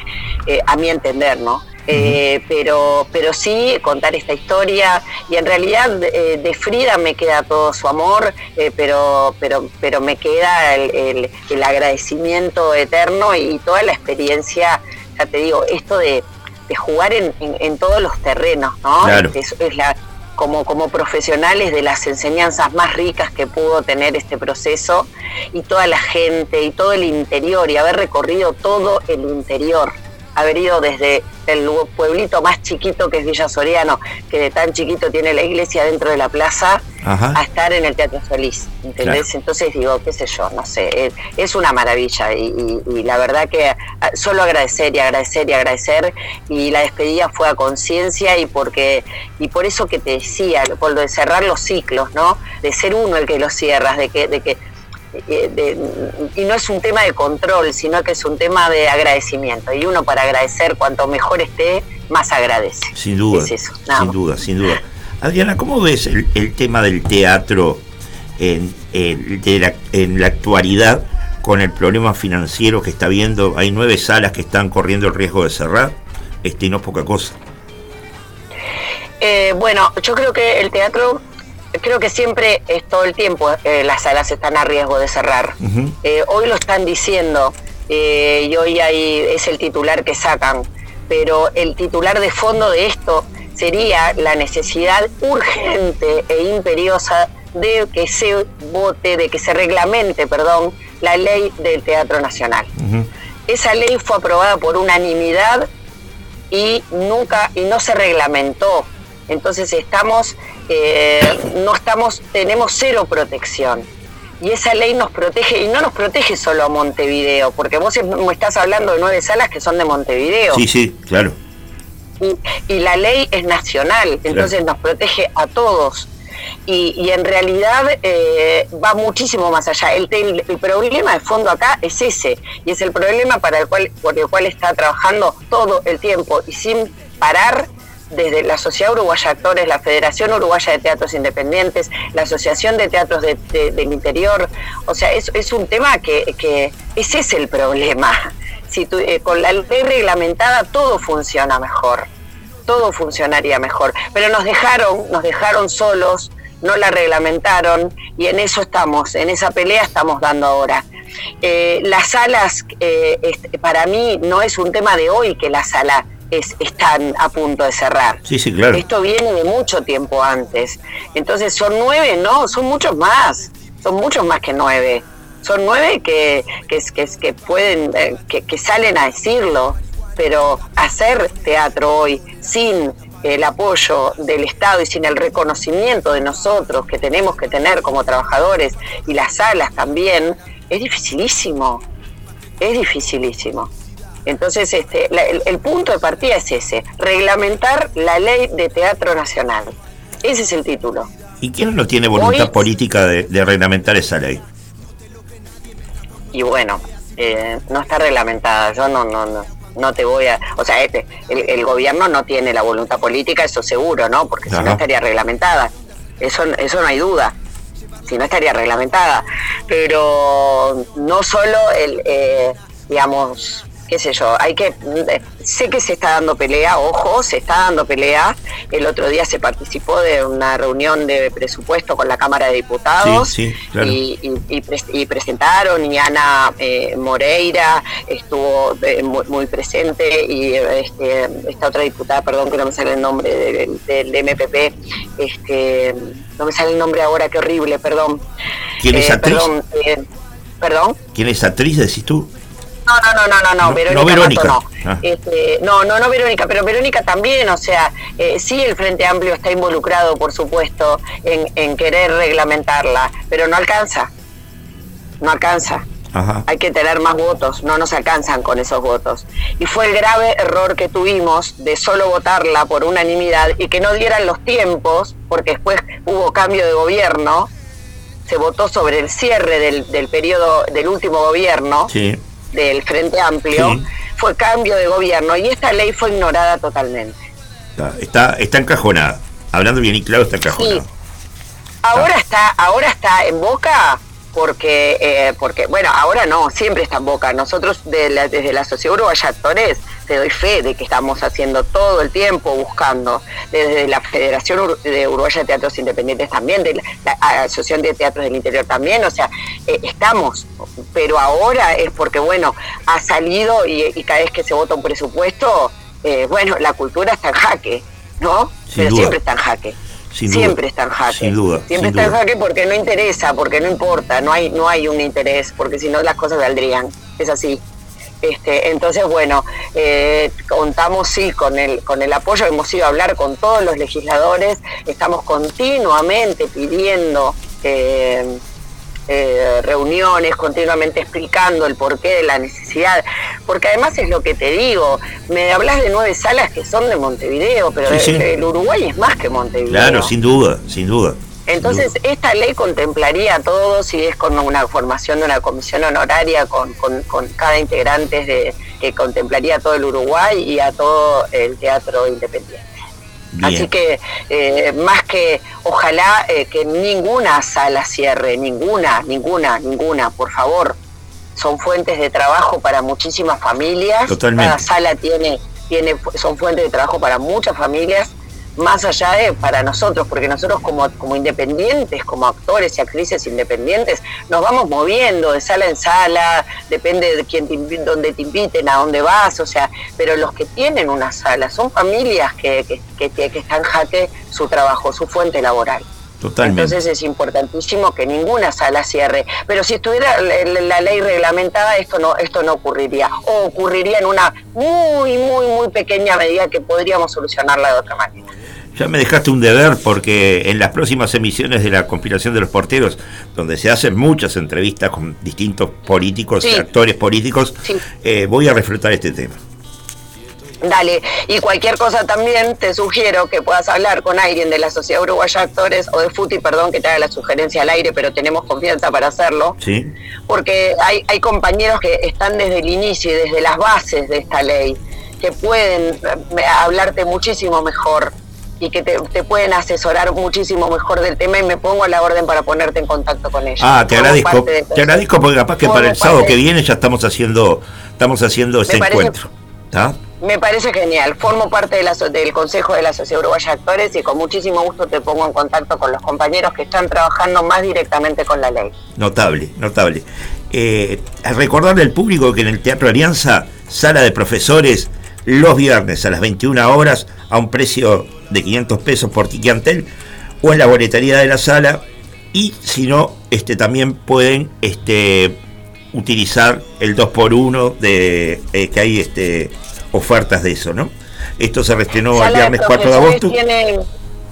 eh, a mi entender, ¿no? Eh, pero, pero sí contar esta historia y en realidad eh, de Frida me queda todo su amor, eh, pero, pero, pero me queda el, el- el agradecimiento eterno y toda la experiencia, ya te digo, esto de, de jugar en, en- en todos los terrenos, ¿no?
Claro.
Es, es la, como, como profesionales de las enseñanzas más ricas que pudo tener este proceso y toda la gente y todo el interior y haber recorrido todo el interior haber ido desde el pueblito más chiquito que es Villa Soriano, que de tan chiquito tiene la iglesia dentro de la plaza,
Ajá.
a estar en el Teatro Solís, ¿entendés?
Claro.
Entonces digo, qué sé yo, no sé, es, es una maravilla y, y- y la verdad que ah, solo agradecer y agradecer y agradecer y la despedida fue a conciencia y porque y por eso que te decía, por lo de cerrar los ciclos, ¿no? De ser uno el que los cierras, de que, de que eh, de- y no es un tema de control, sino que es un tema de agradecimiento. Y uno para agradecer, cuanto mejor esté, más agradece.
Sin duda.
Es eso, nada
sin duda, sin duda. Adriana, ¿cómo ves el, el tema del teatro en, en- de la, en la actualidad con el problema financiero que está viendo? Hay nueve salas que están corriendo el riesgo de cerrar. Este, y no es poca cosa.
Eh, bueno, yo creo que el teatro, creo que siempre es todo el tiempo, eh, las salas están a riesgo de cerrar. Eh, hoy lo están diciendo eh, y hoy hay, es el titular que sacan, pero el titular de fondo de esto sería la necesidad urgente e imperiosa de que se vote, de que se reglamente, perdón, la ley del Teatro Nacional. Esa ley fue aprobada por unanimidad y nunca y no se reglamentó. Entonces estamos, eh, no estamos, tenemos cero protección. Y esa ley nos protege, y no nos protege solo a Montevideo, porque vos me estás hablando de nueve salas que son de Montevideo.
Sí, sí, claro.
Y, y la ley es nacional, entonces nos protege a todos. Y, y en realidad eh, va muchísimo más allá. El, tel- el problema de fondo acá es ese, y es el problema para el cual, por el cual está trabajando todo el tiempo y sin parar desde la Sociedad Uruguaya de Actores, la Federación Uruguaya de Teatros Independientes, la Asociación de Teatros de- de- del Interior. O sea, es, un tema que, ese es el problema. Si eh, con la ley reglamentada todo funciona mejor todo funcionaría mejor. Pero nos dejaron, nos dejaron solos, no la reglamentaron y en eso estamos, en esa pelea estamos dando ahora. Eh, las salas, eh, para mí no es un tema de hoy que las salas es, están a punto de cerrar.
Sí, sí, claro.
Esto viene de mucho tiempo antes. Entonces son nueve, no, son muchos más, son muchos más que nueve. Son nueve que, que, que, que pueden, eh, que, que salen a decirlo, pero hacer teatro hoy sin el apoyo del Estado y sin el reconocimiento de nosotros que tenemos que tener como trabajadores y las salas también, es dificilísimo, es dificilísimo. Entonces, este, la- el, el punto de partida es ese, reglamentar la ley de teatro nacional. Ese es el título.
¿Y quién no tiene voluntad
Hoy-
política de, de reglamentar esa ley?
Y bueno, eh, no está reglamentada. Yo no, no, no, no te voy a. O sea, este, el, el gobierno no tiene la voluntad política, eso seguro, ¿no? Porque si no estaría reglamentada. Eso, eso no hay duda. Si no estaría reglamentada. Pero no solo el, eh, digamos, qué sé yo, hay que, sé que se está dando pelea, ojo, se está dando pelea. El otro día se participó de una reunión de presupuesto con la Cámara de Diputados
Sí, sí, claro.
y, y- y pres- y presentaron y Ana eh, Moreira estuvo eh, muy, muy presente y este, esta otra diputada, perdón que no me sale el nombre del, del MPP, este, no me sale el nombre ahora, qué horrible, perdón.
¿Quién es
Eh,
actriz?
Perdón, eh, perdón.
¿Quién es actriz, decís tú?
No, no, no, no, no, no, Verónica,
no Verónica.
Mato no.
Ah.
Este, no, no, no Verónica, pero Verónica también, o sea, eh, sí el Frente Amplio está involucrado, por supuesto, en, en querer reglamentarla, pero no alcanza, no alcanza.
Ajá.
Hay que tener más votos, no nos alcanzan con esos votos. Y fue el grave error que tuvimos de solo votarla por unanimidad y que no dieran los tiempos, porque después hubo cambio de gobierno, se votó sobre el cierre del, del periodo del último gobierno
Sí.
Del Frente Amplio,
Sí.
fue cambio de gobierno y esta ley fue ignorada totalmente.
Está, está, está encajonada. Hablando bien y claro, está encajonada.
Ahora está, ahora está en boca porque, eh, porque bueno, ahora no, siempre está en boca. Nosotros de la- desde la Sociedad Uruguaya Actores te doy fe de que estamos haciendo todo el tiempo buscando, desde la Federación Ur- de Uruguaya de Teatros Independientes también, de la, Asociación de Teatros del Interior también, o sea, eh, estamos, pero ahora es porque, bueno, ha salido y, y cada vez que se vota un presupuesto, eh, bueno, la cultura está en jaque, ¿no?
Sin
pero
duda.
siempre está en jaque.
Sin duda.
siempre está en jaque.
Sin duda,
Siempre
sin
está
duda.
en jaque porque no interesa, porque no importa, no hay, no hay un interés, porque si no las cosas saldrían. Es así. Este, entonces, bueno, eh, contamos sí con el, con el apoyo, hemos ido a hablar con todos los legisladores, estamos continuamente pidiendo eh, eh, reuniones, continuamente explicando el porqué de la necesidad, porque además es lo que te digo, me hablas de nueve salas que son de Montevideo, pero
Sí, sí.
el, el Uruguay es más que Montevideo.
Claro, sin duda, sin duda.
Entonces, esta ley contemplaría a todos y es con una formación de una comisión honoraria con, con- con cada integrante de, que contemplaría a todo el Uruguay y a todo el teatro independiente.
Bien.
Así que, eh, más que, ojalá eh, que ninguna sala cierre, ninguna, ninguna, ninguna, por favor. Son fuentes de trabajo para muchísimas familias.
Totalmente.
Cada sala tiene, tiene, son fuentes de trabajo para muchas familias, más allá de para nosotros, porque nosotros como, como independientes, como actores y actrices independientes, nos vamos moviendo de sala en sala, depende de quién te dónde te inviten, a dónde vas, o sea, pero los que tienen una sala son familias que, que, que, están jaque su trabajo, su fuente laboral.
Totalmente.
Entonces es importantísimo que ninguna sala cierre. Pero si estuviera la ley reglamentada, esto no, esto no ocurriría. O ocurriría en una muy, muy, muy pequeña medida que podríamos solucionarla de otra manera.
Ya me dejaste un deber porque en las próximas emisiones de la conspiración de los porteros, donde se hacen muchas entrevistas con distintos políticos,
Sí.
actores políticos,
Sí.
eh, voy a reflotar este tema.
Dale, y cualquier cosa también te sugiero que puedas hablar con alguien de la Sociedad Uruguaya de Actores o de FUTI, perdón, que te haga la sugerencia al aire, pero tenemos confianza para hacerlo.
¿Sí?
porque hay, hay compañeros que están desde el inicio y desde las bases de esta ley, que pueden eh, hablarte muchísimo mejor y que te, te pueden asesorar muchísimo mejor del tema y me pongo a la orden para ponerte en contacto con ellos.
Ah, te agradezco. Te agradezco porque capaz que para el sábado que viene ya estamos haciendo, estamos haciendo
parece-
encuentro. ¿Está?
Me parece genial. Formo parte de la del Consejo de la Sociedad Uruguaya de Actores y con muchísimo gusto te pongo en contacto con los compañeros que están trabajando más directamente con la ley.
Notable, notable. Eh, recordarle al público que en el Teatro Alianza, sala de profesores, los viernes a las 21 horas, a un precio de 500 pesos por tiquiantel, o en la boletería de la sala, y si no, este, también pueden este, utilizar el 2x1 de eh, que hay este, ofertas de eso, ¿no? Esto se reestrenó el viernes 4 de agosto.
Tiene,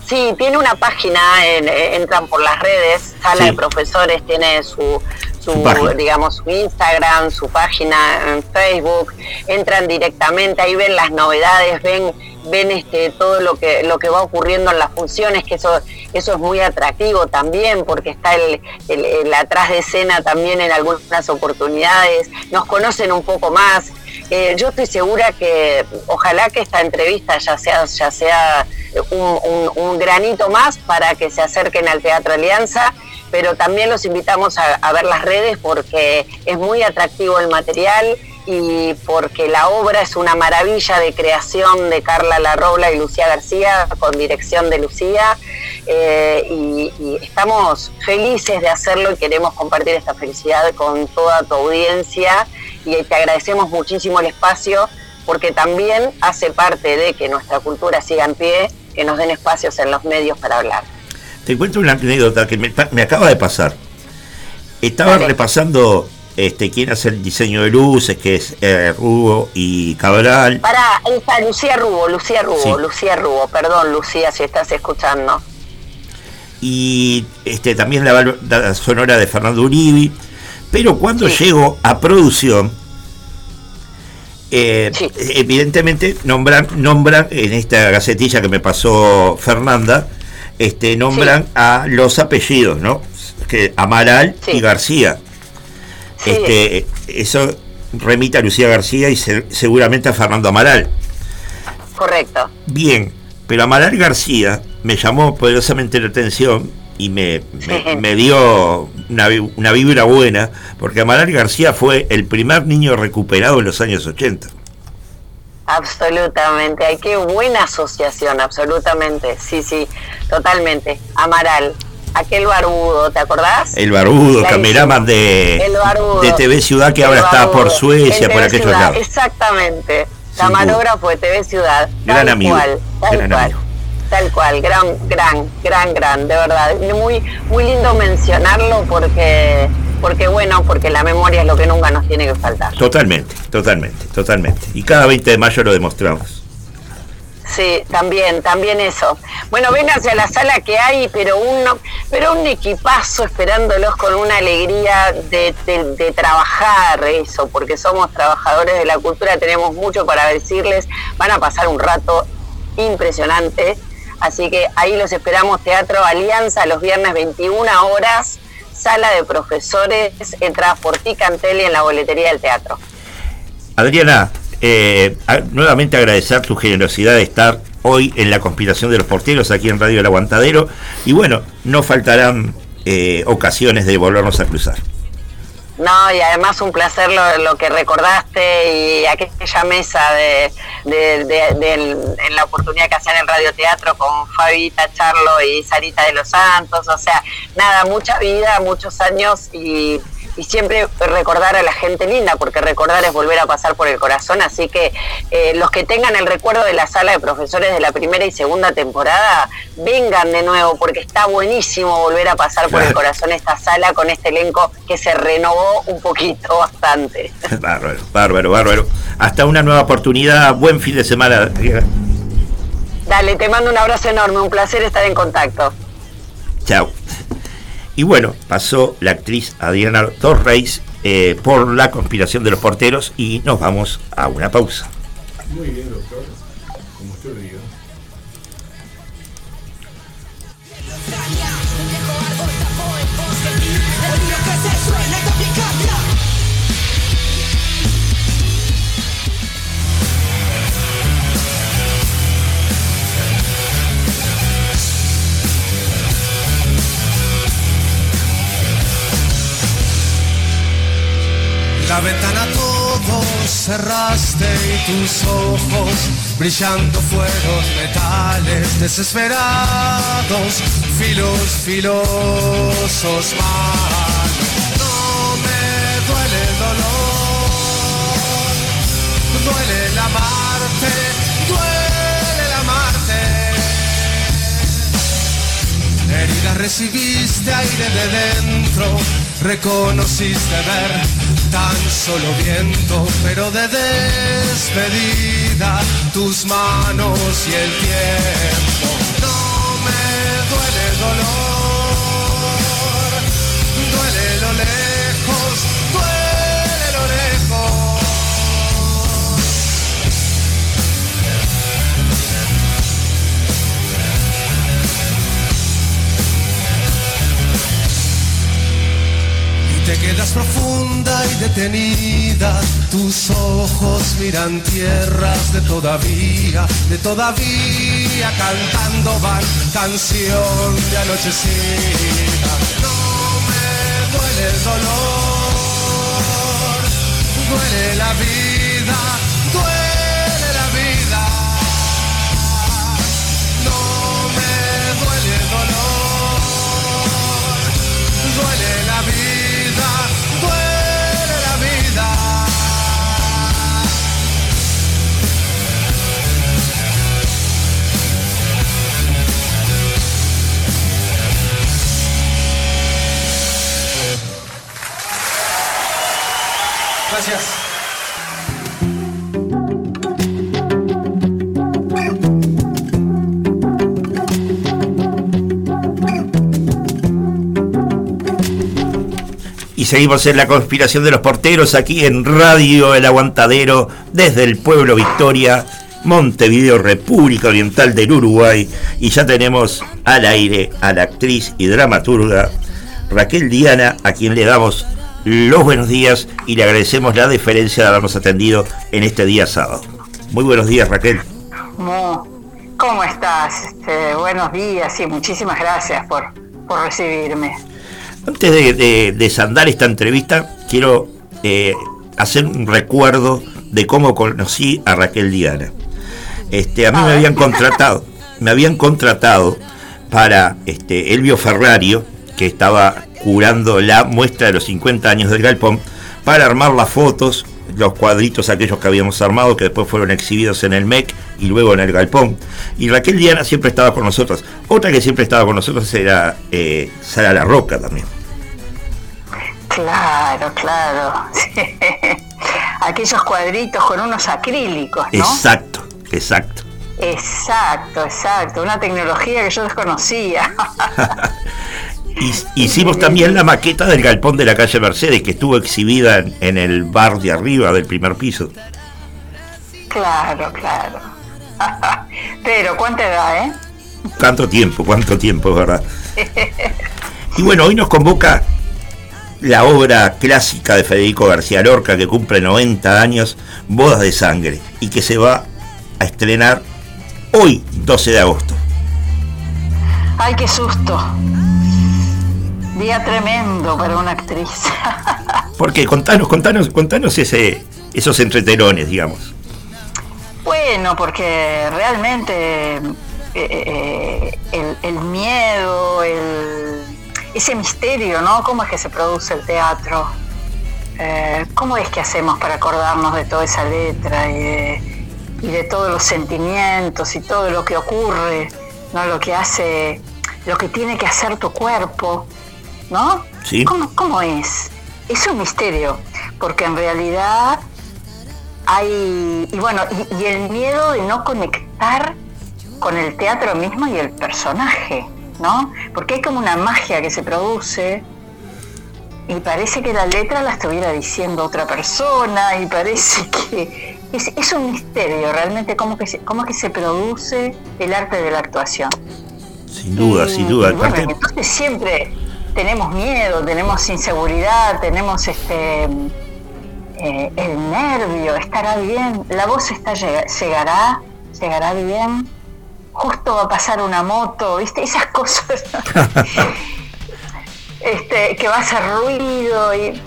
sí, tiene una página, en- eh, entran por las redes, Sala
Sí.
de Profesores tiene su, su,
Su
digamos, su Instagram, su página en Facebook, entran directamente, ahí ven las novedades, ven ven este todo lo que lo que va ocurriendo en las funciones que eso eso es muy atractivo también porque está el, el- atrás de escena también en algunas oportunidades nos conocen un poco más. Eh, yo estoy segura que ojalá que esta entrevista ya sea, ya sea un, granito más para que se acerquen al Teatro Alianza, pero también los invitamos a ver las redes porque es muy atractivo el material, y porque la obra es una maravilla de creación de Carla Larrobla y Lucía García, con dirección de Lucía, eh, y, y estamos felices de hacerlo y queremos compartir esta felicidad con toda tu audiencia y te agradecemos muchísimo el espacio porque también hace parte de que nuestra cultura siga en pie, que nos den espacios en los medios para hablar.
Te cuento una anécdota que me acaba de pasar. Estaba repasando este, quién hace el diseño de luces, que es eh, Rubo y Cabral.
Para, está Lucía Rubo, Lucía Rubo,
Sí.
Lucía Rubo, perdón Lucía si estás escuchando.
y este, también la banda sonora de Fernando Uribi. Pero cuando llego a producción, eh, evidentemente nombran, nombran en esta gacetilla que me pasó Fernanda, este, nombran a los apellidos, ¿no? Que Amaral y García. Este, eso remite a Lucía García y se- seguramente a Fernando Amaral.
Correcto.
Bien, pero Amaral García me llamó poderosamente la atención y me, me- me dio una, una vibra buena, porque Amaral García fue el primer niño recuperado en los años 80.
Absolutamente, ay, qué buena asociación, absolutamente, sí, sí, totalmente. Amaral, aquel barbudo, ¿te acordás?
El barbudo,
Clarísimo.
cameraman de,
El barbudo.
de TV Ciudad, que ahora está por. Suecia, por aquellos
Ciudad,
lados.
Exactamente, camarógrafo de TV Ciudad.
Gran
tal
amigo,
Cual, tal
gran
cual.
amigo.
Tal cual, gran, gran, gran, gran, de verdad. Muy, muy lindo mencionarlo porque, porque bueno, porque la memoria es lo que nunca nos tiene que faltar.
Totalmente, totalmente, totalmente. Y cada 20 de mayo lo demostramos.
Sí, también, también eso. Bueno, vénganse a la sala que hay, pero uno, pero un equipazo esperándolos con una alegría de, de- de trabajar eso, porque somos trabajadores de la cultura, tenemos mucho para decirles, van a pasar un rato impresionante, así que ahí los esperamos, Teatro Alianza, los viernes 21 horas, sala de profesores, entradas por Ticantelli en la boletería del teatro.
Adriana, eh, nuevamente agradecer tu generosidad de estar hoy en la conspiración de los porteros aquí en Radio El Aguantadero. Y bueno, no faltarán eh, ocasiones de volvernos a cruzar.
No, y además un placer lo, que recordaste y aquella mesa de, de- de- la oportunidad que hacían en Radio Teatro con Fabita Charlo y Sarita de los Santos, o sea, nada, mucha vida, muchos años y, y siempre recordar a la gente linda, porque recordar es volver a pasar por el corazón, así que eh, los que tengan el recuerdo de la sala de profesores de la primera y segunda temporada, vengan de nuevo, porque está buenísimo volver a pasar por el corazón esta sala con este elenco que se renovó un poquito bastante.
bárbaro, bárbaro, bárbaro. Hasta una nueva oportunidad. Buen fin de semana.
Dale, te mando un abrazo enorme, un placer estar en contacto.
Chao. Y bueno, pasó la actriz Adriana Torreis eh, por la conspiración de los porteros y nos vamos a una pausa.
Muy bien.
La ventana todo cerraste y tus ojos brillando fueron metales desesperados, filos filosos malos. No me duele el dolor, duele el amarte, Heridas recibiste aire de dentro, reconociste ver tan solo viento, pero de despedida tus manos y el tiempo. No me duele el dolor, duele lo lejos, te quedas profunda y detenida, tus ojos miran tierras de todavía, de todavía cantando van canción de anochecida. No me duele el dolor, duele la vida, Gracias.
Y seguimos en la conspiración de los porteros aquí en Radio El Aguantadero desde el pueblo Victoria, Montevideo, República Oriental del Uruguay. Y ya tenemos al aire a la actriz y dramaturga Raquel Diana, a quien le damos los buenos días y le agradecemos la deferencia de habernos atendido en este día sábado. Muy buenos días Raquel.
Mo, ¿Cómo estás? Este, buenos días y muchísimas gracias por, por recibirme.
Antes de, de- desandar esta entrevista, quiero eh, hacer un recuerdo de cómo conocí a Raquel Diana. Este, a mí me habían contratado, me habían contratado para este, Elvio Ferrario, que estaba curando la muestra de los 50 años del Galpón, para armar las fotos, los cuadritos aquellos que habíamos armado, que después fueron exhibidos en el MEC y luego en el Galpón. Y Raquel Diana siempre estaba con nosotros. Otra que siempre estaba con nosotros era eh, Sara La Roca también.
Claro, claro. sí. Aquellos cuadritos con unos acrílicos, ¿no?
Exacto, exacto.
Exacto, exacto. Una tecnología que yo desconocía.
Y- Hicimos también la maqueta del galpón de la calle Mercedes, que estuvo exhibida en, en el bar de arriba del primer piso.
claro, claro. Pero, ¿cuánta edad, eh?
¿Cuánto tiempo? ¿Cuánto tiempo, verdad? Y bueno, hoy nos convoca la obra clásica de Federico García Lorca, que cumple 90 años, Bodas de Sangre, y que se va a estrenar hoy, 12 de agosto.
Ay, qué susto. Día tremendo para una actriz.
Porque contanos, contanos, contanos ese, esos entretelones, digamos.
Bueno, porque realmente eh, eh, el, el miedo, el, ese misterio, ¿no? ¿Cómo es que se produce el teatro? Eh, ¿Cómo es que hacemos para acordarnos de toda esa letra y de, y de todos los sentimientos y todo lo que ocurre, ¿no? Lo que hace, lo que tiene que hacer tu cuerpo, ¿no?
Sí.
¿Cómo, cómo es? Es un misterio, porque en realidad hay, y bueno, y, y el miedo de no conectar con el teatro mismo y el personaje, ¿no? Porque hay como una magia que se produce y parece que la letra la estuviera diciendo otra persona y parece que es, es un misterio realmente cómo que, se, cómo que se produce el arte de la actuación.
Sin duda,
Y-
sin duda.
y bueno, entonces siempre tenemos miedo, tenemos inseguridad, tenemos este eh, el nervio, estará bien, la voz está llega- llegará, llegará bien, justo va a pasar una moto, ¿viste? Esas cosas este, que va a hacer ruido y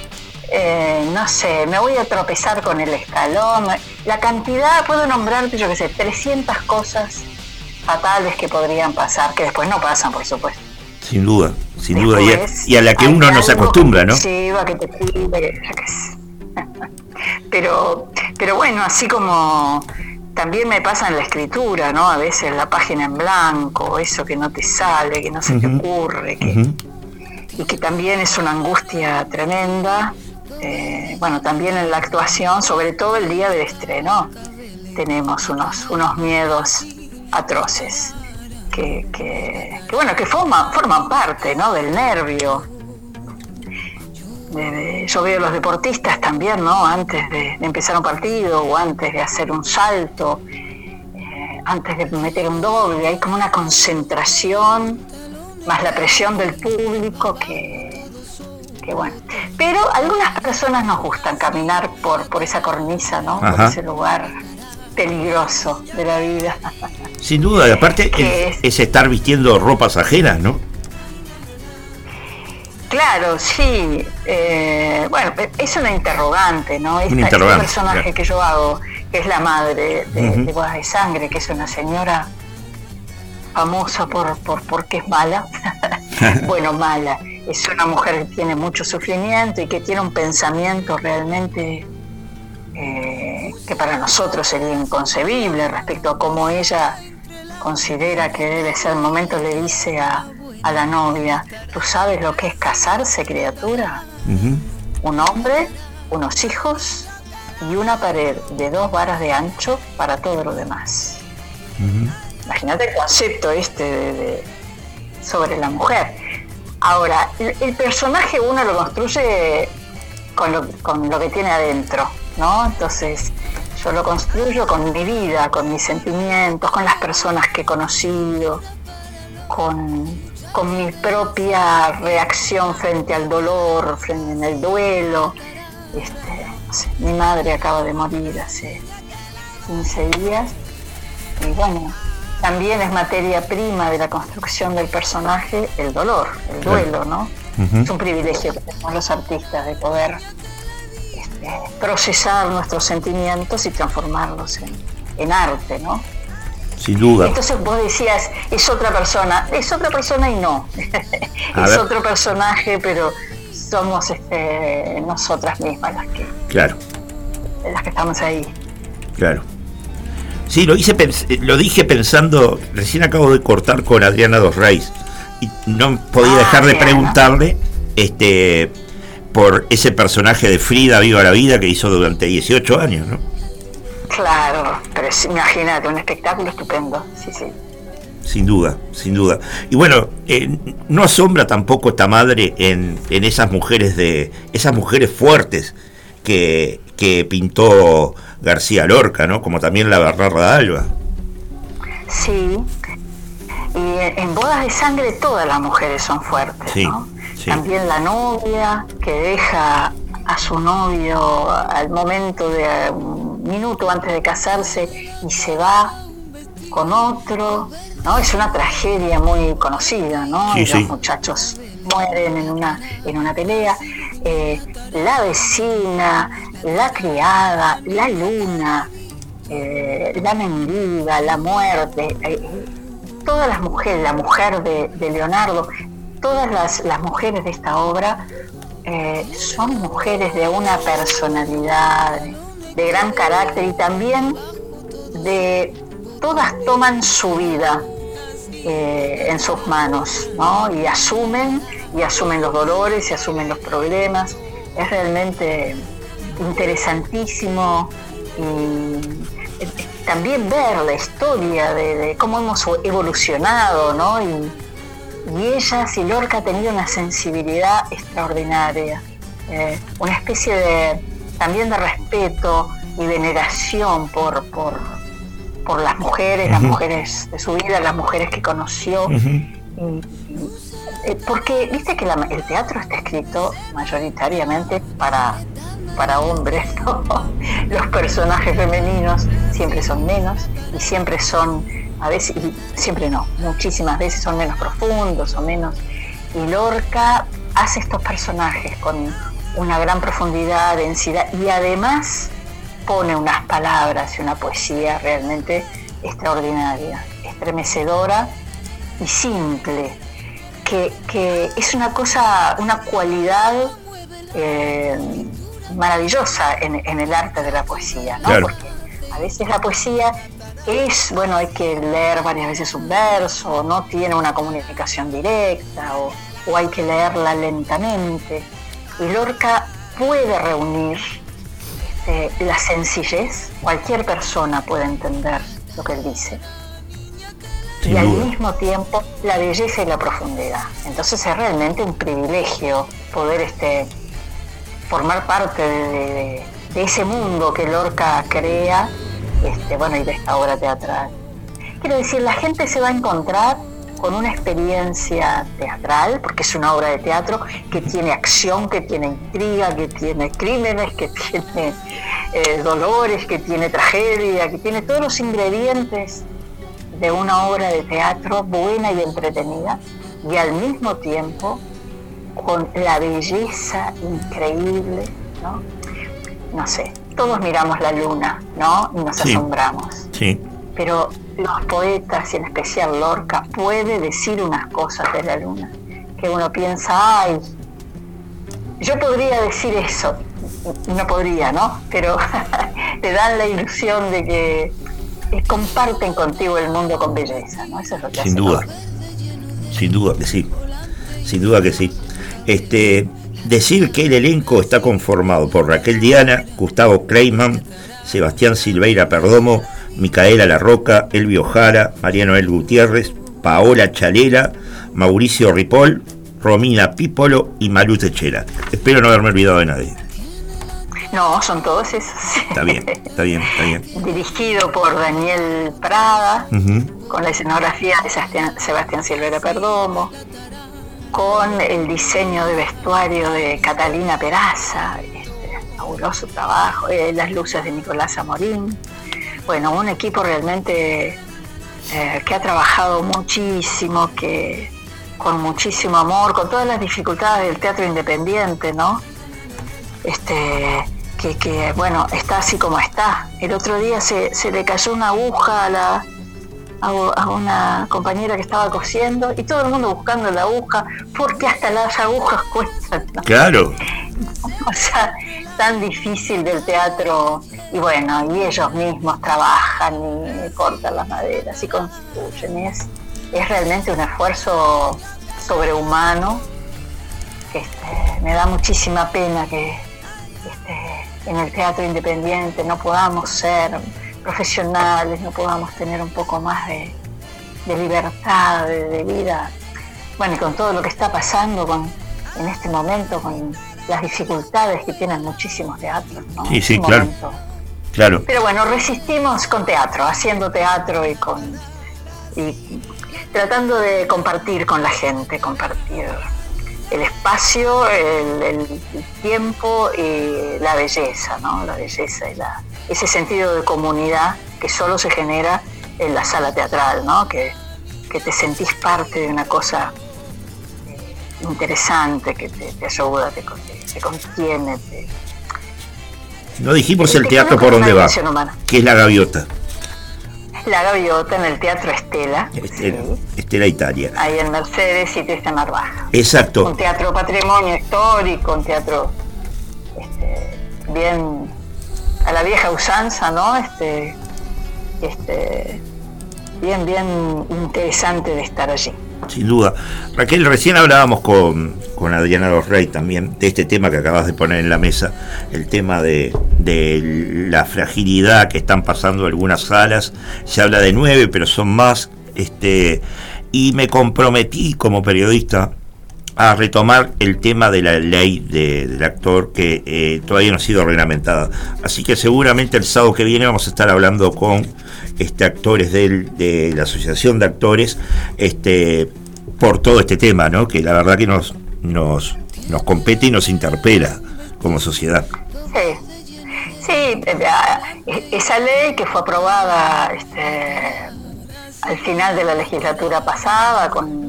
eh, no sé, me voy a tropezar con el escalón. La cantidad, puedo nombrarte, yo qué sé, 300 cosas fatales que podrían pasar, que después no pasan, por supuesto.
Sin duda, sin duda. Y a,
Después,
y a la que uno no se acostumbra, ¿no?
te lleva, que te pide, pero, pero bueno, así como también me pasa en la escritura, ¿no? A veces la página en blanco, eso que no te sale, que no se te
Ujú.
ocurre, que, y que también es una angustia tremenda. Eh, bueno, también en la actuación, sobre todo el día del estreno, tenemos unos, unos miedos atroces que, que- que, bueno, que forman, forman parte ¿no? del nervio. De- de- yo veo los deportistas también, ¿no? Antes de, de empezar un partido o antes de hacer un salto, eh, antes de meter un doble, hay como una concentración, más la presión del público que, que bueno. Pero a algunas personas nos gustan caminar por, por esa cornisa, ¿no? Por ese lugar peligroso de la vida.
Sin duda, y aparte
¿Qué
es, es estar vistiendo ropas ajenas, ¿no?
Claro, sí. eh, bueno, es una interrogante, ¿no? Esta-
interrogante,
Este personaje
claro.
que yo hago, que es la madre de,
Ujú.
de Bodas de Sangre, que es una señora famosa por, por porque es mala. bueno, mala. Es una mujer que tiene mucho sufrimiento y que tiene un pensamiento realmente eh, que para nosotros sería inconcebible respecto a cómo ella considera que debe ser el momento, le dice a, a la novia, ¿tú sabes lo que es casarse, criatura? Un hombre, unos hijos y una pared de dos varas de ancho para todo lo demás. Imagínate el concepto este de- de- sobre la mujer. Ahora, el, el personaje uno lo construye con lo, con lo que tiene adentro, ¿no? Entonces, yo lo construyo con mi vida, con mis sentimientos, con las personas que he conocido, con, con mi propia reacción frente al dolor, frente en el duelo. Este, no sé, mi madre acaba de morir hace 15 días y bueno, también es materia prima de la construcción del personaje el dolor, el duelo, ¿no? Es un privilegio que tenemos los artistas de poder procesar nuestros sentimientos y transformarlos en, en arte, ¿no?
Sin duda.
Entonces vos decías, es otra persona, es otra persona y no. Es
ver.
otro personaje, pero somos este, nosotras mismas las que,
Claro,
las que estamos ahí.
claro. Sí, lo, hice lo dije pensando, recién acabo de cortar con Adriana Dos Reis y no podía
Ah,
dejar de preguntarle este por ese personaje de Frida Viva la Vida que hizo durante 18 años, ¿no?
Claro, pero es- imagínate, un espectáculo estupendo, sí, sí.
Sin duda, sin duda. Y bueno, eh, no asombra tampoco esta madre en, en esas mujeres de esas mujeres fuertes que, que pintó García Lorca, ¿no? Como también la Bernarda Alba.
Sí, y en, bodas de sangre todas las mujeres son fuertes,
Sí,
¿no?
Sí.
También la novia que deja a su novio al momento de un minuto antes de casarse y se va con otro, ¿no? Es una tragedia muy conocida, ¿no?
Sí,
Y los muchachos mueren en una, en una pelea. Eh, la vecina, la criada, la luna, eh, la mendiga, la muerte, eh, todas las mujeres, la mujer de, de Leonardo, todas las, las mujeres de esta obra eh, son mujeres de una personalidad, de gran carácter y también de todas toman su vida eh, en sus manos, ¿no? Y asumen, y asumen los dolores, y asumen los problemas. Es realmente interesantísimo y eh, también ver la historia de, cómo hemos evolucionado, ¿no? Y ellas y Lorca ha tenido una sensibilidad extraordinaria, eh, una especie de también de respeto y veneración por, por, por las mujeres, las mujeres de su vida, las mujeres que conoció. Y- y- eh, porque viste que la- el teatro está escrito mayoritariamente para, para hombres, ¿no? Los personajes femeninos siempre son menos y siempre son, a veces, y siempre no, muchísimas veces son menos profundos o menos. Y Lorca hace estos personajes con una gran profundidad, densidad y además pone unas palabras y una poesía realmente extraordinaria, estremecedora y simple, que, que es una cosa, una cualidad eh, maravillosa en, en el arte de la poesía, ¿no?
Claro.
Porque a veces la poesía es, bueno, hay que leer varias veces un verso, no tiene una comunicación directa, o, o hay que leerla lentamente. Y Lorca puede reunir este, la sencillez, cualquier persona puede entender lo que él dice,
Sin
y al
duda.
mismo tiempo la belleza y la profundidad. Entonces es realmente un privilegio poder este, formar parte de, de- de ese mundo que Lorca crea, este, bueno, y de esta obra teatral. Quiero decir, la gente se va a encontrar con una experiencia teatral, porque es una obra de teatro que tiene acción, que tiene intriga, que tiene crímenes, que tiene eh, dolores, que tiene tragedia, que tiene todos los ingredientes de una obra de teatro buena y entretenida y al mismo tiempo con la belleza increíble, ¿no? No sé, todos miramos la luna, ¿no? Y nos
Sí.
asombramos.
Sí.
Pero los poetas, y en especial Lorca, puede decir unas cosas de la luna que uno piensa, ay, yo podría decir eso, no podría, ¿no? Pero te dan la ilusión de que comparten contigo el mundo con belleza, ¿no? Eso es lo que
Sin
hace
duda. Sin duda que sí. Sin duda que sí. Este, decir que el elenco está conformado por Raquel Diana, Gustavo Kleiman, Sebastián Silveira Perdomo, Micaela La Roca, Elvio Jara, Mariano El Gutiérrez, Paola Chalera, Mauricio Ripoll, Romina Pípolo y Malu Techera. Espero no haberme olvidado de nadie.
No, son todos esos.
Está bien, está bien, está bien.
Dirigido por Daniel Prada, con la escenografía de Sebastián, Sebastián Silvera Perdomo, con el diseño de vestuario de Catalina Peraza, este, fabuloso trabajo, eh, las luces de Nicolás Amorín. Bueno, un equipo realmente eh, que ha trabajado muchísimo, que con muchísimo amor, con todas las dificultades del teatro independiente, ¿no? Este, que, que, bueno, está así como está. El otro día se, se le cayó una aguja a, la, a, a una compañera que estaba cosiendo y todo el mundo buscando la aguja, porque hasta las agujas cuestan. ¿no?
Claro.
O sea, tan difícil del teatro. Y bueno, y ellos mismos trabajan y cortan las maderas y construyen. y es, es realmente un esfuerzo sobrehumano que este, me da muchísima pena que este, en el teatro independiente no podamos ser profesionales, no podamos tener un poco más de, de libertad, de, de vida. Bueno, y con todo lo que está pasando con, en este momento, con las dificultades que tienen muchísimos teatros. ¿no?
Sí,
este
claro.
momento.
Claro.
Pero bueno, resistimos con teatro, haciendo teatro y con y tratando de compartir con la gente, compartir el espacio, el, el tiempo y la belleza, ¿no? La belleza y la, ese sentido de comunidad que solo se genera en la sala teatral, ¿no? Que, que te sentís parte de una cosa eh, interesante, que te, te ayuda, te, te- te contiene, te,
No dijimos el
Te
teatro por dónde va,
humana.
que es la gaviota,
La Gaviota en el Teatro Estela,
Estela, Estela Italia.
ahí en Mercedes y Triste Narvaja.
Exacto.
Un teatro patrimonio histórico, un teatro este, bien a la vieja usanza, ¿no? Este, este, bien, bien interesante de estar allí.
Sin duda. Raquel, recién hablábamos con, con Adriana Los Rey también de este tema que acabas de poner en la mesa, el tema de, de la fragilidad que están pasando algunas salas. Se habla de nueve, pero son más. Este, y me comprometí como periodista a retomar el tema de la ley de- del actor que eh, todavía no ha sido reglamentada. Así que seguramente el sábado que viene vamos a estar hablando con este, actores del- de la Asociación de Actores este, por todo este tema, ¿no? que la verdad que nos, nos, nos compete y nos interpela como sociedad.
Sí, sí, eh, ah, e- esa ley que fue aprobada este, al final de la legislatura pasada con eh,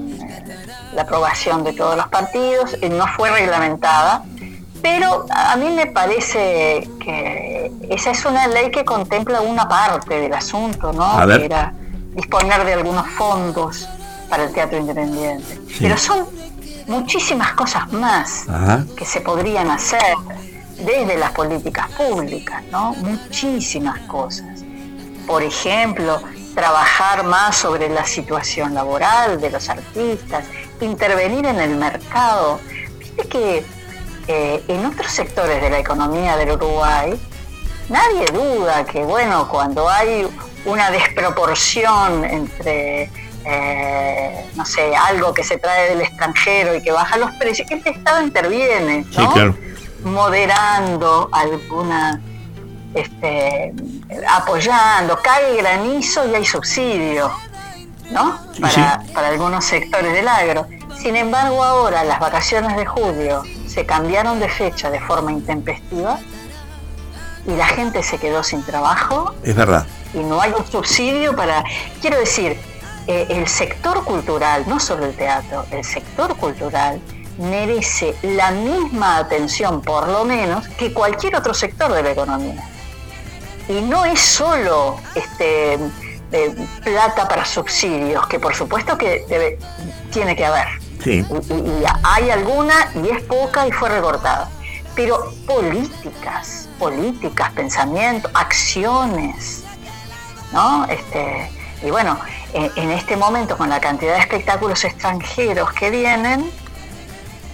la aprobación de todos los partidos, eh, no fue reglamentada, pero a mí me parece que esa es una ley que contempla una parte del asunto, ¿no? Que era disponer de algunos fondos para el teatro independiente.
Sí.
Pero son muchísimas cosas más
Ajá.
que se podrían hacer desde las políticas públicas, ¿no? Muchísimas cosas. Por ejemplo, trabajar más sobre la situación laboral de los artistas, intervenir en el mercado. Viste que eh, en otros sectores de la economía del Uruguay, nadie duda que, bueno, cuando hay una desproporción entre, eh, no sé, algo que se trae del extranjero y que baja los precios, que el Estado interviene,
Sí,
¿no?
claro.
moderando alguna, este, apoyando, cae granizo y hay subsidio, ¿no?
Sí,
para algunos sectores del agro. Sin embargo, ahora las vacaciones de julio se cambiaron de fecha de forma intempestiva y la gente se quedó sin trabajo
Es verdad.
y no hay un subsidio para... Quiero decir, eh, el sector cultural, no solo el teatro, el sector cultural merece la misma atención, por lo menos, que cualquier otro sector de la economía. Y no es solo este, eh, plata para subsidios, que por supuesto que debe- tiene que haber.
Sí.
Y, y hay alguna y es poca y fue recortada. Pero políticas, políticas, pensamiento, acciones, ¿no? Este, y bueno, en, en este momento con la cantidad de espectáculos extranjeros que vienen,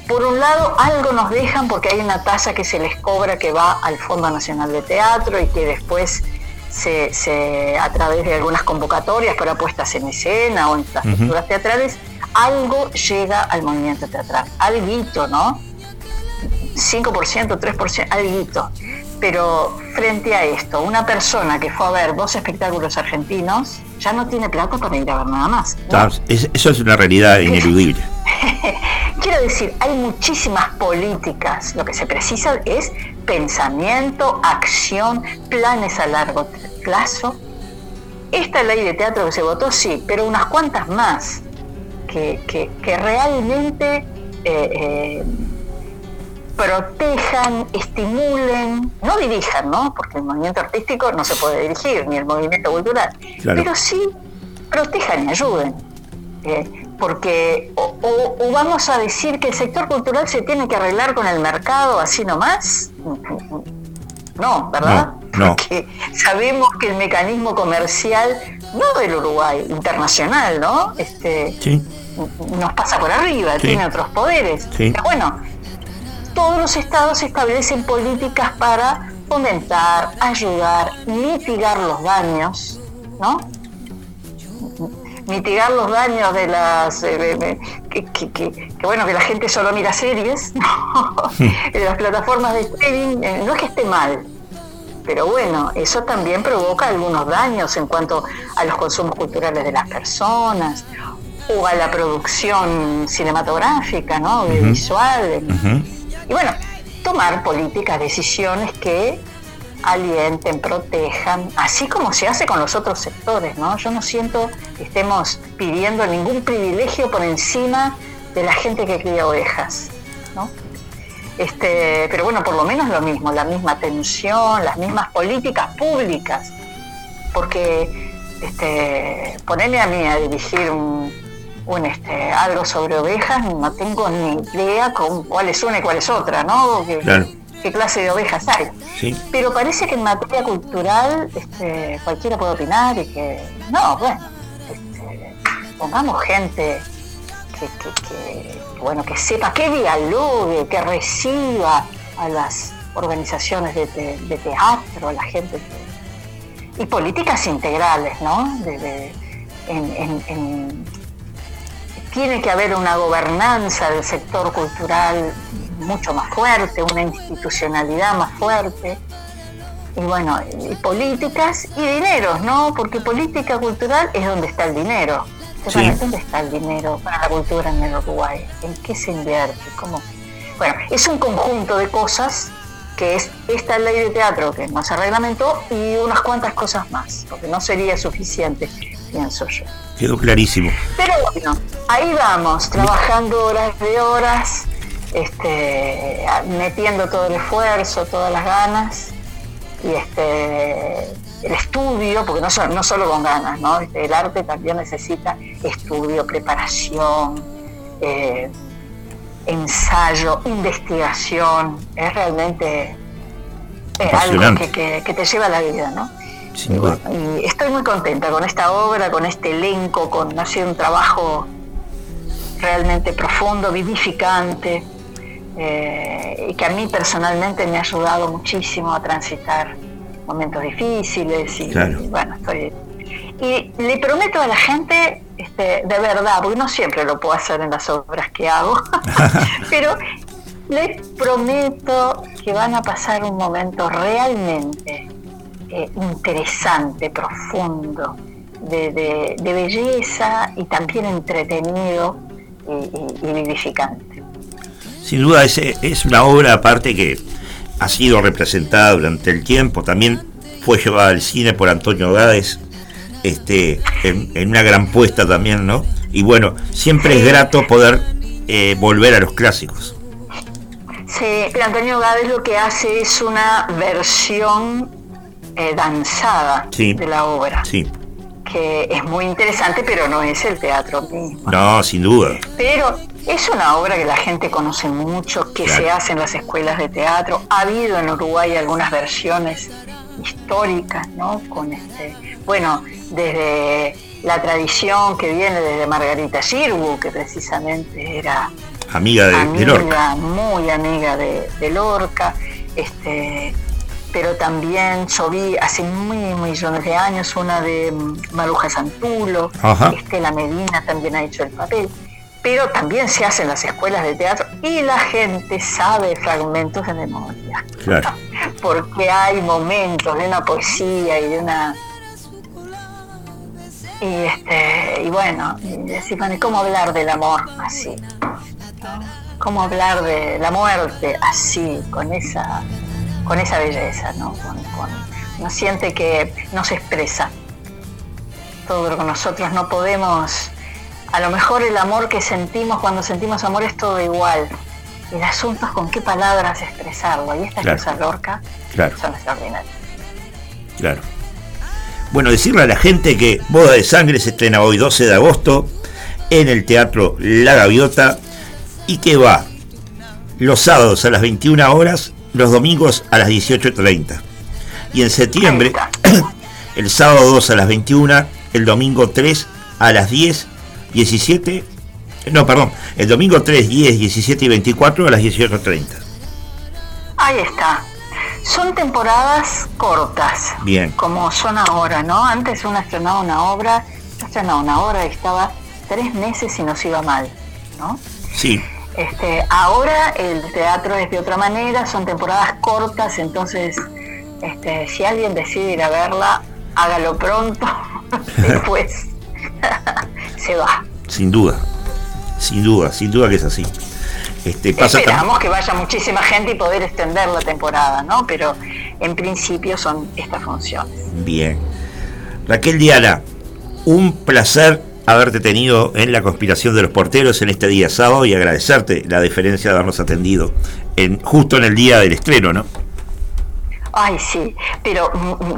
por un lado algo nos dejan porque hay una tasa que se les cobra que va al Fondo Nacional de Teatro y que después se, se- a través de algunas convocatorias para puestas en escena o infraestructuras teatrales, algo llega al movimiento teatral, alguito, ¿no? 5%, 3%, alguito. Pero frente a esto, una persona que fue a ver dos espectáculos argentinos ya no tiene plata para ir a ver nada más.
Eso es una realidad ineludible.
Quiero decir, hay muchísimas políticas. Lo que se precisa es pensamiento, acción, planes a largo plazo. Esta ley de teatro que se votó, sí, pero unas cuantas más que, que- que realmente eh, eh, protejan, estimulen, no dirijan, ¿no? Porque el movimiento artístico no se puede dirigir, ni el movimiento cultural,
Claro.
pero sí protejan y ayuden. Eh, porque o, o- o vamos a decir que el sector cultural se tiene que arreglar con el mercado así nomás. No, ¿verdad?
No, no.
Porque sabemos que el mecanismo comercial, no del Uruguay, internacional, ¿no? Este,
Sí.
nos pasa por arriba,
Sí.
tiene otros poderes.
Sí.
Pero bueno, todos los estados establecen políticas para fomentar, ayudar, mitigar los daños, ¿no? Mitigar los daños de las eh, que, que- que- que bueno que la gente solo mira series, ¿no? de las plataformas de streaming, eh, no es que esté mal, pero bueno, eso también provoca algunos daños en cuanto a los consumos culturales de las personas o a la producción cinematográfica, ¿no? Audiovisual. Y bueno, tomar políticas, decisiones que alienten, protejan, así como se hace con los otros sectores, ¿no? Yo no siento que estemos pidiendo ningún privilegio por encima de la gente que cría ovejas, ¿no? Este, pero bueno, por lo menos lo mismo, la misma atención, las mismas políticas públicas, porque este, ponerme a mí a dirigir un, un, este, algo sobre ovejas, no tengo ni idea con cuál es una y cuál es otra, ¿no? ¿Qué,
Claro.
qué clase de ovejas hay?
Sí.
Pero parece que en materia cultural este, cualquiera puede opinar y que, no, bueno, este, pongamos gente que, que- que- que, bueno, que sepa, que dialogue, que reciba a las organizaciones de, te- de teatro, a la gente que- y políticas integrales, ¿no? De- de- en- en- en- tiene que haber una gobernanza del sector cultural mucho más fuerte, una institucionalidad más fuerte. Y bueno, y políticas y dineros, ¿no? Porque política cultural es donde está el dinero.
Sí.
¿Dónde está el dinero para la cultura en el Uruguay? ¿En qué se invierte? ¿Cómo? Bueno, es un conjunto de cosas que es esta ley de teatro que no se reglamentó y unas cuantas cosas más, porque no sería suficiente, pienso yo.
Quedó clarísimo.
Pero bueno, ahí vamos, trabajando horas de horas, este, metiendo todo el esfuerzo, todas las ganas y este, el estudio, porque no, no solo con ganas, ¿no? Este, el arte también necesita estudio, preparación, eh, ensayo, investigación, es realmente eh, algo que, que- que te lleva a la vida, ¿no?
Sin duda.
Y estoy muy contenta con esta obra, con este elenco, con ha sido un trabajo realmente profundo, vivificante, eh, y que a mí personalmente me ha ayudado muchísimo a transitar momentos difíciles y,
Claro.
y bueno, estoy y le prometo a la gente, este, de verdad, porque no siempre lo puedo hacer en las obras que hago, pero les prometo que van a pasar un momento realmente eh, interesante, profundo, de, de- de belleza y también entretenido y, y- y vivificante.
Sin duda es, es una obra aparte que ha sido representada durante el tiempo, también fue llevada al cine por Antonio Gades, este, en, en una gran puesta también, ¿no? Y bueno, siempre es grato poder eh, volver a los clásicos.
Sí, Antonio Gades lo que hace es una versión eh, danzada
Sí.
de la obra,
Sí.
que es muy interesante, pero no es el teatro mismo.
No, sin duda.
Pero es una obra que la gente conoce mucho, que
Claro.
se hace en las escuelas de teatro. Ha habido en Uruguay algunas versiones históricas, ¿no? Con este, bueno, desde la tradición que viene desde Margarita Sirgu, que precisamente era
Amiga de, de
amiga,
Lorca.
muy amiga de, de Lorca, este, pero también yo vi hace muy millones de años una de mm, Maruja Santulo,
Ajá.
Estela Medina también ha hecho el papel, pero también se hace en las escuelas de teatro y la gente sabe fragmentos de memoria,
Claro.
porque hay momentos de una poesía y de una y este y bueno ¿y cómo hablar del amor así cómo hablar de la muerte así, con esa, con esa belleza, ¿no? Con, con- uno siente que no se expresa todo lo que nosotros no podemos. A lo mejor el amor que sentimos cuando sentimos amor es todo igual. El asunto es con qué palabras expresarlo. Y estas
Claro.
cosas Lorca
Claro.
son extraordinarias.
Claro. Bueno, decirle a la gente que Boda de Sangre se estrena hoy 12 de agosto en el Teatro La Gaviota y que va los sábados a las 21 horas, los domingos a las 18.30. Y en septiembre, el sábado 2 a las 21, el domingo 3 a las 10, 17, no, perdón, el domingo 3, 10, 17 y 24 a las 18.30.
Ahí está. Son temporadas cortas.
Bien.
como son ahora, ¿no? Antes uno estrenaba una obra, yo estrenaba una obra y estaba tres meses y nos iba mal, ¿no?
Sí,
Este, ahora el teatro es de otra manera, son temporadas cortas, entonces este, si alguien decide ir a verla, hágalo pronto, después se va.
sin duda. Sin duda, sin duda que es así. Este, pasa
Esperamos que vaya muchísima gente y poder extender la temporada, ¿no? Pero en principio son estas funciones.
Bien. Raquel Diana, un placer haberte tenido en la conspiración de los porteros en este día sábado y agradecerte la deferencia de habernos atendido en, justo en el día del estreno, ¿no?
Ay, sí, pero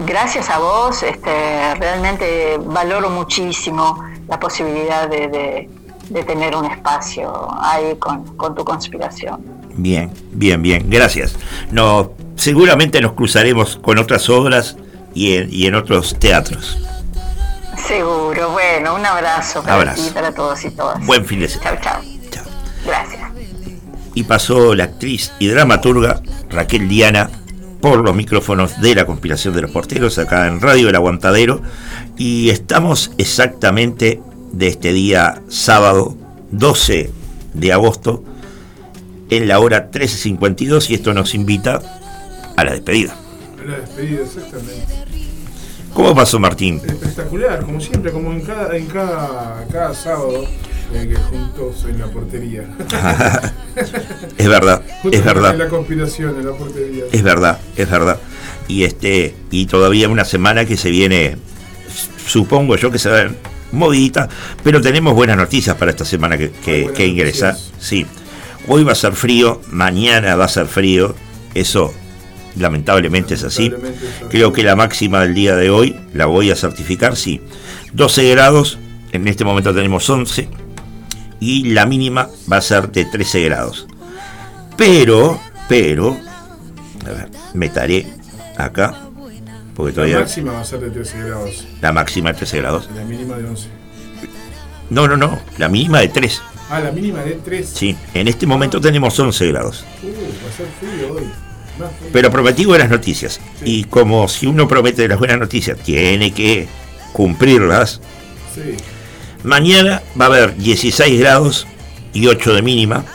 gracias a vos, este, realmente valoro muchísimo la posibilidad de, de- de tener un espacio ahí con, con tu conspiración.
Bien, bien, bien, gracias. No, seguramente nos cruzaremos con otras obras y en, y en otros teatros.
Seguro, bueno, un abrazo para
Abrazo.
ti, para todos y todas.
Buen fin de semana.
Chao, chao. Gracias.
y pasó la actriz y dramaturga Raquel Diana por los micrófonos de la conspiración de los porteros acá en Radio El Aguantadero y estamos exactamente de este día sábado 12 de agosto en la hora 13.52 y esto nos invita a la despedida.
La despedida, exactamente.
¿Cómo pasó Martín?
Espectacular, como siempre, como en cada, en cada, cada sábado eh, que juntos en la portería.
Es verdad, es verdad.
En la conspiración, en la portería.
Es verdad, es verdad. Y este, y todavía una semana que se viene, supongo yo que se va movidita, pero tenemos buenas noticias para esta semana que, que, ingresa.
noticias.
Sí. Hoy va a ser frío, mañana va a ser frío. Eso lamentablemente es así. Creo que la máxima del día de hoy la voy a certificar, sí. 12 grados, en este momento tenemos 11, y la mínima va a ser de 13 grados. Pero, pero, a ver, me taré acá, porque
La
todavía
máxima va a ser de 13 grados,
la máxima de 13 grados.
la mínima de 11.
No, no, no, la mínima de 3.
Ah, la mínima de 3.
Sí, en este momento tenemos 11 grados.
Uh, va a ser frío hoy.
Pero prometí buenas noticias. Y como si uno promete las buenas noticias, tiene que cumplirlas.
Sí.
Mañana va a haber 16 grados y 8 de mínima.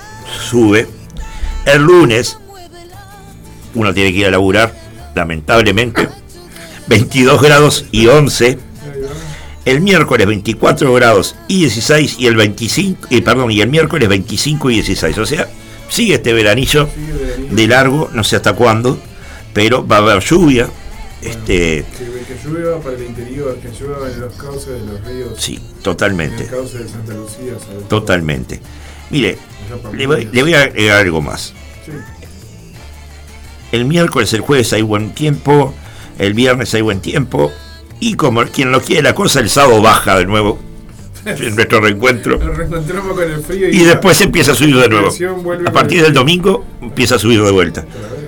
Sube. El lunes, uno tiene que ir a laburar, lamentablemente. 22 grados y 11. El miércoles 24 grados y 16 y el 25, eh, perdón, y el miércoles 25 y 16. O sea, sigue este veranillo de largo, no sé hasta cuándo, pero va a haber lluvia Este,
Que, que llueva para el interior, que llueva en los cauces de los ríos.
Sí,
En
totalmente.
el cauce de Santa Lucía.
Totalmente. Mire, le voy,
Minas.
le voy a agregar algo más.
Sí.
El miércoles, el jueves hay buen tiempo, el viernes hay buen tiempo, y como quien lo quiere la cosa, el sábado baja de nuevo en nuestro reencuentro.
Nos reencontramos con el frío
Y después empieza a subir de nuevo. A partir del domingo empieza a subir de vuelta.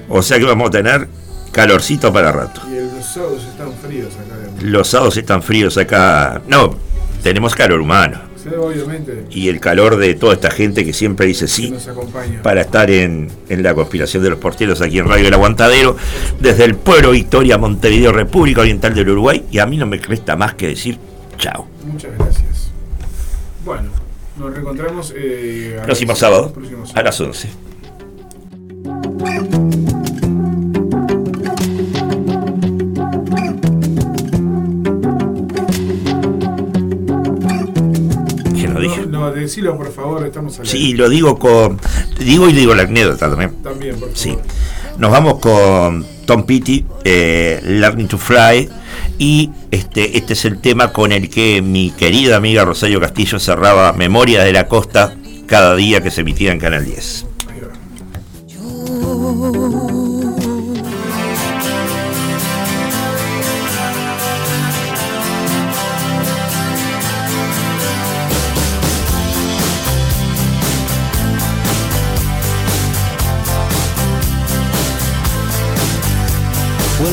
O sea que vamos a tener calorcito para rato.
Y los sábados están fríos acá.
Los sábados están fríos acá. No, tenemos calor humano.
Sí, obviamente.
Y el calor de toda esta gente que siempre dice sí para estar en, en la conspiración de los porteros aquí en Radio El Aguantadero, desde el pueblo Victoria, Montevideo, República Oriental del Uruguay. Y a mí no me resta más que decir chao.
Muchas gracias. Bueno, nos reencontramos eh,
Próximo sábado
próximo
a las 11. ¿Quién lo dije?
No, no, decilo por favor, estamos al
Sí, lo digo con. Digo y digo la anécdota también.
También, por favor.
Sí. Nos vamos con Tom Petty, eh, Learning to Fly. Y este, este es el tema con el que mi querida amiga Rosario Castillo cerraba Memoria de la Costa cada día que se emitía en Canal 10.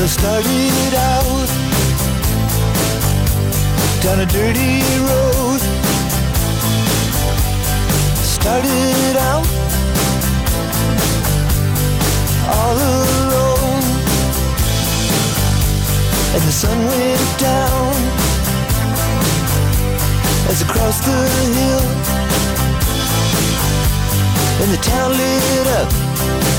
Started out down a dirty road. Started out all alone, and the sun went down as I crossed the hill, and the town lit up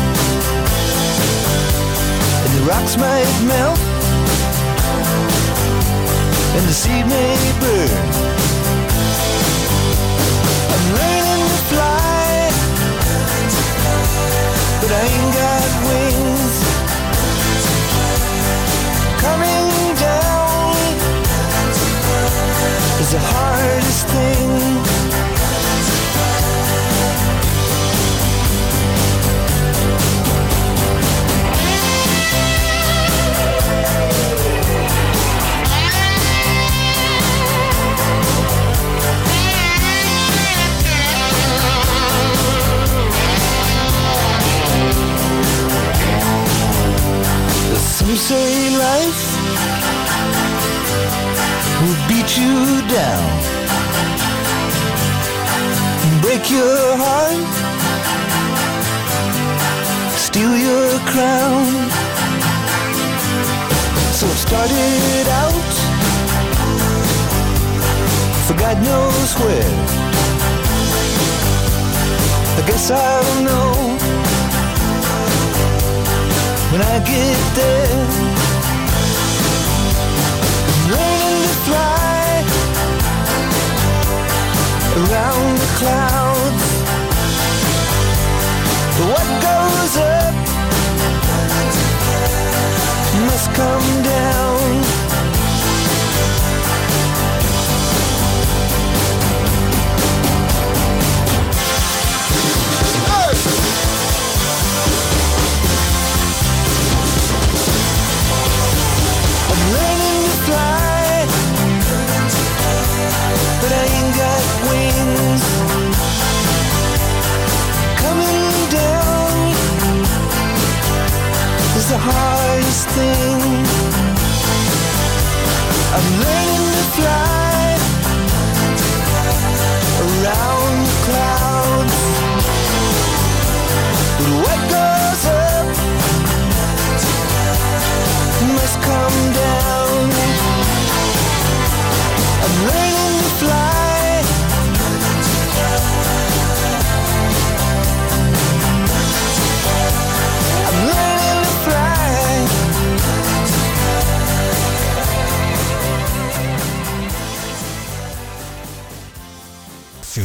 rocks might melt and the seed may burn. Some say life will beat you down, break your heart, steal your crown. So it started out for God knows where. I guess I don't know when I get there. I'm Learning to fly around the clouds. What goes up must come down. acting. I'm learning to fly around.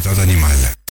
Ciudad Animal.